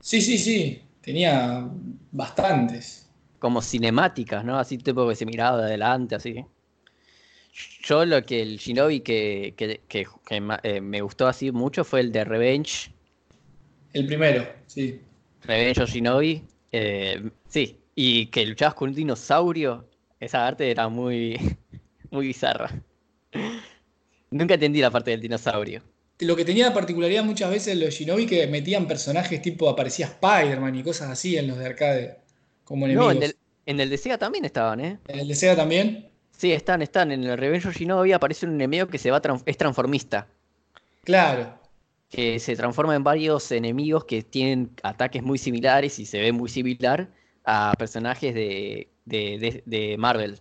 Sí, sí, sí. Tenía bastantes. Como cinemáticas, ¿no? Así tipo que se miraba de adelante, así. Yo lo que el Shinobi que, eh, me gustó así mucho fue el de Revenge. El primero, sí. Revenge of Shinobi. Eh, sí, y que luchabas con un dinosaurio esa arte era muy, muy bizarra. Nunca entendí la parte del dinosaurio. Lo que tenía de particularidad muchas veces los Shinobi que metían personajes tipo aparecía Spider-Man y cosas así en los de arcade como enemigos. No, en el, de Sega también estaban, ¿eh? ¿En el de Sega también? Sí, están, están. En el Revenge of Shinobi aparece un enemigo que se va es transformista. Claro. Que se transforma en varios enemigos que tienen ataques muy similares y se ve muy similar a personajes de, de, Marvel.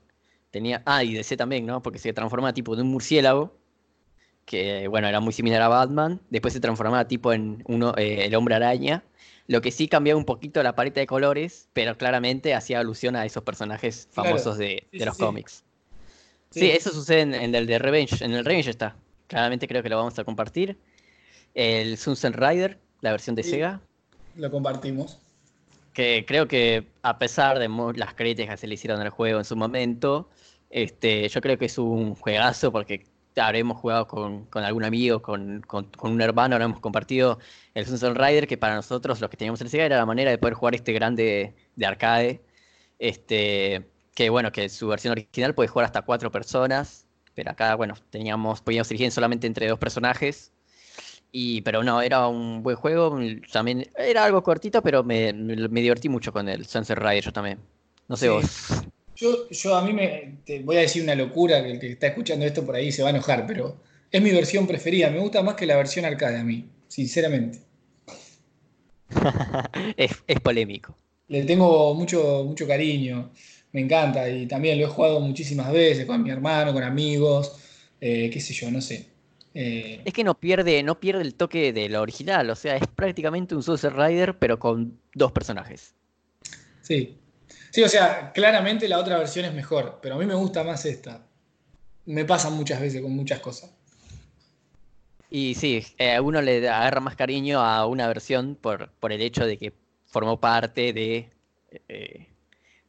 Tenía, ah, y DC también, ¿no? Porque se transforma tipo de un murciélago, que bueno, era muy similar a Batman. Después se transformaba tipo en uno, eh, el hombre araña. Lo que sí cambiaba un poquito la paleta de colores, pero claramente hacía alusión a esos personajes famosos de, los cómics. Sí. Eso sucede en, el de Revenge. En el Revenge está. Claramente creo que lo vamos a compartir. El Sunset Rider, la versión de Sega. Lo compartimos que creo que a pesar de las críticas que se le hicieron al juego en su momento, este, yo creo que es un juegazo porque habremos jugado con, algún amigo, con, un hermano, habremos compartido el Sunset Rider, que para nosotros, los que teníamos el Sega, era la manera de poder jugar este grande de arcade. Este, que bueno, que su versión original puede jugar hasta cuatro personas, pero acá, bueno, teníamos, podíamos elegir solamente entre dos personajes. Y, pero no, era un buen juego. También era algo cortito, pero me, divertí mucho con el Sunset Rider yo también. No sé vos. Yo, yo a mí me te voy a decir una locura que el que está escuchando esto por ahí se va a enojar, pero es mi versión preferida. Me gusta más que la versión arcade a mí, sinceramente. es, polémico. Le tengo mucho, mucho cariño, me encanta y también lo he jugado muchísimas veces con mi hermano, con amigos, eh, qué sé yo, no sé. Eh, es que no pierde, no pierde el toque de lo original, o sea, es prácticamente un Sunset Rider, pero con dos personajes. Sí. Sí, o sea, claramente la otra versión es mejor, pero a mí me gusta más esta. Me pasa muchas veces con muchas cosas. Y sí, eh, a uno le agarra más cariño a una versión por, por el hecho de que formó parte de, eh,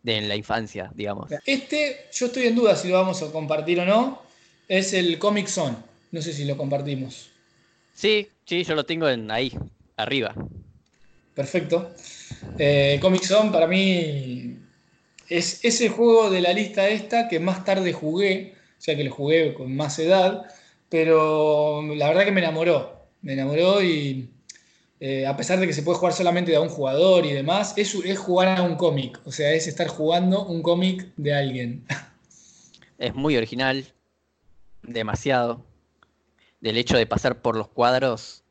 de la infancia, digamos. Este, yo estoy en duda si lo vamos a compartir o no, es el Comic Zone. No sé si lo compartimos. Sí, sí, yo lo tengo en ahí, arriba. perfecto. Eh, Comic Zone para mí es ese juego de la lista esta que más tarde jugué, o sea que lo jugué con más edad, pero la verdad que me enamoró. Me enamoró y eh, a pesar de que se puede jugar solamente de a un jugador y demás, es, es jugar a un cómic, o sea, es estar jugando un cómic de alguien. Es muy original, demasiado. Del hecho de pasar por los cuadros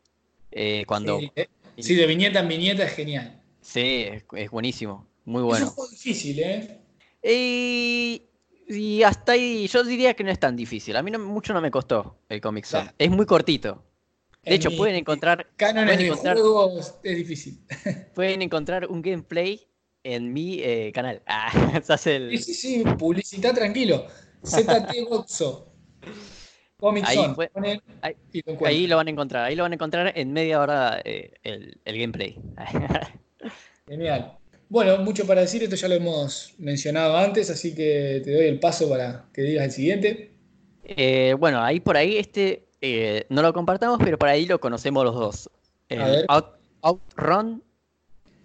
eh, cuando... Sí, eh, sí, de viñeta en viñeta es genial. Sí, es, buenísimo, muy bueno. Es un juego difícil, ¿eh? Y, y, hasta ahí, yo diría que no es tan difícil. A mí no, mucho no me costó el Comic Zone. Es muy cortito. De hecho, pueden encontrar. Cánones de juegos es difícil. Pueden encontrar un gameplay en mi eh, canal. Ah, Sí, sí, sí, publicidad tranquilo. ZT Gozo. ahí, ahí, lo van a encontrar. Ahí lo van a encontrar en media hora eh, el, gameplay. Genial. Bueno, mucho para decir, esto ya lo hemos mencionado antes, así que te doy el paso para que digas el siguiente. Eh, bueno, ahí por ahí este eh, no lo compartamos, pero por ahí lo conocemos los dos. Outrun.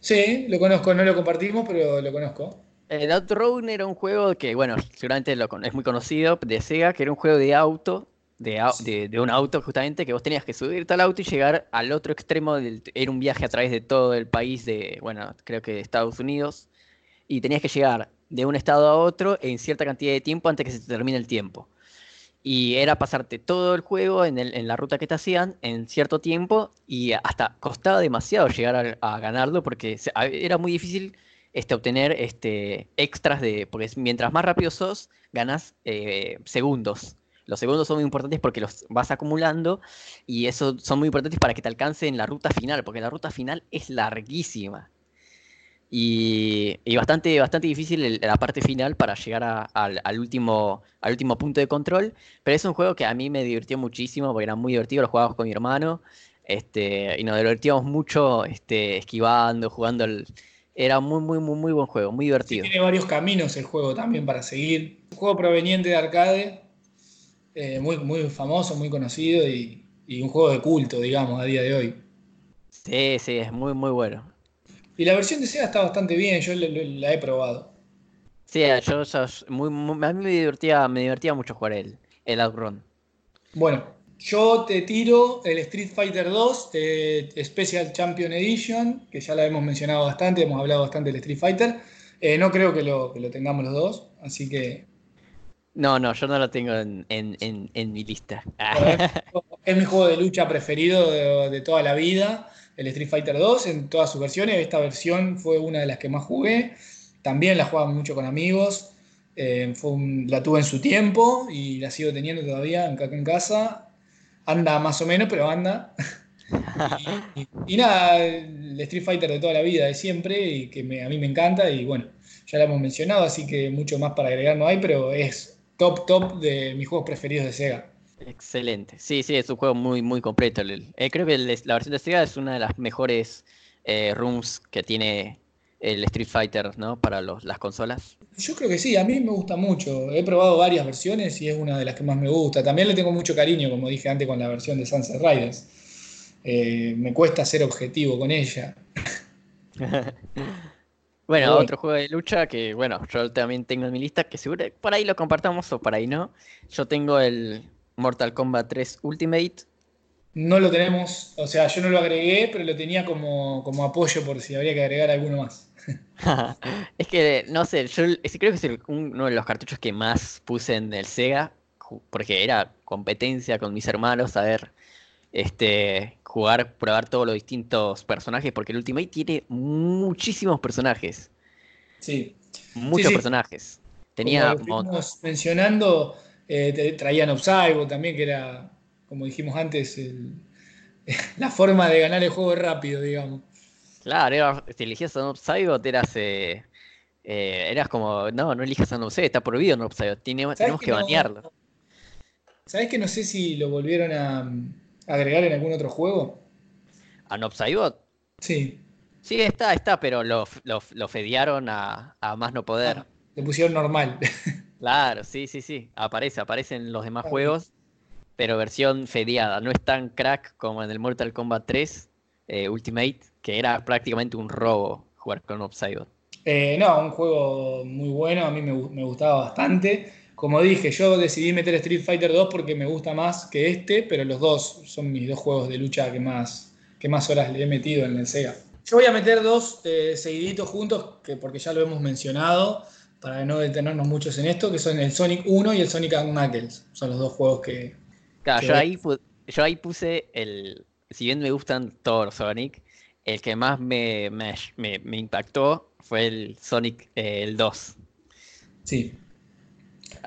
Sí, lo conozco, no lo compartimos, pero lo conozco. El Outrun era un juego que, bueno, seguramente es muy conocido de Sega, que era un juego de auto, de, un auto justamente, que vos tenías que subirte al auto y llegar al otro extremo. Del, era un viaje a través de todo el país de, bueno, creo que de Estados Unidos. Y tenías que llegar de un estado a otro en cierta cantidad de tiempo antes que se termine el tiempo y era pasarte todo el juego en, la ruta que te hacían en cierto tiempo y hasta costaba demasiado llegar a, ganarlo porque era muy difícil este, obtener este, extras de, porque mientras más rápido sos, ganas eh, segundos. Los segundos son muy importantes porque los vas acumulando y eso son muy importantes para que te alcance en la ruta final, porque la ruta final es larguísima. Y, bastante, bastante difícil la parte final para llegar al, último, al último punto de control. Pero es un juego que a mí me divirtió muchísimo porque era muy divertido, lo jugábamos con mi hermano. Este, y nos divertíamos mucho este, esquivando, jugando. El, era muy, muy, muy, muy buen juego, muy divertido. tiene varios caminos el juego también para seguir. Un juego proveniente de arcade, eh, muy, muy famoso, muy conocido y, y un juego de culto, digamos, a día de hoy. Sí, sí, es muy, muy bueno. Y la versión de Sega está bastante bien, yo la he probado. Sí, yo, muy, a mí me divertía, me divertía mucho jugar el, el Outrun. Bueno, yo te tiro el Street Fighter 2 eh, Special Champion Edition, que ya la hemos mencionado bastante, hemos hablado bastante del Street Fighter. Eh, no creo que lo, que lo, tengamos los dos, así que... No, no, yo no lo tengo en, en, en, mi lista. es mi juego de lucha preferido de, de toda la vida el Street Fighter 2 en todas sus versiones. Esta versión fue una de las que más jugué. También la jugaba mucho con amigos. Eh, la tuve en su tiempo y la sigo teniendo todavía acá en casa. Anda más o menos, pero anda. y, nada, el Street Fighter de toda la vida, de siempre, y que a mí me encanta. Y bueno, ya lo hemos mencionado, así que mucho más para agregar no hay, pero es top, top de mis juegos preferidos de Sega. Excelente. Sí, sí, es un juego muy, muy completo. Eh, creo que la versión de Sega es una de las mejores eh, rooms que tiene el Street Fighter, ¿no? Para las consolas. Yo creo que sí, a mí me gusta mucho. He probado varias versiones y es una de las que más me gusta. También le tengo mucho cariño, como dije antes, con la versión de Sunset Riders. Eh, me cuesta ser objetivo con ella. bueno, otro juego de lucha que, bueno, yo también tengo en mi lista, que seguro por ahí lo compartamos o por ahí no. Yo tengo el Mortal Kombat 3 Ultimate. No lo tenemos, o sea, yo no lo agregué, pero lo tenía como, como apoyo por si habría que agregar alguno más. es que, no sé, yo creo que es uno de los cartuchos que más puse en el Sega, porque era competencia con mis hermanos, a ver, este, jugar, probar todos los distintos personajes, porque el Ultimate tiene muchísimos personajes. Sí. Muchos personajes. Tenía. Como mencionando, eh, traían Obsaibo también, que era, como dijimos antes, la forma de ganar el juego rápido, digamos. Claro, si elegías a un eras, eh, eh, eras como, no, no elijas a un está prohibido un tenemos, tenemos que, banearlo. ¿Sabes que no sé si lo volvieron a, agregar en algún otro juego? ¿A Nopsaibot? Sí. Sí, está, está, pero lo, lo, fedearon a, más no poder. Ah, le pusieron normal. Claro, sí, sí, sí. Aparece, aparece en los demás juegos, pero versión fedeada. No es tan crack como en el Mortal Kombat 3, eh, Ultimate, que era prácticamente un robo jugar con Upside. Eh, no, un juego muy bueno, a mí me, me, gustaba bastante. Como dije, yo decidí meter Street Fighter 2 porque me gusta más que este, pero los dos son mis dos juegos de lucha que más, que más horas le he metido en el Sega. Yo voy a meter dos eh, seguiditos juntos, que porque ya lo hemos mencionado, para no detenernos muchos en esto, que son el Sonic 1 y el Sonic Knuckles. Son los dos juegos que... Claro, yo, ahí, yo ahí puse el... Si bien me gustan todos Sonic, el que más me, me, impactó fue el Sonic eh, el 2. Sí.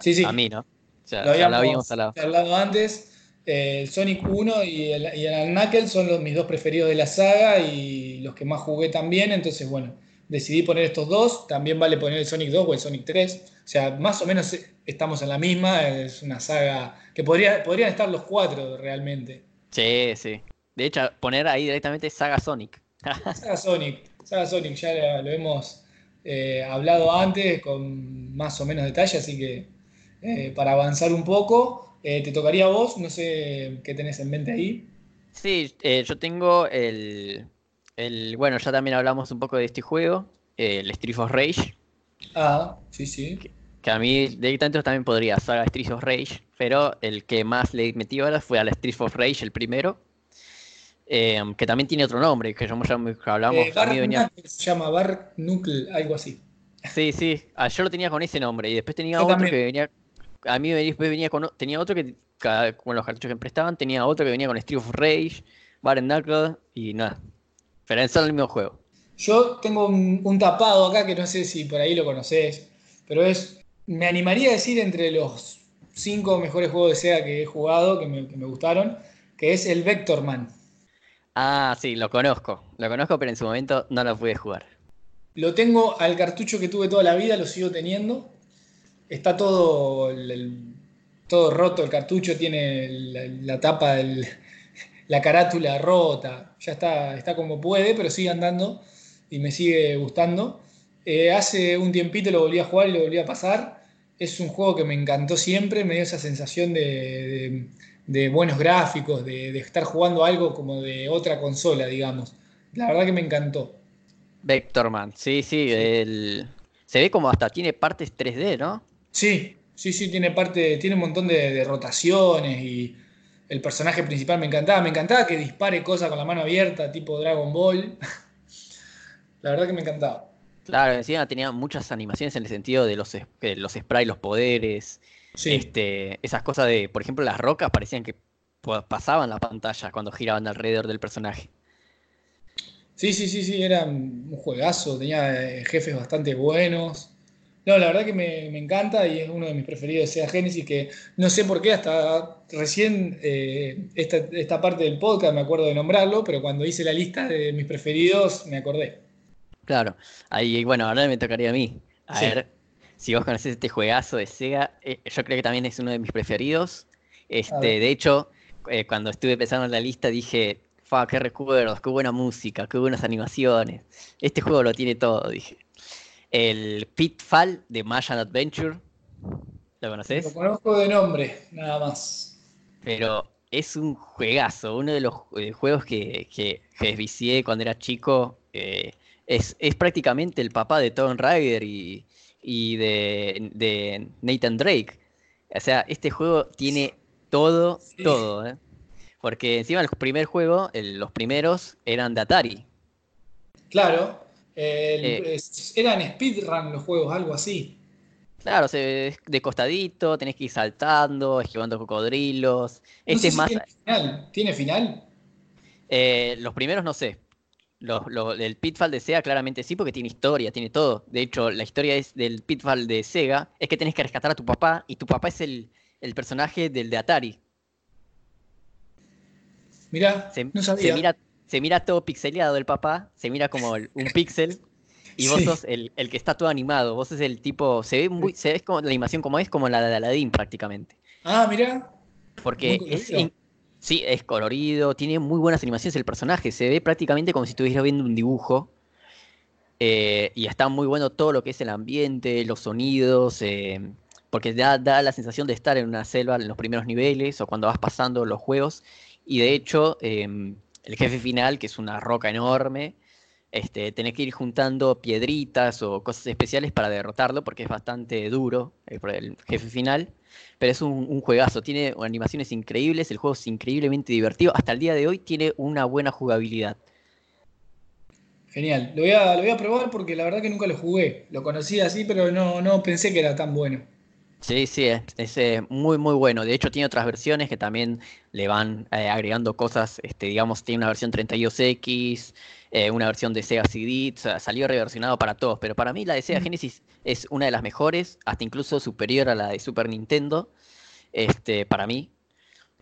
Sí, sí. A mí, ¿no? Ya, lo habíamos, hablado antes. Eh, el Sonic 1 y el, y el Knuckles son los, mis dos preferidos de la saga y los que más jugué también. Entonces, bueno, decidí poner estos dos. También vale poner el Sonic 2 o el Sonic 3. O sea, más o menos estamos en la misma. Es una saga que podría, podrían estar los cuatro realmente. Sí, sí. De hecho, poner ahí directamente Saga Sonic. Saga Sonic. Saga Sonic, ya lo hemos eh, hablado antes con más o menos detalle, así que eh, para avanzar un poco, eh, te tocaría a vos, no sé qué tenés en mente ahí. Sí, yo tengo el, el, bueno, ya también hablamos un poco de este juego, el Street of Rage. Ah, sí, sí. Que, a mí directamente también podría ser Street of Rage, pero el que más le metí ahora fue al Street of Rage, el primero. Em, que también tiene otro nombre, que ya hablamos. Eh, a mí venía... Se llama Bar Nucle, algo así. Sí, sí, ah, yo lo tenía con ese nombre y después tenía otro que venía. A mí después venía con. Tenía otro que, con los cartuchos que me prestaban, tenía otro que venía con Street of Rage, Bar Knuckle y nada. Pero es el mismo juego. Yo tengo un, tapado acá que no sé si por ahí lo conoces, pero es. Me animaría a decir entre los cinco mejores juegos de Sega que he jugado, que me, gustaron, que es el Vectorman. Ah, sí, lo conozco. Lo conozco, pero en su momento no lo pude jugar. Lo tengo al cartucho que tuve toda la vida, lo sigo teniendo. Está todo, todo roto el cartucho, tiene la, tapa del, la carátula rota, ya está, está como puede, pero sigue andando y me sigue gustando. Eh, hace un tiempito lo volví a jugar y lo volví a pasar. Es un juego que me encantó siempre, me dio esa sensación de, buenos gráficos, de, estar jugando algo como de otra consola, digamos. La verdad que me encantó. Vectorman, sí, sí, se ve como hasta tiene partes 3D, ¿no? Sí, sí, sí, tiene parte, tiene un montón de rotaciones y, el personaje principal me encantaba. Me encantaba que dispare cosas con la mano abierta, tipo Dragon Ball. la verdad que me encantaba. Claro, encima tenía muchas animaciones en el sentido de los, los sprays, los poderes. Este, esas cosas de, por ejemplo, las rocas parecían que pasaban la pantalla cuando giraban alrededor del personaje. Sí, sí, sí, sí, era un juegazo, tenía eh, jefes bastante buenos. No, la verdad que me, encanta y es uno de mis preferidos sea Genesis, que no sé por qué hasta recién eh, esta, parte del podcast me acuerdo de nombrarlo, pero cuando hice la lista de mis preferidos me acordé. Claro, ahí bueno, ahora me tocaría a mí. A ver, si vos conocés este juegazo de Sega, eh, yo creo que también es uno de mis preferidos. Este, de hecho, eh, cuando estuve pensando en la lista dije, fa, qué recuerdos, qué buena música, qué buenas animaciones. Este juego lo tiene todo, dije. El Pitfall de Mayan Adventure. ¿Lo conoces? Lo conozco de nombre, nada más. Pero es un juegazo, uno de los eh, juegos que, que, que cuando era chico. Eh, es, prácticamente el papá de Tom Raider y, de, Nathan Drake. O sea, este juego tiene todo, todo. ¿eh? Porque encima el primer juego, los primeros eran de Atari. Claro, eran speedrun los juegos, algo así. Claro, de costadito, tenés que ir saltando, esquivando cocodrilos. este es más. ¿Tiene final? ¿Tiene final? Eh, los primeros no sé. el Pitfall de Sega claramente sí, porque tiene historia, tiene todo. De hecho, la historia es del Pitfall de Sega es que tenés que rescatar a tu papá y tu papá es el, personaje del de Atari. Mirá, no sabía. Se mira, se mira todo pixeleado el papá, se mira como un píxel, y vos sos el, que está todo animado, vos sos el tipo, se ve muy, se ve como la animación como es, como la de Aladdin prácticamente. Ah, mira. Porque es, sí, es colorido, tiene muy buenas animaciones el personaje, se ve prácticamente como si estuviera viendo un dibujo. Eh, y está muy bueno todo lo que es el ambiente, los sonidos, eh, porque da, da, la sensación de estar en una selva en los primeros niveles o cuando vas pasando los juegos. Y de hecho, em, el jefe final, que es una roca enorme. Este, tenés que ir juntando piedritas o cosas especiales para derrotarlo, porque es bastante duro el, jefe final. Pero es un, juegazo, tiene animaciones increíbles, el juego es increíblemente divertido. Hasta el día de hoy tiene una buena jugabilidad. Genial, lo voy a, lo voy a probar porque la verdad que nunca lo jugué. Lo conocí así, pero no, no pensé que era tan bueno. Sí, sí, es, es muy, muy bueno. De hecho, tiene otras versiones que también le van eh, agregando cosas. Este, digamos, tiene una versión 32X, eh, una versión de Sega CD. O sea, salió reversionado para todos. Pero para mí, la de Sega Genesis es una de las mejores, hasta incluso superior a la de Super Nintendo. Este, para mí.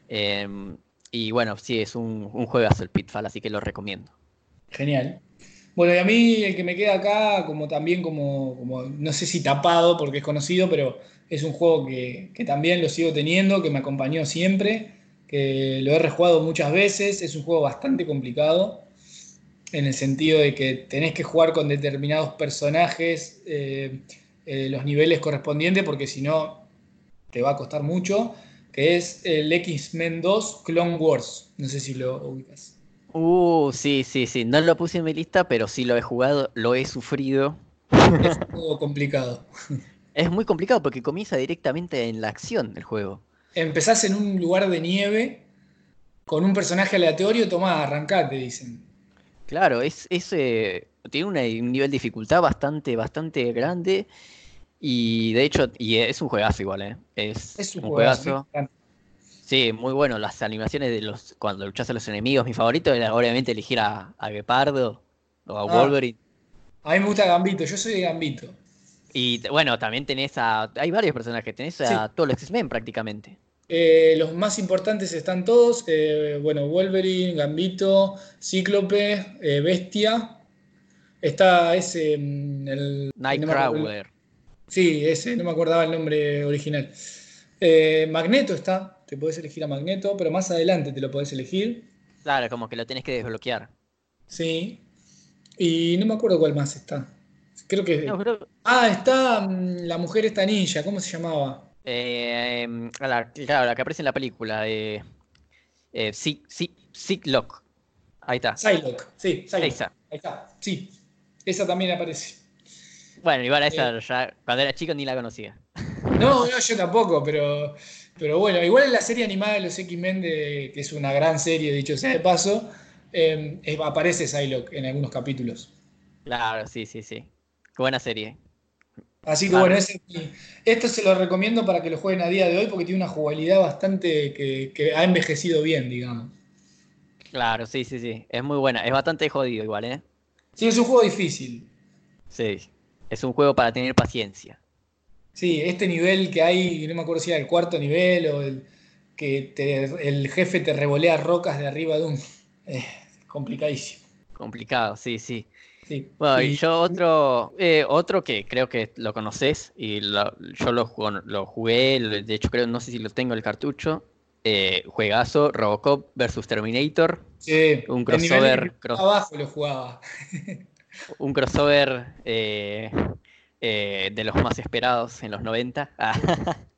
Em, y bueno, sí, es un, un juegazo el Pitfall, así que lo recomiendo. Genial. Bueno, y a mí el que me queda acá, como también como, como no sé si tapado porque es conocido, pero es un juego que, que, también lo sigo teniendo, que me acompañó siempre, que lo he rejugado muchas veces, es un juego bastante complicado, en el sentido de que tenés que jugar con determinados personajes eh, eh, los niveles correspondientes, porque si no te va a costar mucho, que es el X-Men 2 Clone Wars, no sé si lo ubicas. Uh, sí, sí, sí. No lo puse en mi lista, pero sí lo he jugado, lo he sufrido. Es un juego complicado. Es muy complicado porque comienza directamente en la acción del juego. Empezás en un lugar de nieve con un personaje aleatorio, tomá, arrancate, dicen. Claro, es, es eh, tiene una, un nivel de dificultad bastante, bastante grande. Y de hecho, y es un juegazo igual, ¿eh? Es, Es un un juegazo, juegazo. Sí, muy bueno. Las animaciones de los cuando luchas a los enemigos. Mi favorito era obviamente elegir a, a Gepardo o a Ah. Wolverine. A mí me gusta Gambito, yo soy de Gambito. Y bueno, también tenés a. Hay varios personajes, tenés a todos los X-Men prácticamente. Eh, los más importantes están todos. eh, bueno, Wolverine, Gambito, Cíclope, eh, Bestia. Está ese. mm, El, no Nightcrawler. Sí, ese, no me acordaba el nombre original. Magneto está, te podés elegir a Magneto, pero más adelante te lo podés elegir. Claro, como que lo tenés que desbloquear. Sí. Y no me acuerdo cuál más está. Creo que. No, creo- Ah, está mm, la mujer esta ninja, ¿cómo se llamaba? eh, em, la, claro, la que aparece en la película. Eh, eh, Psy- Psy- Psylocke. Ahí está. Psylocke, sí, Psylocke. Esa. Ahí está, sí. Esa también aparece. Bueno, igual a esa ya cuando era chico ni la conocía. No, no, yo tampoco, pero, pero bueno, igual en la serie animada de los X-Men, que es una gran serie, dicho sea de paso, eh, eh, aparece Psylocke en algunos capítulos. Claro, sí, sí, sí. Qué buena serie. Así que bueno, ese es mi- esto se lo recomiendo para que lo jueguen a día de hoy porque tiene una jugabilidad bastante que, que ha envejecido bien, digamos. Claro, sí, sí, sí. Es muy buena. Es bastante jodido igual, ¿eh? Sí, es un juego difícil. Sí. Es un juego para tener paciencia. Sí, este nivel que hay, no me acuerdo si era el cuarto nivel o el que te- el jefe te revolea rocas de arriba de un... eh, complicadísimo. Complicado, sí, sí. Sí. Bueno, y yo otro, eh, otro que creo que lo conoces y lo- yo lo, jugué, de hecho creo, no sé si lo tengo el cartucho, eh, juegazo, Robocop versus Terminator, Sí, Un crossover cross- abajo lo jugaba. un crossover eh, eh, de los más esperados en los 90.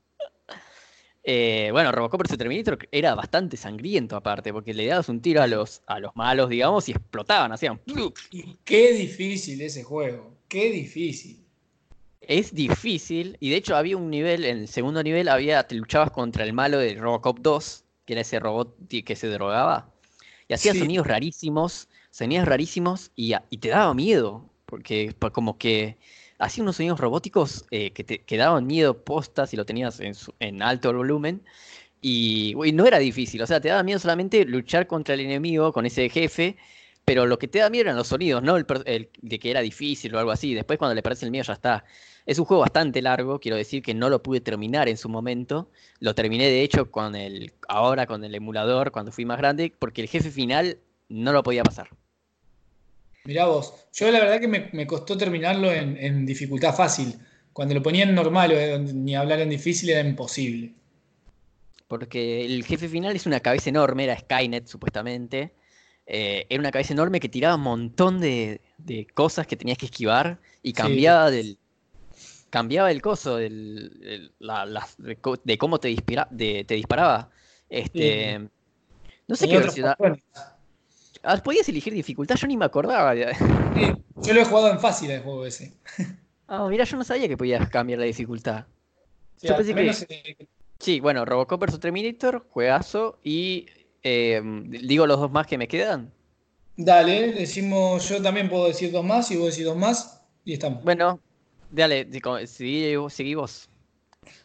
Eh, bueno, Robocop vs Terminator era bastante sangriento aparte, porque le dabas un tiro a los, a los malos, digamos, y explotaban, hacían... Y qué difícil ese juego, qué difícil. Es difícil, y de hecho había un nivel, en el segundo nivel había, te luchabas contra el malo de Robocop 2, que era ese robot que se drogaba, y hacía Sí. sonidos rarísimos, sonidos rarísimos, y, y te daba miedo, porque como que hacía unos sonidos robóticos eh, que te daban miedo postas y lo tenías en, su- alto volumen, y no era difícil, o sea, te daba miedo solamente luchar contra el enemigo, con ese jefe, pero lo que te da miedo eran los sonidos, no el, el de que era difícil o algo así. Después cuando le parece el miedo ya está. Es un juego bastante largo, quiero decir que no lo pude terminar en su momento. Lo terminé de hecho con el ahora con el emulador cuando fui más grande, porque el jefe final no lo podía pasar. Mirá vos, yo la verdad que me, me costó terminarlo en, en dificultad fácil. Cuando lo ponía en normal o en- ni hablar en difícil era imposible. Porque el jefe final es una cabeza enorme, era Skynet supuestamente. Eh, era una cabeza enorme que tiraba un montón de, de cosas que tenías que esquivar y cambiaba del. Cambiaba el coso del, el- la- de, cómo te, dispara- de- te disparaba. Este, no sé Tenía qué velocidad. Ah, podías elegir dificultad, yo ni me acordaba. Sí, yo lo he jugado en fácil el juego ese. Ah, mira, yo no sabía que podías cambiar la dificultad. Sí, Yo pensé que- Sí, bueno, Robocop vs Terminator, juegazo. Y eh, digo los dos más que me quedan. Dale, decimos, yo también puedo decir dos más y vos decís dos más y estamos. Bueno, dale, seguí, seguí vos.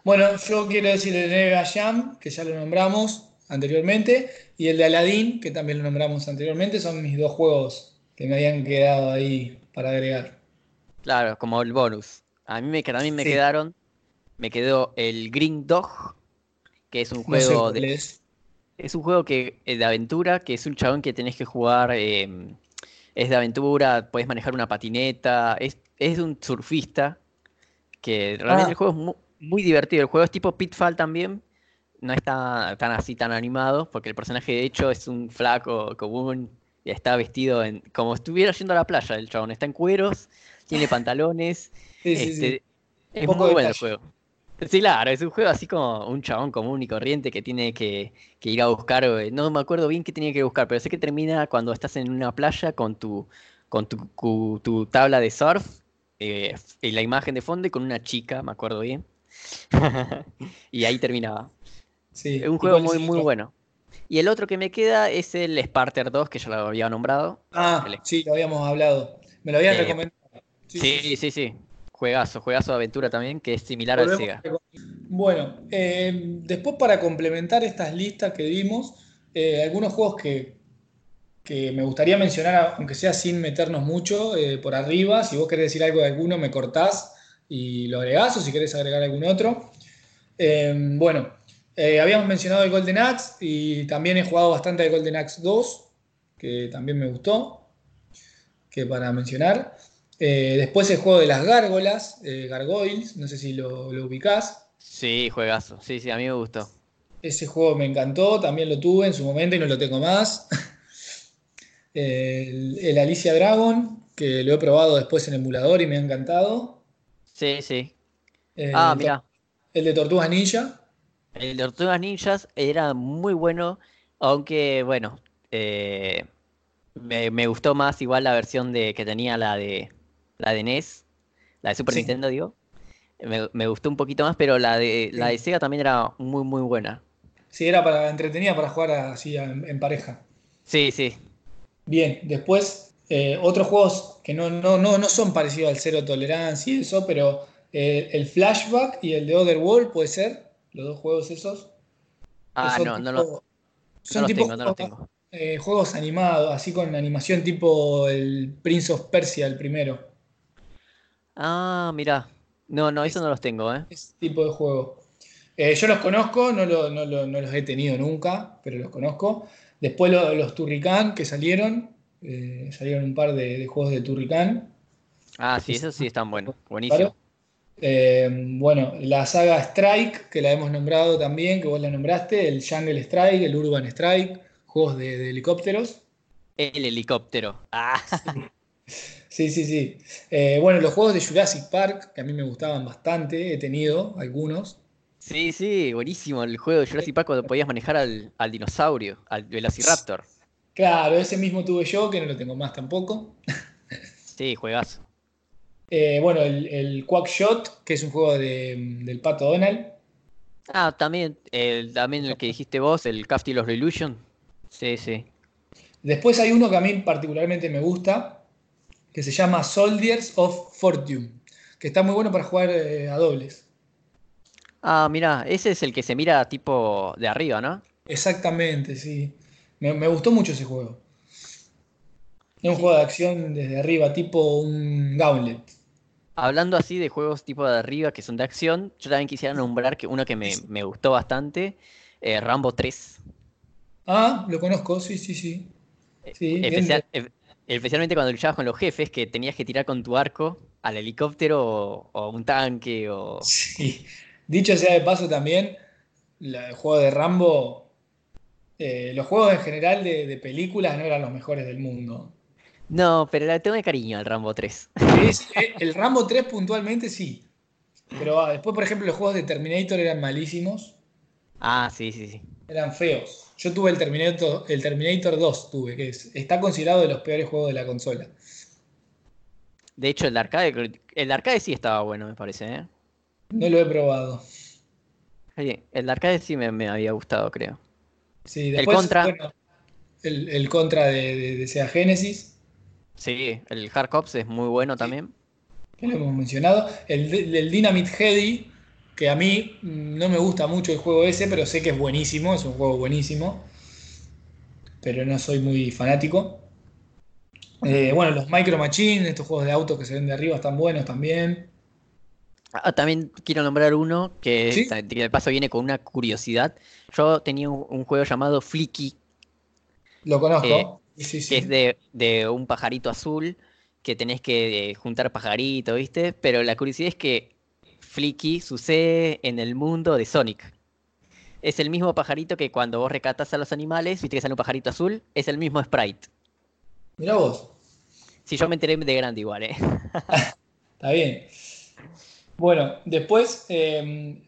Bueno, yo quiero decir el Jam, que ya lo nombramos anteriormente, y el de Aladdin, que también lo nombramos anteriormente, son mis dos juegos que me habían quedado ahí para agregar. Claro, como el bonus. A mí me, también me Sí. quedaron. Me quedó el Green Dog, que es un No sé juego de, es. es un juego que, eh, de aventura, que es un chabón que tenés que jugar. eh, es de aventura, puedes manejar una patineta. Es, es de un surfista. Que realmente Ah. el juego es mu- muy, divertido. El juego es tipo Pitfall también. No está tan así tan animado, porque el personaje de hecho es un flaco común y está vestido en, como estuviera yendo a la playa. El chabón está en cueros, tiene pantalones. Sí, sí, sí. Este, es muy bueno el juego. Sí, claro, es un juego así como un chabón común y corriente que tiene que, que ir a buscar. eh, No me acuerdo bien qué tenía que buscar, pero sé que termina cuando estás en una playa con tu, con tu, cu- tu tabla de surf eh, y la imagen de fondo y con una chica, me acuerdo bien. y ahí terminaba. Sí. Es un ¿Y juego muy, muy bueno. Y el otro que me queda es el Sparter 2, que ya lo había nombrado. Ah, El- sí, lo habíamos hablado. Me lo habían Eh, recomendado. Sí, sí, sí. Juegazo, juegazo de aventura también, que es similar al Sega. Bueno, eh, después para complementar estas listas que dimos, eh, algunos juegos que, que me gustaría mencionar, aunque sea sin meternos mucho, por arriba. Si vos querés decir algo de alguno, me cortás y lo agregás, o si querés agregar algún otro. Bueno, eh, habíamos mencionado el Golden Axe y también he jugado bastante al Golden Axe 2, que también me gustó, que para mencionar. Eh, después el juego de las gárgolas, eh, Gargoyles, no sé si lo, lo ubicás. Sí, juegazo. Sí, sí, a mí me gustó. Ese juego me encantó, también lo tuve en su momento y no lo tengo más. el, el Alicia Dragon, que lo he probado después en emulador y me ha encantado. Sí, sí. Ah, mira. el de Tortugas Ninja. El de Tortugas Ninjas era muy bueno, aunque bueno, eh, me, me gustó más igual la versión de que tenía la de la de NES, la de Super Sí. Nintendo, digo. Me, me gustó un poquito más, pero la de la de. Sega también era muy muy buena. Sí, era para entretenida para jugar así en, en pareja. Sí, sí. Bien, después eh, otros juegos que no, no, no, no son parecidos al Cero Tolerancia y eso, pero eh, el Flashback y el de Otherworld puede ser, los dos juegos esos. Ah, son no, no, tipo- lo- no son los tipo tengo, no los juegos- tengo. eh, juegos animados, así con animación tipo el Prince of Persia, el primero. Ah, mira. No, no, eso no los tengo, ¿eh? Ese tipo de juego. Eh, yo los conozco, no, lo- no lo- no los he tenido nunca, pero los conozco. Después lo- los Turrican que salieron, eh, salieron un par de, de juegos de Turrican. Ah, sí, esos sí están buenos. Buenísimo. Eh, bueno, la saga Strike, que la hemos nombrado también, que vos la nombraste, el Jungle Strike, el Urban Strike, juegos de, de helicópteros. El helicóptero. Ah, Sí, sí, sí. Eh, bueno, los juegos de Jurassic Park, que a mí me gustaban bastante, he tenido algunos. sí, sí, buenísimo. El juego de Jurassic Park cuando podías manejar al, al dinosaurio, al Velociraptor. Claro, ese mismo tuve yo, que no lo tengo más tampoco. Sí, juegazo. Eh, bueno, el, el Quackshot, que es un juego de- del Pato Donald. Ah, también, el, también el que dijiste vos, el Castle of Illusion. Sí, sí. Después hay uno que a mí particularmente me gusta, que se llama Soldiers of Fortune, que está muy bueno para jugar eh, a dobles. Ah, mira, ese es el que se mira tipo de arriba, ¿no? Exactamente, sí. Me, me gustó mucho ese juego. Es un Sí. juego de acción desde arriba, tipo un Gauntlet. Hablando así de juegos tipo de arriba que son de acción, yo también quisiera nombrar que uno que me, me gustó bastante, eh, Rambo 3. Ah, lo conozco, sí, sí, sí. Sí, bien Especial- e- especialmente cuando luchabas con los jefes, que tenías que tirar con tu arco al helicóptero o, o un tanque o... Sí. Dicho sea de paso también, la- el juego de Rambo, eh, los juegos en general de, de películas no eran los mejores del mundo. No, pero le tengo de cariño al Rambo 3. Es- eh, el Rambo 3 puntualmente sí, pero ah, después, por ejemplo, los juegos de Terminator eran malísimos. Ah, sí, sí, sí. Eran feos. Yo tuve el Terminator, el Terminator 2, tuve, que es, está considerado de los peores juegos de la consola. De hecho, el arcade, el arcade sí estaba bueno, me parece, ¿eh? No lo he probado. Sí, el arcade sí me, había gustado, creo. Sí, después, el contra. el, contra de, de, Sega Genesis. Sí, el Hard Cops es muy bueno también. Que lo hemos mencionado. El, el Dynamite Heady, que a mí no me gusta mucho el juego ese, pero sé que es buenísimo, es un juego buenísimo. Pero no soy muy fanático. Eh, bueno, los Micro Machines, estos juegos de autos que se ven de arriba están buenos también. Ah, también quiero nombrar uno que de paso viene con una curiosidad. Yo tenía un, juego llamado Flicky. Lo conozco. Eh, que es de, de, un pajarito azul que tenés que eh, juntar pajaritos, ¿viste? Pero la curiosidad es que Flicky sucede en el mundo de Sonic. Es el mismo pajarito que cuando vos recatas a los animales, viste que sale un pajarito azul, es el mismo sprite. Mira vos. Sí, yo me enteré de grande igual, ¿eh? Está bien. Bueno, después, em,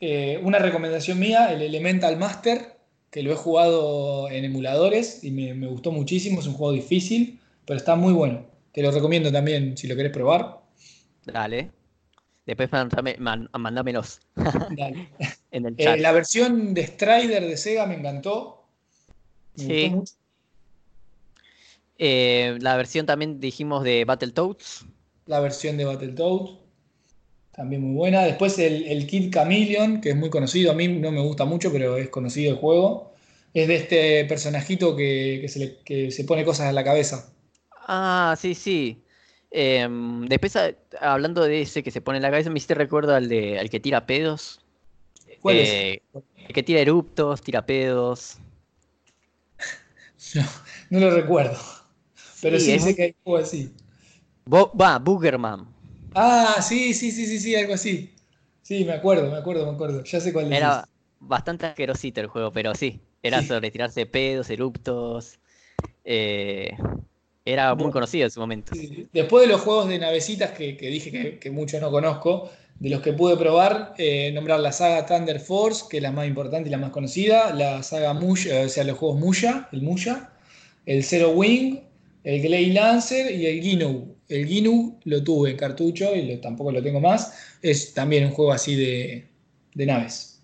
eh, una recomendación mía, el Elemental Master, que lo he jugado en emuladores y me, me, gustó muchísimo, es un juego difícil, pero está muy bueno. Te lo recomiendo también si lo querés probar. Dale. Después mandame, mandámelos. Dale. en el chat. Eh, la versión de Strider de Sega me encantó. sí. Eh, la versión también dijimos de Battletoads. La versión de Battletoads. También muy buena. Después el, Kid Chameleon, que es muy conocido. A mí no me gusta mucho, pero es conocido el juego. Es de este personajito que, se, que se pone cosas en la cabeza. Ah, sí, sí. Em, después, hablando de ese que se pone en la cabeza, me hiciste recuerdo al, de, al que tira pedos. ¿Cuál es? Eh, el que tira eruptos, tira pedos. No, no lo recuerdo. Pero sí, sé que hay algo así. va, Boogerman. Ah, sí, sí, sí, sí, sí, algo así. Sí, me acuerdo, me acuerdo, me acuerdo. Ya sé cuál es. Era bastante asquerosito el juego, pero sí. Era sobre tirarse pedos, eruptos. Eh, era muy conocido en su momento. Después de los juegos de navecitas que, dije que, muchos no conozco, de los que pude probar, eh, nombrar la saga Thunder Force, que es la más importante y la más conocida, la saga Musha, o sea, los juegos Musha, el Musha, el Zero Wing, el Glade Lancer y el Ginu. El Ginu lo tuve en cartucho y tampoco lo tengo más. Es también un juego así de, de naves.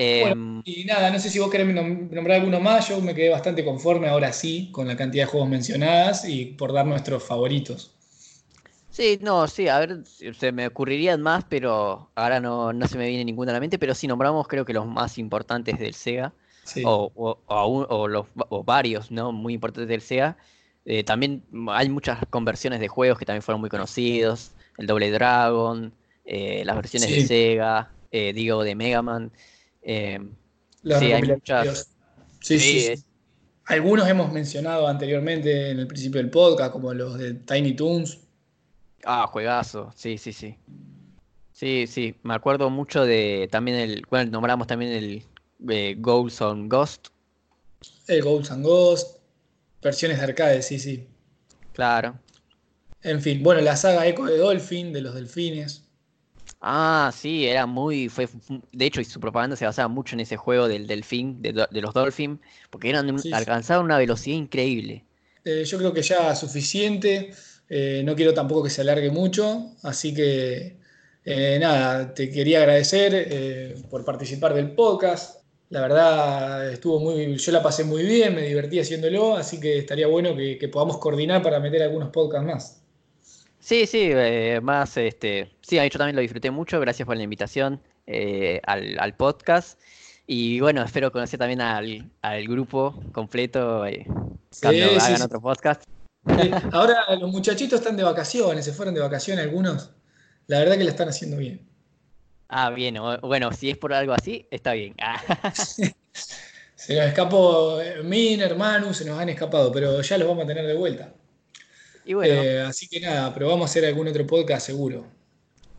Em, y nada, no sé si vos querés nombrar alguno más, yo me quedé bastante conforme ahora sí con la cantidad de juegos mencionadas y por dar nuestros favoritos. Sí, no, sí, a ver, se me ocurrirían más, pero ahora no, se me viene ninguna a la mente, pero sí nombramos creo que los más importantes del SEGA, o, los, varios, ¿no? Muy importantes del SEGA. Eh, también hay muchas conversiones de juegos que también fueron muy conocidos, el Doble Dragon, eh, las versiones de SEGA, eh, digo, de Mega Man. Sí, hay muchas. Sí, sí, Algunos hemos mencionado anteriormente en el principio del podcast, como los de Tiny Toons. Ah, juegazo, sí, sí, sí. Sí, sí, me acuerdo mucho de también el, bueno, nombramos también el Ghosts on Ghost. El Ghosts on Ghost, versiones de arcade, sí, sí. Claro. En fin, bueno, la saga Echo de Dolphin, de los delfines. Ah, sí, era muy. Fue, de hecho, su propaganda se basaba mucho en ese juego del delfín, de, los Dolphin, porque eran, alcanzaban una velocidad increíble. Eh, yo creo que ya suficiente. Eh, no quiero tampoco que se alargue mucho, así que eh, nada, te quería agradecer por participar del podcast. La verdad, estuvo muy, yo la pasé muy bien, me divertí haciéndolo, así que estaría bueno que podamos coordinar para meter algunos podcasts más. Sí, sí, eh, más, este, sí, yo también lo disfruté mucho, gracias por la invitación eh, al, podcast. Y bueno, espero conocer también al, grupo completo eh, cuando hagan otro podcast. Ahora los muchachitos están de vacaciones, se fueron de vacaciones algunos. La verdad que lo están haciendo bien. Ah, bien, bueno, si es por algo así, está bien. se nos escapó Min, hermano, se nos han escapado, pero ya los vamos a tener de vuelta. Eh, así que nada, pero vamos a hacer algún otro podcast seguro.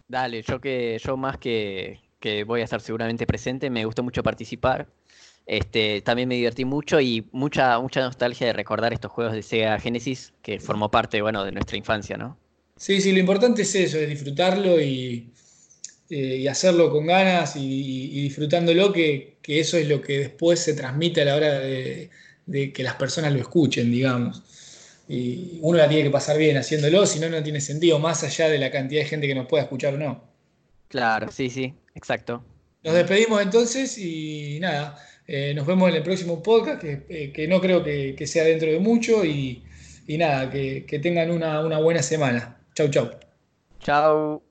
Dale, yo que yo más que, voy a estar seguramente presente, me gustó mucho participar. Este, también me divertí mucho y mucha, mucha nostalgia de recordar estos juegos de Sega Genesis que formó parte, bueno, de nuestra infancia, ¿no? Sí, sí, lo importante es eso, es disfrutarlo y, eh, y hacerlo con ganas y, disfrutándolo, que, eso es lo que después se transmite a la hora de, que las personas lo escuchen, digamos. Y uno la tiene que pasar bien haciéndolo, si no, no tiene sentido, más allá de la cantidad de gente que nos pueda escuchar o no. Claro, sí, sí, exacto. Nos despedimos entonces y nada, eh, nos vemos en el próximo podcast, que, eh, no creo que, sea dentro de mucho y, nada, que, tengan una, una buena semana. Chau, chau. Chau.